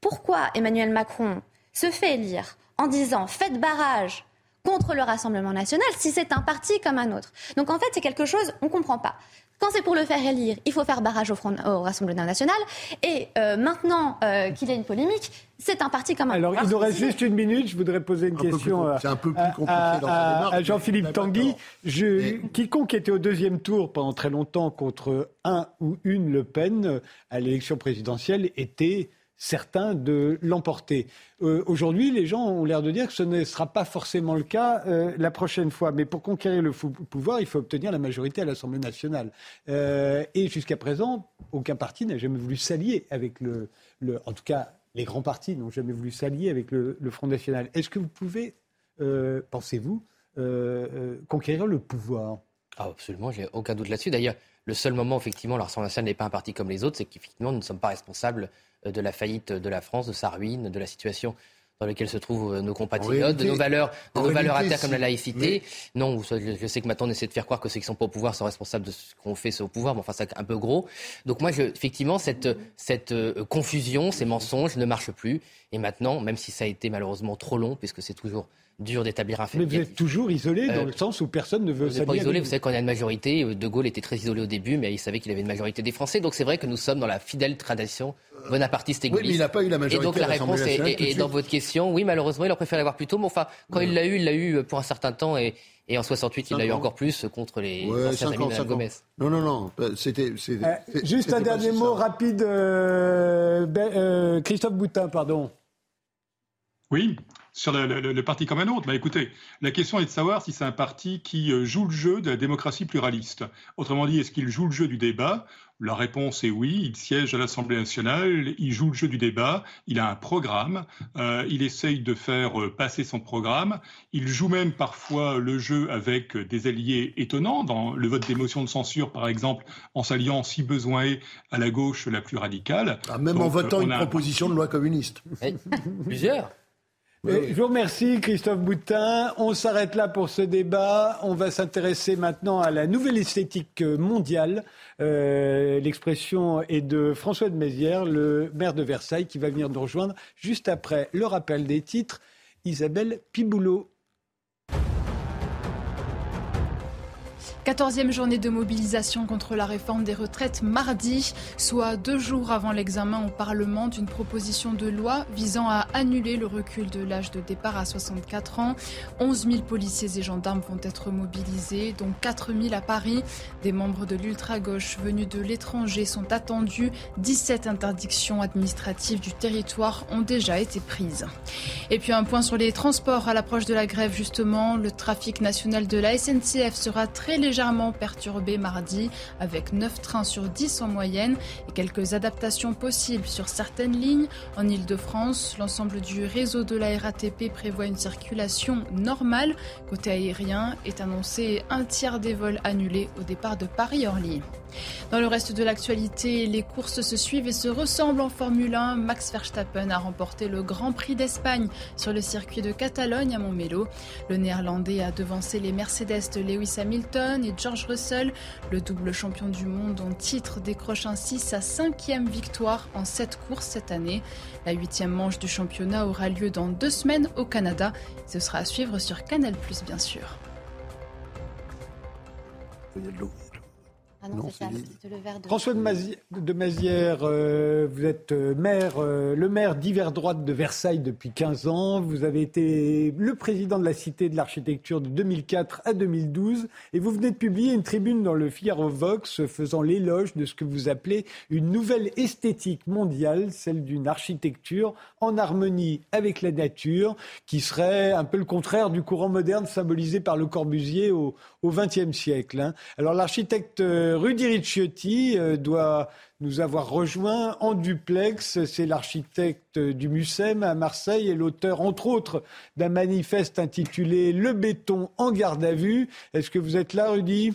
pourquoi Emmanuel Macron se fait élire en disant faites barrage contre le Rassemblement national si c'est un parti comme un autre. Donc en fait, c'est quelque chose, on ne comprend pas. Quand c'est pour le faire élire, il faut faire barrage au, Front, au Rassemblement national. Et euh, maintenant euh, qu'il y a une polémique, c'est un parti comme un Alors, il nous reste juste une minute. Je voudrais poser une question euh, un peu plus à, à Jean-Philippe Tanguy. Je, Quiconque était au deuxième tour pendant très longtemps contre un ou une Le Pen à l'élection présidentielle était certains de l'emporter. Euh, aujourd'hui, les gens ont l'air de dire que ce ne sera pas forcément le cas euh, la prochaine fois. Mais pour conquérir le pouvoir, il faut obtenir la majorité à l'Assemblée nationale. Euh, et jusqu'à présent, aucun parti n'a jamais voulu s'allier avec le, En tout cas, les grands partis n'ont jamais voulu s'allier avec le, Front national. Est-ce que vous pouvez, pensez-vous, conquérir le pouvoir? Ah, Absolument, j'ai aucun doute là-dessus. D'ailleurs, le seul moment, effectivement, l'Assemblée nationale n'est pas un parti comme les autres, c'est qu'effectivement, nous ne sommes pas responsables de la faillite de la France, de sa ruine, de la situation dans laquelle se trouvent euh, nos compatriotes, de nos valeurs, de nos valeurs à terre comme la laïcité. Non, je sais que maintenant on essaie de faire croire que ceux qui sont pas au pouvoir sont responsables de ce qu'on fait au pouvoir, mais enfin c'est un peu gros. Donc moi, je, effectivement, cette, cette euh, confusion, ces mensonges ne marchent plus. Et maintenant, même si ça a été malheureusement trop long, puisque c'est toujours dur d'établir un fait. Mais vous êtes toujours isolé dans le sens où personne ne veut s'allier. Pas isolé, vous savez qu'on a une majorité. De Gaulle était très isolé au début, mais il savait qu'il avait une majorité des Français. Donc c'est vrai que nous sommes dans la fidèle tradition bonapartiste et Oui, mais il n'a pas eu la majorité. Et donc la réponse est, dans votre question. Oui, malheureusement, il aurait préféré l'avoir plus tôt. Mais enfin, quand il l'a eu, il l'a eu pour un certain temps. Et, et en 68, il l'a eu encore plus contre les ouais, anciens amis de Gomez. Non, non, non. Bah, c'était. Euh, juste un dernier mot rapide. Euh, ben, euh, Christophe Boutin, pardon. Oui, sur le, parti comme un autre. Bah, écoutez, la question est de savoir si c'est un parti qui euh, joue le jeu de la démocratie pluraliste. Autrement dit, est-ce qu'il joue le jeu du débat? La réponse est oui. Il siège à l'Assemblée nationale, il joue le jeu du débat, il a un programme, euh, il essaye de faire euh, passer son programme, il joue même parfois le jeu avec des alliés étonnants, dans le vote des motions de censure par exemple, en s'alliant si besoin est à la gauche la plus radicale. Ah, même en votant une proposition de loi communiste. Plusieurs je vous remercie, Christophe Boutin. On s'arrête là pour ce débat. On va s'intéresser maintenant à la nouvelle esthétique mondiale. Euh, l'expression est de François de Mézières, le maire de Versailles, qui va venir nous rejoindre juste après le rappel des titres. Isabelle Piboulot. Quatorzième journée de mobilisation contre la réforme des retraites mardi, soit deux jours avant l'examen au Parlement d'une proposition de loi visant à annuler le recul de l'âge de départ à 64 ans. 11 000 policiers et gendarmes vont être mobilisés, dont 4 000 à Paris. Des membres de l'ultra-gauche venus de l'étranger sont attendus. 17 interdictions administratives du territoire ont déjà été prises. Et puis un point sur les transports à l'approche de la grève justement. Le trafic national de la SNCF sera très léger légèrement perturbé mardi, avec 9 trains sur 10 en moyenne et quelques adaptations possibles sur certaines lignes. En Ile-de-France, l'ensemble du réseau de la RATP prévoit une circulation normale. Côté aérien, est annoncé un tiers des vols annulés au départ de Paris-Orly. Dans le reste de l'actualité, les courses se suivent et se ressemblent en Formule 1. Max Verstappen a remporté le Grand Prix d'Espagne sur le circuit de Catalogne à Montmelo. Le Néerlandais a devancé les Mercedes de Lewis Hamilton George Russell. Le double champion du monde en titre décroche ainsi sa cinquième victoire en sept courses cette année. La huitième manche du championnat aura lieu dans deux semaines au Canada. Ce sera à suivre sur Canal+, bien sûr. Ah François de, Mazière, euh, vous êtes euh, maire, euh, le maire d'hiver droite de Versailles depuis 15 ans. Vous avez été le président de la Cité de l'Architecture de 2004 à 2012. Et vous venez de publier une tribune dans le Figaro Vox faisant l'éloge de ce que vous appelez une nouvelle esthétique mondiale, celle d'une architecture en harmonie avec la nature, qui serait un peu le contraire du courant moderne symbolisé par Le Corbusier au XXe siècle. Hein. Alors l'architecte Rudy Ricciotti euh, doit nous avoir rejoint en duplex. C'est l'architecte du MUSEM à Marseille et l'auteur, entre autres, d'un manifeste intitulé Le béton en garde à vue. Est-ce que vous êtes là, Rudy?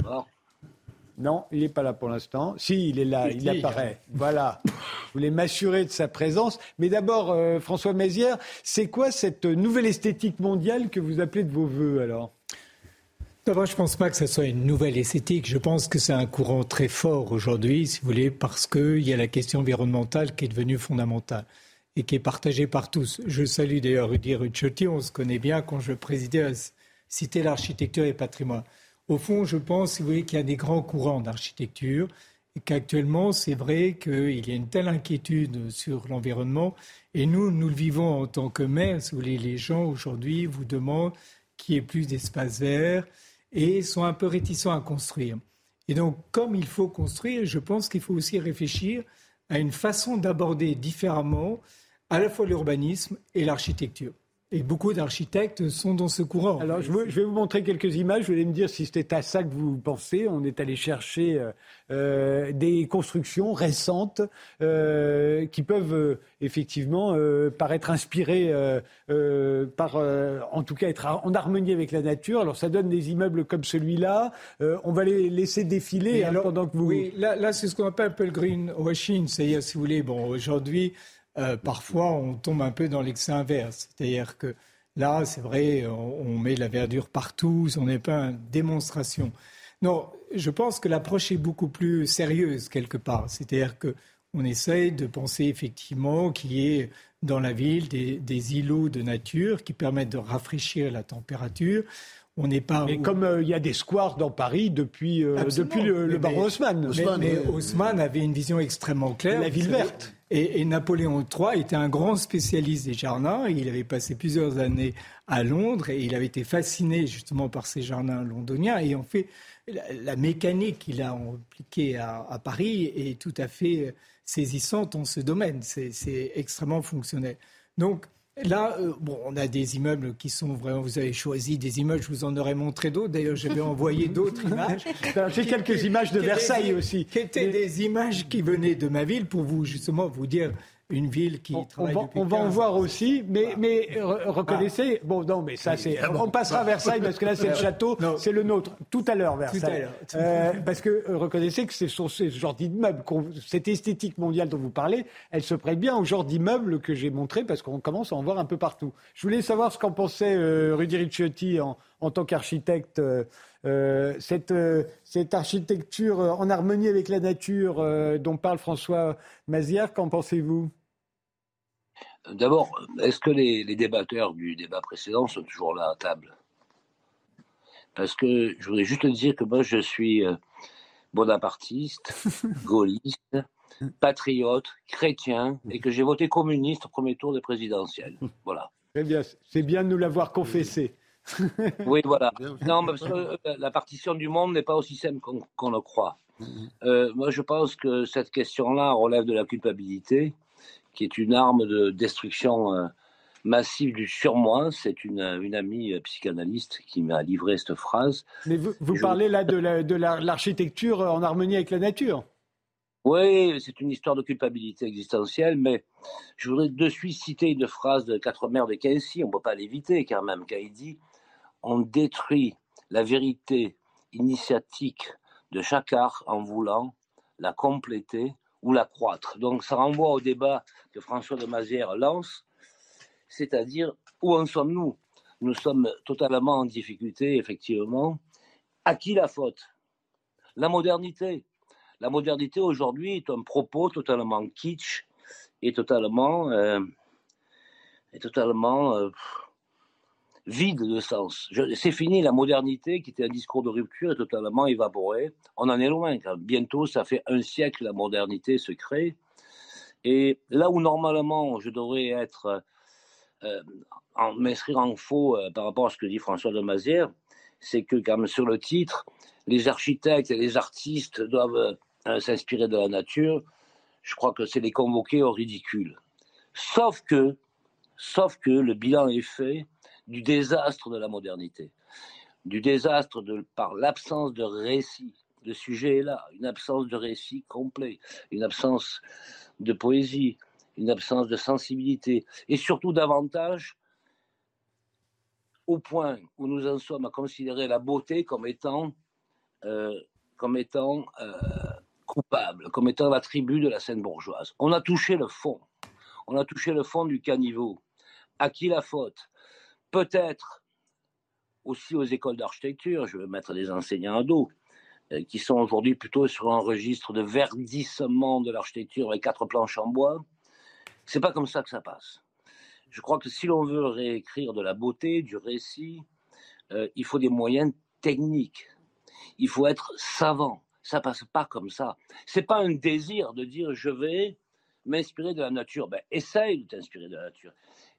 Bonsoir. Non, il n'est pas là pour l'instant. Si, il est là, il apparaît. Voilà. Je voulais m'assurer de sa présence. Mais d'abord, euh, François Mézières, c'est quoi cette nouvelle esthétique mondiale que vous appelez de vos voeux alors? D'abord, je ne pense pas que ce soit une nouvelle esthétique. Je pense que c'est un courant très fort aujourd'hui, si vous voulez, parce qu'il y a la question environnementale qui est devenue fondamentale et qui est partagée par tous. Je salue d'ailleurs Rudy Rucciotti, on se connaît bien quand je présidais à Cité l'Architecture et Patrimoine. Au fond, je pense, si vous voulez, qu'il y a des grands courants d'architecture et qu'actuellement, c'est vrai qu'il y a une telle inquiétude sur l'environnement et nous, nous le vivons en tant que maire. Si vous voulez, les gens aujourd'hui vous demandent qu'il y ait plus d'espace vert, et sont un peu réticents à construire. Et donc, comme il faut construire, je pense qu'il faut aussi réfléchir à une façon d'aborder différemment à la fois l'urbanisme et l'architecture. Et beaucoup d'architectes sont dans ce courant. Alors, je, vais vous montrer quelques images. Vous allez me dire si c'était à ça que vous pensez. On est allé chercher euh, euh, des constructions récentes euh, qui peuvent effectivement paraître inspirées par, en tout cas, être en harmonie avec la nature. Alors, ça donne des immeubles comme celui-là. on va les laisser défiler hein, pendant que vous. Oui, là, là c'est ce qu'on appelle un peu le greenwashing. C'est-à-dire, si vous voulez, bon, aujourd'hui. Euh, parfois on tombe un peu dans l'excès inverse. C'est-à-dire que là, c'est vrai, on, met la verdure partout, on n'est pas une démonstration. Non, je pense que l'approche est beaucoup plus sérieuse quelque part. C'est-à-dire qu'on essaye de penser effectivement qu'il y ait dans la ville des, îlots de nature qui permettent de rafraîchir la température. On n'est pas. Mais comme euh, il y a des squares dans Paris depuis, euh, depuis le, baron Haussmann. Mais, Haussmann avait une vision extrêmement claire. La ville verte. Et, Napoléon III était un grand spécialiste des jardins. Il avait passé plusieurs années à Londres et il avait été fasciné justement par ces jardins londoniens. Et en fait, la, mécanique qu'il a appliquée à, à, Paris est tout à fait saisissante en ce domaine. C'est extrêmement fonctionnel. Donc, Là, euh, bon, on a des immeubles qui sont vraiment. Vous avez choisi des immeubles, je vous en aurais montré d'autres. D'ailleurs, je vais envoyer d'autres images. J'ai quelques images de Versailles aussi. Qui étaient des images qui venaient de ma ville pour vous, justement, vous dire une ville qui on, travaille on va, on va en voir aussi, mais, mais reconnaissez. Bon, non, mais ça, c'est. On passera à Versailles parce que là, c'est le château, c'est le nôtre. Tout à l'heure, Versailles. Euh, parce que euh, reconnaissez que ce sont ce genre d'immeubles, cette esthétique mondiale dont vous parlez, elle se prête bien au genre d'immeubles que j'ai montré parce qu'on commence à en voir un peu partout. Je voulais savoir ce qu'en pensait euh, Rudy Ricciotti en, en tant qu'architecte. cette, cette, architecture en harmonie avec la nature dont parle François Mazière, qu'en pensez-vous? D'abord, est-ce que les, débatteurs du débat précédent sont toujours là à table? Parce que je voudrais juste dire que moi, je suis euh, bonapartiste, gaulliste, patriote, chrétien, et que j'ai voté communiste au premier tour des présidentielles. Voilà. Très bien, c'est bien de nous l'avoir confessé. oui, voilà. Non, parce que euh, la partition du monde n'est pas aussi simple qu'on le croit. Mm-hmm. Euh, moi, je pense que cette question-là relève de la culpabilité qui est une arme de destruction euh, massive du surmoi. C'est une, une, amie euh, psychanalyste qui m'a livré cette phrase. Mais vous, vous parlez là de l'architecture en harmonie avec la nature oui, c'est une histoire de culpabilité existentielle, mais je voudrais de suite citer une phrase de Quatre Mères de Quincy, on ne peut pas l'éviter quand même, quand il dit On détruit la vérité initiatique de chaque art en voulant la compléter ou la croître. Donc ça renvoie au débat que François de Mazière lance, c'est-à-dire où en sommes-nous? Nous sommes totalement en difficulté, effectivement. À qui la faute? La modernité. La modernité aujourd'hui est un propos totalement kitsch et totalement, euh, et totalement euh, vide de sens. C'est fini, la modernité, qui était un discours de rupture, est totalement évaporée. On en est loin. bientôt, ça fait un siècle la modernité se crée. Et là où normalement je devrais être, euh, m'inscrire en faux euh, par rapport à ce que dit François de Mazière, c'est que comme sur le titre, les architectes et les artistes doivent euh, s'inspirer de la nature. Je crois que c'est les convoquer au ridicule. Sauf que, sauf que le bilan est fait du désastre de la modernité, du désastre par l'absence de récit. Le sujet est là, une absence de récit complet, une absence de poésie, une absence de sensibilité, et surtout davantage au point où nous en sommes à considérer la beauté comme étant, euh, comme étant euh, coupable, comme étant l'attribut de la scène bourgeoise. On a touché le fond, on a touché le fond du caniveau. À qui la faute? Peut-être aussi aux écoles d'architecture, je vais mettre des enseignants à dos, euh, qui sont aujourd'hui plutôt sur un registre de verdissement de l'architecture avec quatre planches en bois. C'est pas comme ça que ça passe. Je crois que si l'on veut réécrire de la beauté, du récit, euh, il faut des moyens techniques. Il faut être savant. Ça passe pas comme ça. C'est pas un désir de dire je vais m'inspirer de la nature. Ben, essaye de t'inspirer de la nature.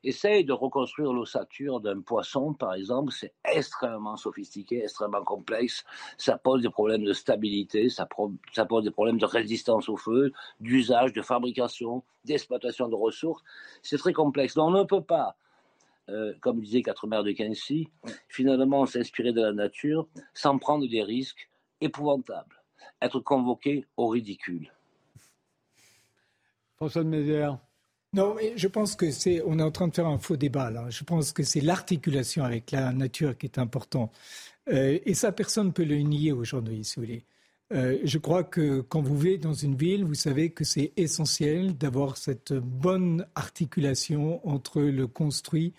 Essaye de reconstruire l'ossature d'un poisson, par exemple. C'est extrêmement sophistiqué, extrêmement complexe. Ça pose des problèmes de stabilité, ça, pose des problèmes de résistance au feu, d'usage, de fabrication, d'exploitation de ressources. C'est très complexe. Donc on ne peut pas euh, comme disait Quatre Mères de Quincy, finalement s'inspirer de la nature sans prendre des risques épouvantables, être convoqué au ridicule. François de Mézières. Non, mais je pense que c'est, on est en train de faire un faux débat là. Je pense que c'est l'articulation avec la nature qui est important. Euh, et ça, personne ne peut le nier aujourd'hui, si vous voulez. Euh, je crois que quand vous vivez dans une ville, vous savez que c'est essentiel d'avoir cette bonne articulation entre le construit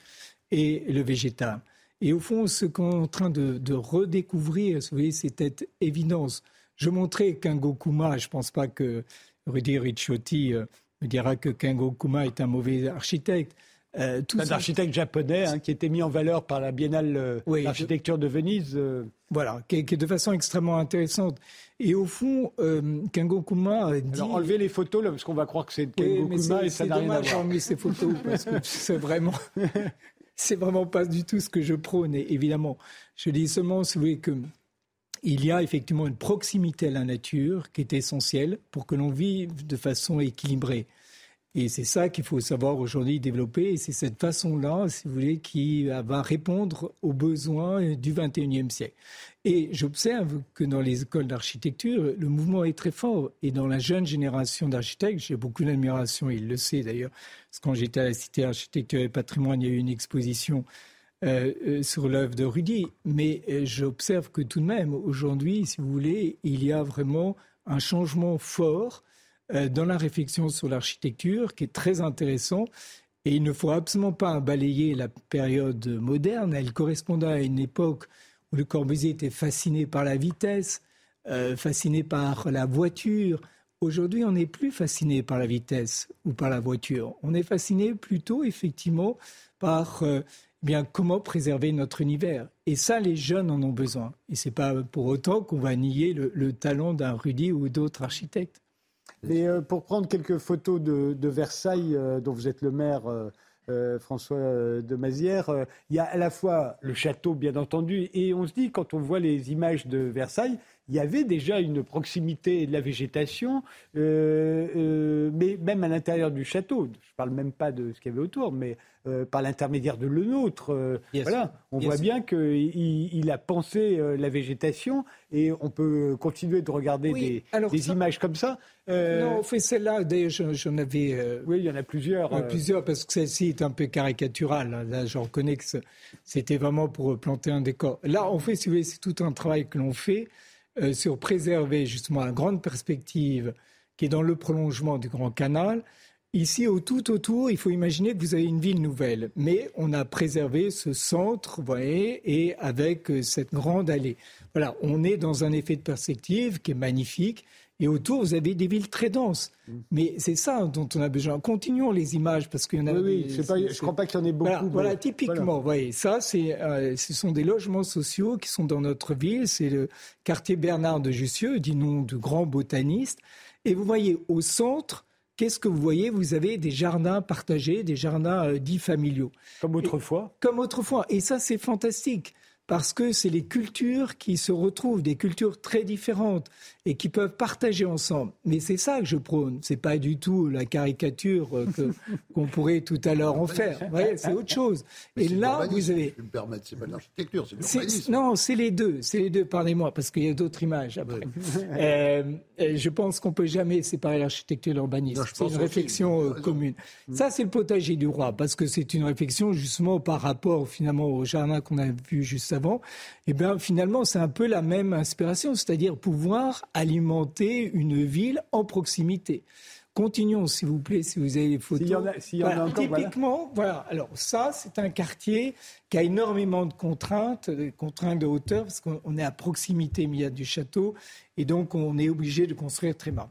et le végétal. Et au fond, ce qu'on est en train de, redécouvrir, vous voyez, c'est cette évidence. Je montrais Kengo Kuma, je ne pense pas que Rudy Ricciotti euh, me dira que Kengo Kuma est un mauvais architecte. Euh, un architecte japonais hein, qui était mis en valeur par la Biennale euh, d'architecture de Venise. Euh. Voilà, qui est, de façon extrêmement intéressante. Et au fond, euh, Kengo Kuma dit... Alors enlevez les photos là, parce qu'on va croire que c'est Kengo Kuma et ça n'a rien à voir. enlever ces photos parce que c'est vraiment... c'est vraiment pas du tout ce que je prône, évidemment. Je dis seulement, si vous voulez, que il y a effectivement une proximité à la nature qui est essentielle pour que l'on vive de façon équilibrée. Et c'est ça qu'il faut savoir aujourd'hui développer. Et c'est cette façon-là, si vous voulez, qui va répondre aux besoins du 21e siècle. Et j'observe que dans les écoles d'architecture, le mouvement est très fort. Et dans la jeune génération d'architectes, j'ai beaucoup d'admiration, il le sait d'ailleurs, parce que quand j'étais à la Cité Architecture et Patrimoine, il y a eu une exposition euh, euh, sur l'œuvre de Rudy. Mais euh, j'observe que tout de même, aujourd'hui, si vous voulez, il y a vraiment un changement fort dans la réflexion sur l'architecture qui est très intéressant. Et il ne faut absolument pas balayer la période moderne. Elle correspondait à une époque où le Corbusier était fasciné par la vitesse, fasciné par la voiture. Aujourd'hui, on n'est plus fasciné par la vitesse ou par la voiture. On est fasciné plutôt, effectivement, par bien comment préserver notre univers? Et ça, les jeunes en ont besoin. Et ce n'est pas pour autant qu'on va nier le talent d'un Rudy ou d'autres architectes. Euh, pour prendre quelques photos de, Versailles, euh, dont vous êtes le maire, euh, François de Mazières, il y a à la fois le château, bien entendu, et on se dit, quand on voit les images de Versailles, il y avait déjà une proximité de la végétation, mais même à l'intérieur du château. Je ne parle même pas de ce qu'il y avait autour, mais euh, par l'intermédiaire de le nôtre. Euh, voilà, on voit bien qu'il il a pensé euh, la végétation et on peut continuer de regarder des, images comme ça. Non, on fait celle-là, d'ailleurs j'en avais... oui, il y en a plusieurs. Plusieurs, parce que celle-ci est un peu caricaturale. Hein. Là, je reconnais que c'était vraiment pour planter un décor. Là, on fait, si vous voulez, c'est tout un travail que l'on fait sur préserver justement la grande perspective qui est dans le prolongement du Grand Canal, Ici, au tout autour, il faut imaginer que vous avez une ville nouvelle, mais on a préservé ce centre, vous voyez, et avec euh, cette grande allée. Voilà, on est dans un effet de perspective qui est magnifique. Et autour, vous avez des villes très denses. Mais c'est ça dont on a besoin. Continuons les images parce qu'il y en a. Oui, oui pas, je ne crois pas qu'il y en ait beaucoup. Voilà, typiquement, vous voyez, ça, c'est, euh, ce sont des logements sociaux qui sont dans notre ville. C'est le quartier Bernard de Jussieu, dit nom de grand botaniste. Et vous voyez au centre qu'est-ce que vous voyez? Vous avez des jardins partagés, des jardins euh, dits familiaux. Comme autrefois Comme autrefois. Et ça, c'est fantastique parce que c'est les cultures qui se retrouvent, des cultures très différentes et qui peuvent partager ensemble. Mais c'est ça que je prône. C'est pas du tout la caricature euh, qu'on pourrait tout à l'heure en faire. Ouais, c'est autre chose. et là, vous avez. Je me permettre, c'est pas l'architecture, c'est Non, c'est les deux. C'est les deux. Pardonnez-moi, parce qu'il y a d'autres images après. Euh, je pense qu'on peut jamais séparer l'architecture et l'urbanisme. C'est une réflexion euh, commune. Ça, c'est le potager du roi, parce que c'est une réflexion justement par rapport finalement au jardin qu'on a vu juste avant et eh bien finalement c'est un peu la même inspiration, c'est-à-dire pouvoir alimenter une ville en proximité. Continuons, s'il vous plaît, si vous avez les photos. y en a, typiquement, voilà. Alors ça, c'est un quartier qui a énormément de contraintes, des contraintes de hauteur, parce qu'on est à proximité immédiate du château, et donc on est obligé de construire très bas.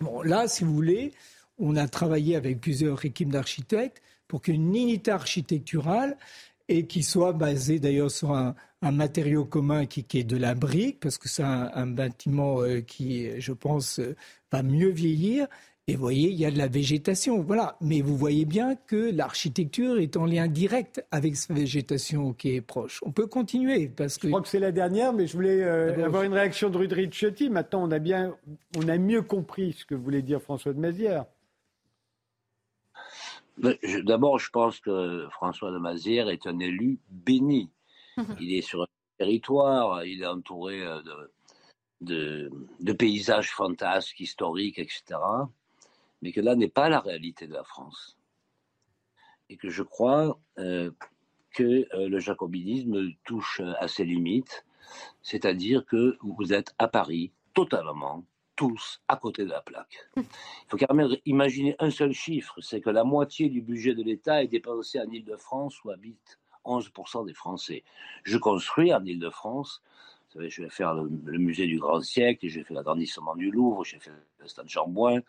Bon, là, si vous voulez, on a travaillé avec plusieurs équipes d'architectes pour qu'une unité architecturale et qui soit basé d'ailleurs sur un, matériau commun qui, est de la brique, parce que c'est un, bâtiment euh, qui, je pense, euh, va mieux vieillir. Et vous voyez, il y a de la végétation, voilà. Mais vous voyez bien que l'architecture est en lien direct avec cette végétation qui est proche. On peut continuer parce que. Je crois que c'est la dernière, mais je voulais euh, avoir une réaction de Rudry Ciotti. Maintenant, on a bien, on a mieux compris ce que voulait dire François de Mazière. D'abord, je pense que François de Mazière est un élu béni. Il est sur un territoire, il est entouré euh, de, de, paysages fantasques, historiques, etc. Mais que là n'est pas la réalité de la France. Et que je crois euh, que euh, le jacobinisme touche à ses limites, c'est-à-dire que vous êtes à Paris totalement tous à côté de la plaque. Il faut quand même imaginer un seul chiffre, c'est que la moitié du budget de l'État est dépensé en Ile-de-France où habitent 11% des Français. Je construis en Ile-de-France, vous savez, je vais faire le, musée du grand siècle, j'ai fait l'agrandissement du Louvre, j'ai fait le stade Chambouin,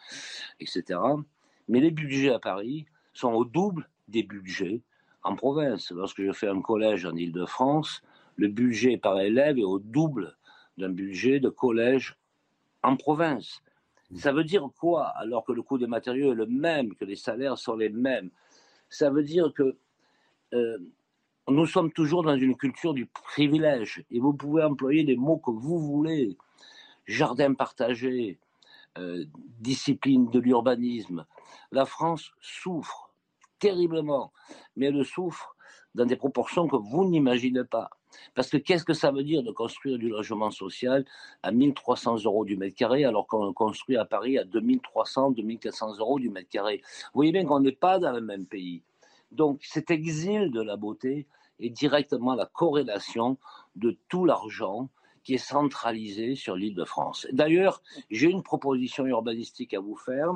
etc. Mais les budgets à Paris sont au double des budgets en province. Lorsque je fais un collège en Ile-de-France, le budget par élève est au double d'un budget de collège en province. Ça veut dire quoi alors que le coût des matériaux est le même, que les salaires sont les mêmes? Ça veut dire que euh, nous sommes toujours dans une culture du privilège et vous pouvez employer les mots que vous voulez. Jardin partagé, euh, discipline de l'urbanisme. La France souffre terriblement, mais elle souffre dans des proportions que vous n'imaginez pas. Parce que qu'est-ce que ça veut dire de construire du logement social à 1300 euros du mètre carré alors qu'on construit à Paris à 2300, 2400 euros du mètre carré? Vous voyez bien qu'on n'est pas dans le même pays. Donc cet exil de la beauté est directement la corrélation de tout l'argent qui est centralisé sur l'île de France. D'ailleurs, j'ai une proposition urbanistique à vous faire,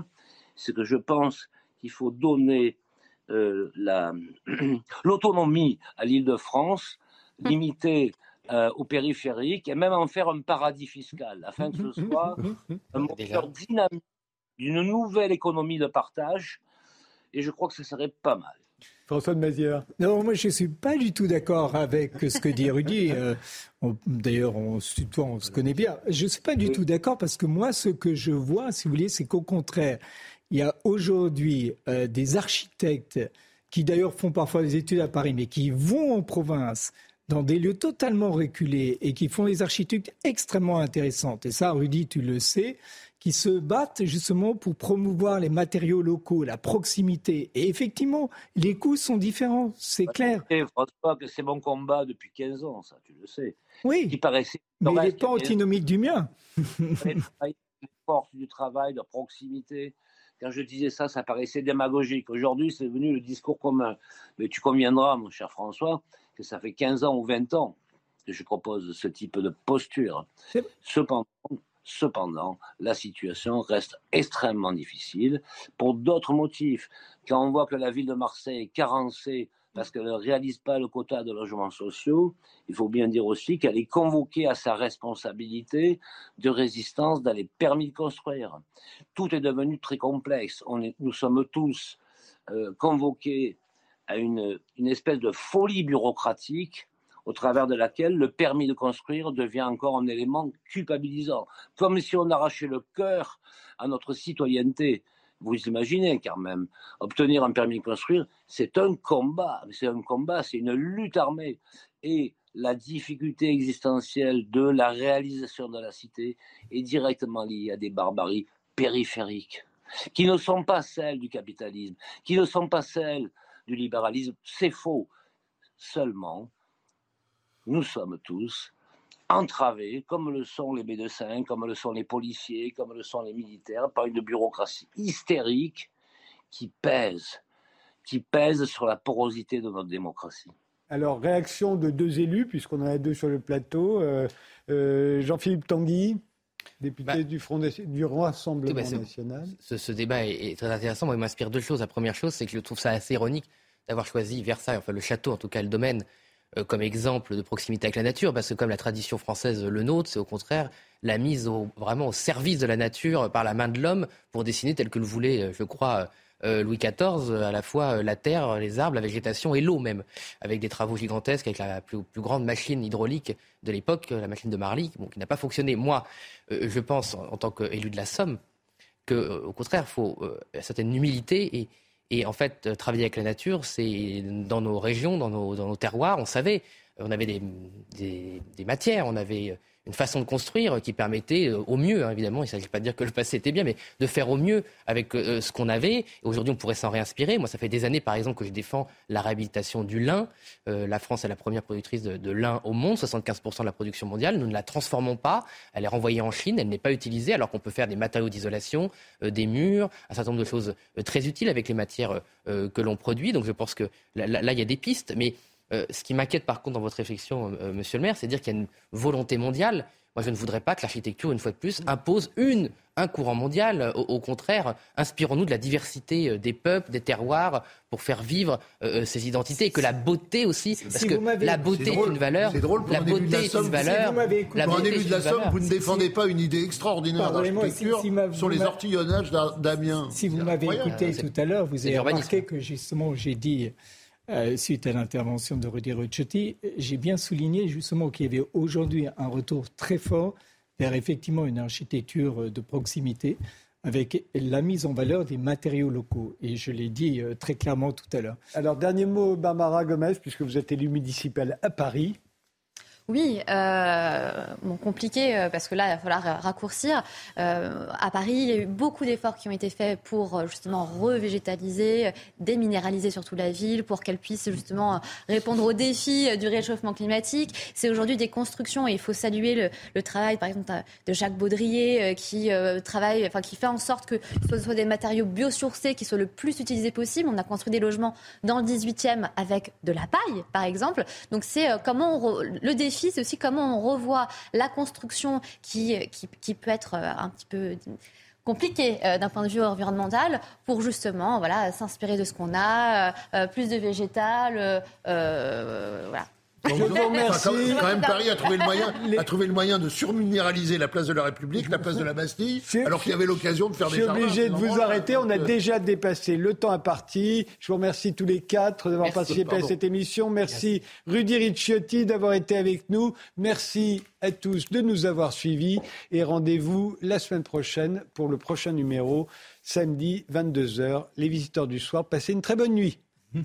c'est que je pense qu'il faut donner euh, l'autonomie à l'île de France limité euh, au périphérique et même en faire un paradis fiscal, afin que ce soit un moteur dynamique d'une nouvelle économie de partage. Et je crois que ce serait pas mal. François de Mazière. Non, moi je ne suis pas du tout d'accord avec ce que dit Rudy. Euh, d'ailleurs, on, on se connaît bien. Je ne suis pas du tout d'accord parce que moi, ce que je vois, si vous voulez, c'est qu'au contraire, il y a aujourd'hui euh, des architectes qui d'ailleurs font parfois des études à Paris, mais qui vont en province dans des lieux totalement reculés et qui font des architectures extrêmement intéressantes. Et ça, Rudy, tu le sais, qui se battent justement pour promouvoir les matériaux locaux, la proximité. Et effectivement, les coûts sont différents, c'est clair. François, que c'est mon combat depuis 15 ans, ça, tu le sais. Oui, qui paraissait mais il n'est pas antinomique du mien. force du travail, de proximité. Quand je disais ça, ça paraissait démagogique. Aujourd'hui, c'est devenu le discours commun. Mais tu conviendras, mon cher François, que ça fait 15 ans ou 20 ans que je propose ce type de posture. Cependant, cependant, la situation reste extrêmement difficile pour d'autres motifs. Quand on voit que la ville de Marseille est carencée parce qu'elle ne réalise pas le quota de logements sociaux, il faut bien dire aussi qu'elle est convoquée à sa responsabilité de résistance dans les permis de construire. Tout est devenu très complexe. On est, nous sommes tous euh, convoqués à une, espèce de folie bureaucratique au travers de laquelle le permis de construire devient encore un élément culpabilisant, comme si on arrachait le cœur à notre citoyenneté. Vous imaginez quand même, obtenir un permis de construire, c'est un combat, c'est un combat, c'est une lutte armée. Et la difficulté existentielle de la réalisation de la cité est directement liée à des barbaries périphériques, qui ne sont pas celles du capitalisme, qui ne sont pas celles du libéralisme. C'est faux. Seulement, nous sommes tous entravés, comme le sont les médecins, comme le sont les policiers, comme le sont les militaires, par une bureaucratie hystérique qui pèse, qui pèse sur la porosité de notre démocratie. Alors, réaction de deux élus, puisqu'on en a deux sur le plateau. Euh, euh, Jean-Philippe Tanguy, député bah, du, Front du Rassemblement bah, national. Ce, débat est, très intéressant. Moi, il m'inspire deux choses. La première chose, c'est que je trouve ça assez ironique d'avoir choisi Versailles, enfin le château, en tout cas le domaine, euh, comme exemple de proximité avec la nature, parce que comme la tradition française le nôtre, c'est au contraire la mise vraiment au service de la nature par la main de l'homme pour dessiner tel que le voulait, euh, je crois, euh, Louis XIV, à la fois la terre, les arbres, la végétation et l'eau même, avec des travaux gigantesques, avec la plus, grande machine hydraulique de l'époque, la machine de Marly, qui n'a pas fonctionné. Moi, je pense, en tant qu'élu de la Somme, qu'au contraire, il faut une certaine humilité et, en fait, travailler avec la nature, c'est dans nos régions, dans nos, terroirs, on savait, on avait des matières, on avait une façon de construire qui permettait euh, au mieux, hein, évidemment, il ne s'agit pas de dire que le passé était bien, mais de faire au mieux avec euh, ce qu'on avait. Aujourd'hui, on pourrait s'en réinspirer. Moi, ça fait des années, par exemple, que je défends la réhabilitation du lin. Euh, la France est la première productrice de, lin au monde, 75% de la production mondiale. Nous ne la transformons pas. Elle est renvoyée en Chine, elle n'est pas utilisée, alors qu'on peut faire des matériaux d'isolation, des murs, un certain nombre de choses très utiles avec les matières que l'on produit. Donc je pense que là, il y a des pistes, mais euh, ce qui m'inquiète par contre dans votre réflexion, euh, monsieur le maire, c'est de dire qu'il y a une volonté mondiale. Moi, je ne voudrais pas que l'architecture, une fois de plus, impose une, un courant mondial. Au, contraire, inspirons-nous de la diversité euh, des peuples, des terroirs, pour faire vivre ces identités et que la beauté aussi, parce que la beauté est, une valeur. C'est drôle pour la un beauté élu de la est Somme, une valeur. Si pour un élu de la Somme, vous ne défendez pas une idée extraordinaire d'architecture sur les ortillonnages d'Amiens. Si vous m'avez écouté tout à l'heure, vous avez remarqué que justement j'ai dit euh, suite à l'intervention de Rudy Ruccetti, j'ai bien souligné justement qu'il y avait aujourd'hui un retour très fort vers effectivement une architecture de proximité avec la mise en valeur des matériaux locaux. Et je l'ai dit euh, très clairement tout à l'heure. Alors, dernier mot, Barbara Gomez, puisque vous êtes élu municipal à Paris. Oui, euh, compliqué euh, parce que là, il va falloir raccourcir. Euh, à Paris, il y a eu beaucoup d'efforts qui ont été faits pour justement revégétaliser, déminéraliser surtout la ville, pour qu'elle puisse justement répondre aux défis du réchauffement climatique. C'est aujourd'hui des constructions et il faut saluer le, travail, par exemple, de Jacques Baudrier qui travaille, enfin qui fait en sorte que ce soit des matériaux biosourcés qui soient le plus utilisés possible. On a construit des logements dans le 18e avec de la paille, par exemple. Donc c'est comment le défi c'est aussi comment on revoit la construction qui, qui, peut être euh, un petit peu compliqué euh, d'un point de vue environnemental pour justement voilà s'inspirer de ce qu'on a, euh, plus de végétal, voilà. Je vous remercie. quand, même, Paris a trouvé le moyen, a trouvé le moyen de surminéraliser la place de la République, la place de la Bastille, alors qu'il y avait l'occasion de faire des. Je suis obligé de vous arrêter. On a déjà dépassé le temps à partie. Je vous remercie tous les quatre d'avoir participé à cette émission. Merci, Rudy Ricciotti d'avoir été avec nous. Merci à tous de nous avoir suivis et rendez-vous la semaine prochaine pour le prochain numéro, samedi 22h. Les visiteurs du soir, passez une très bonne nuit.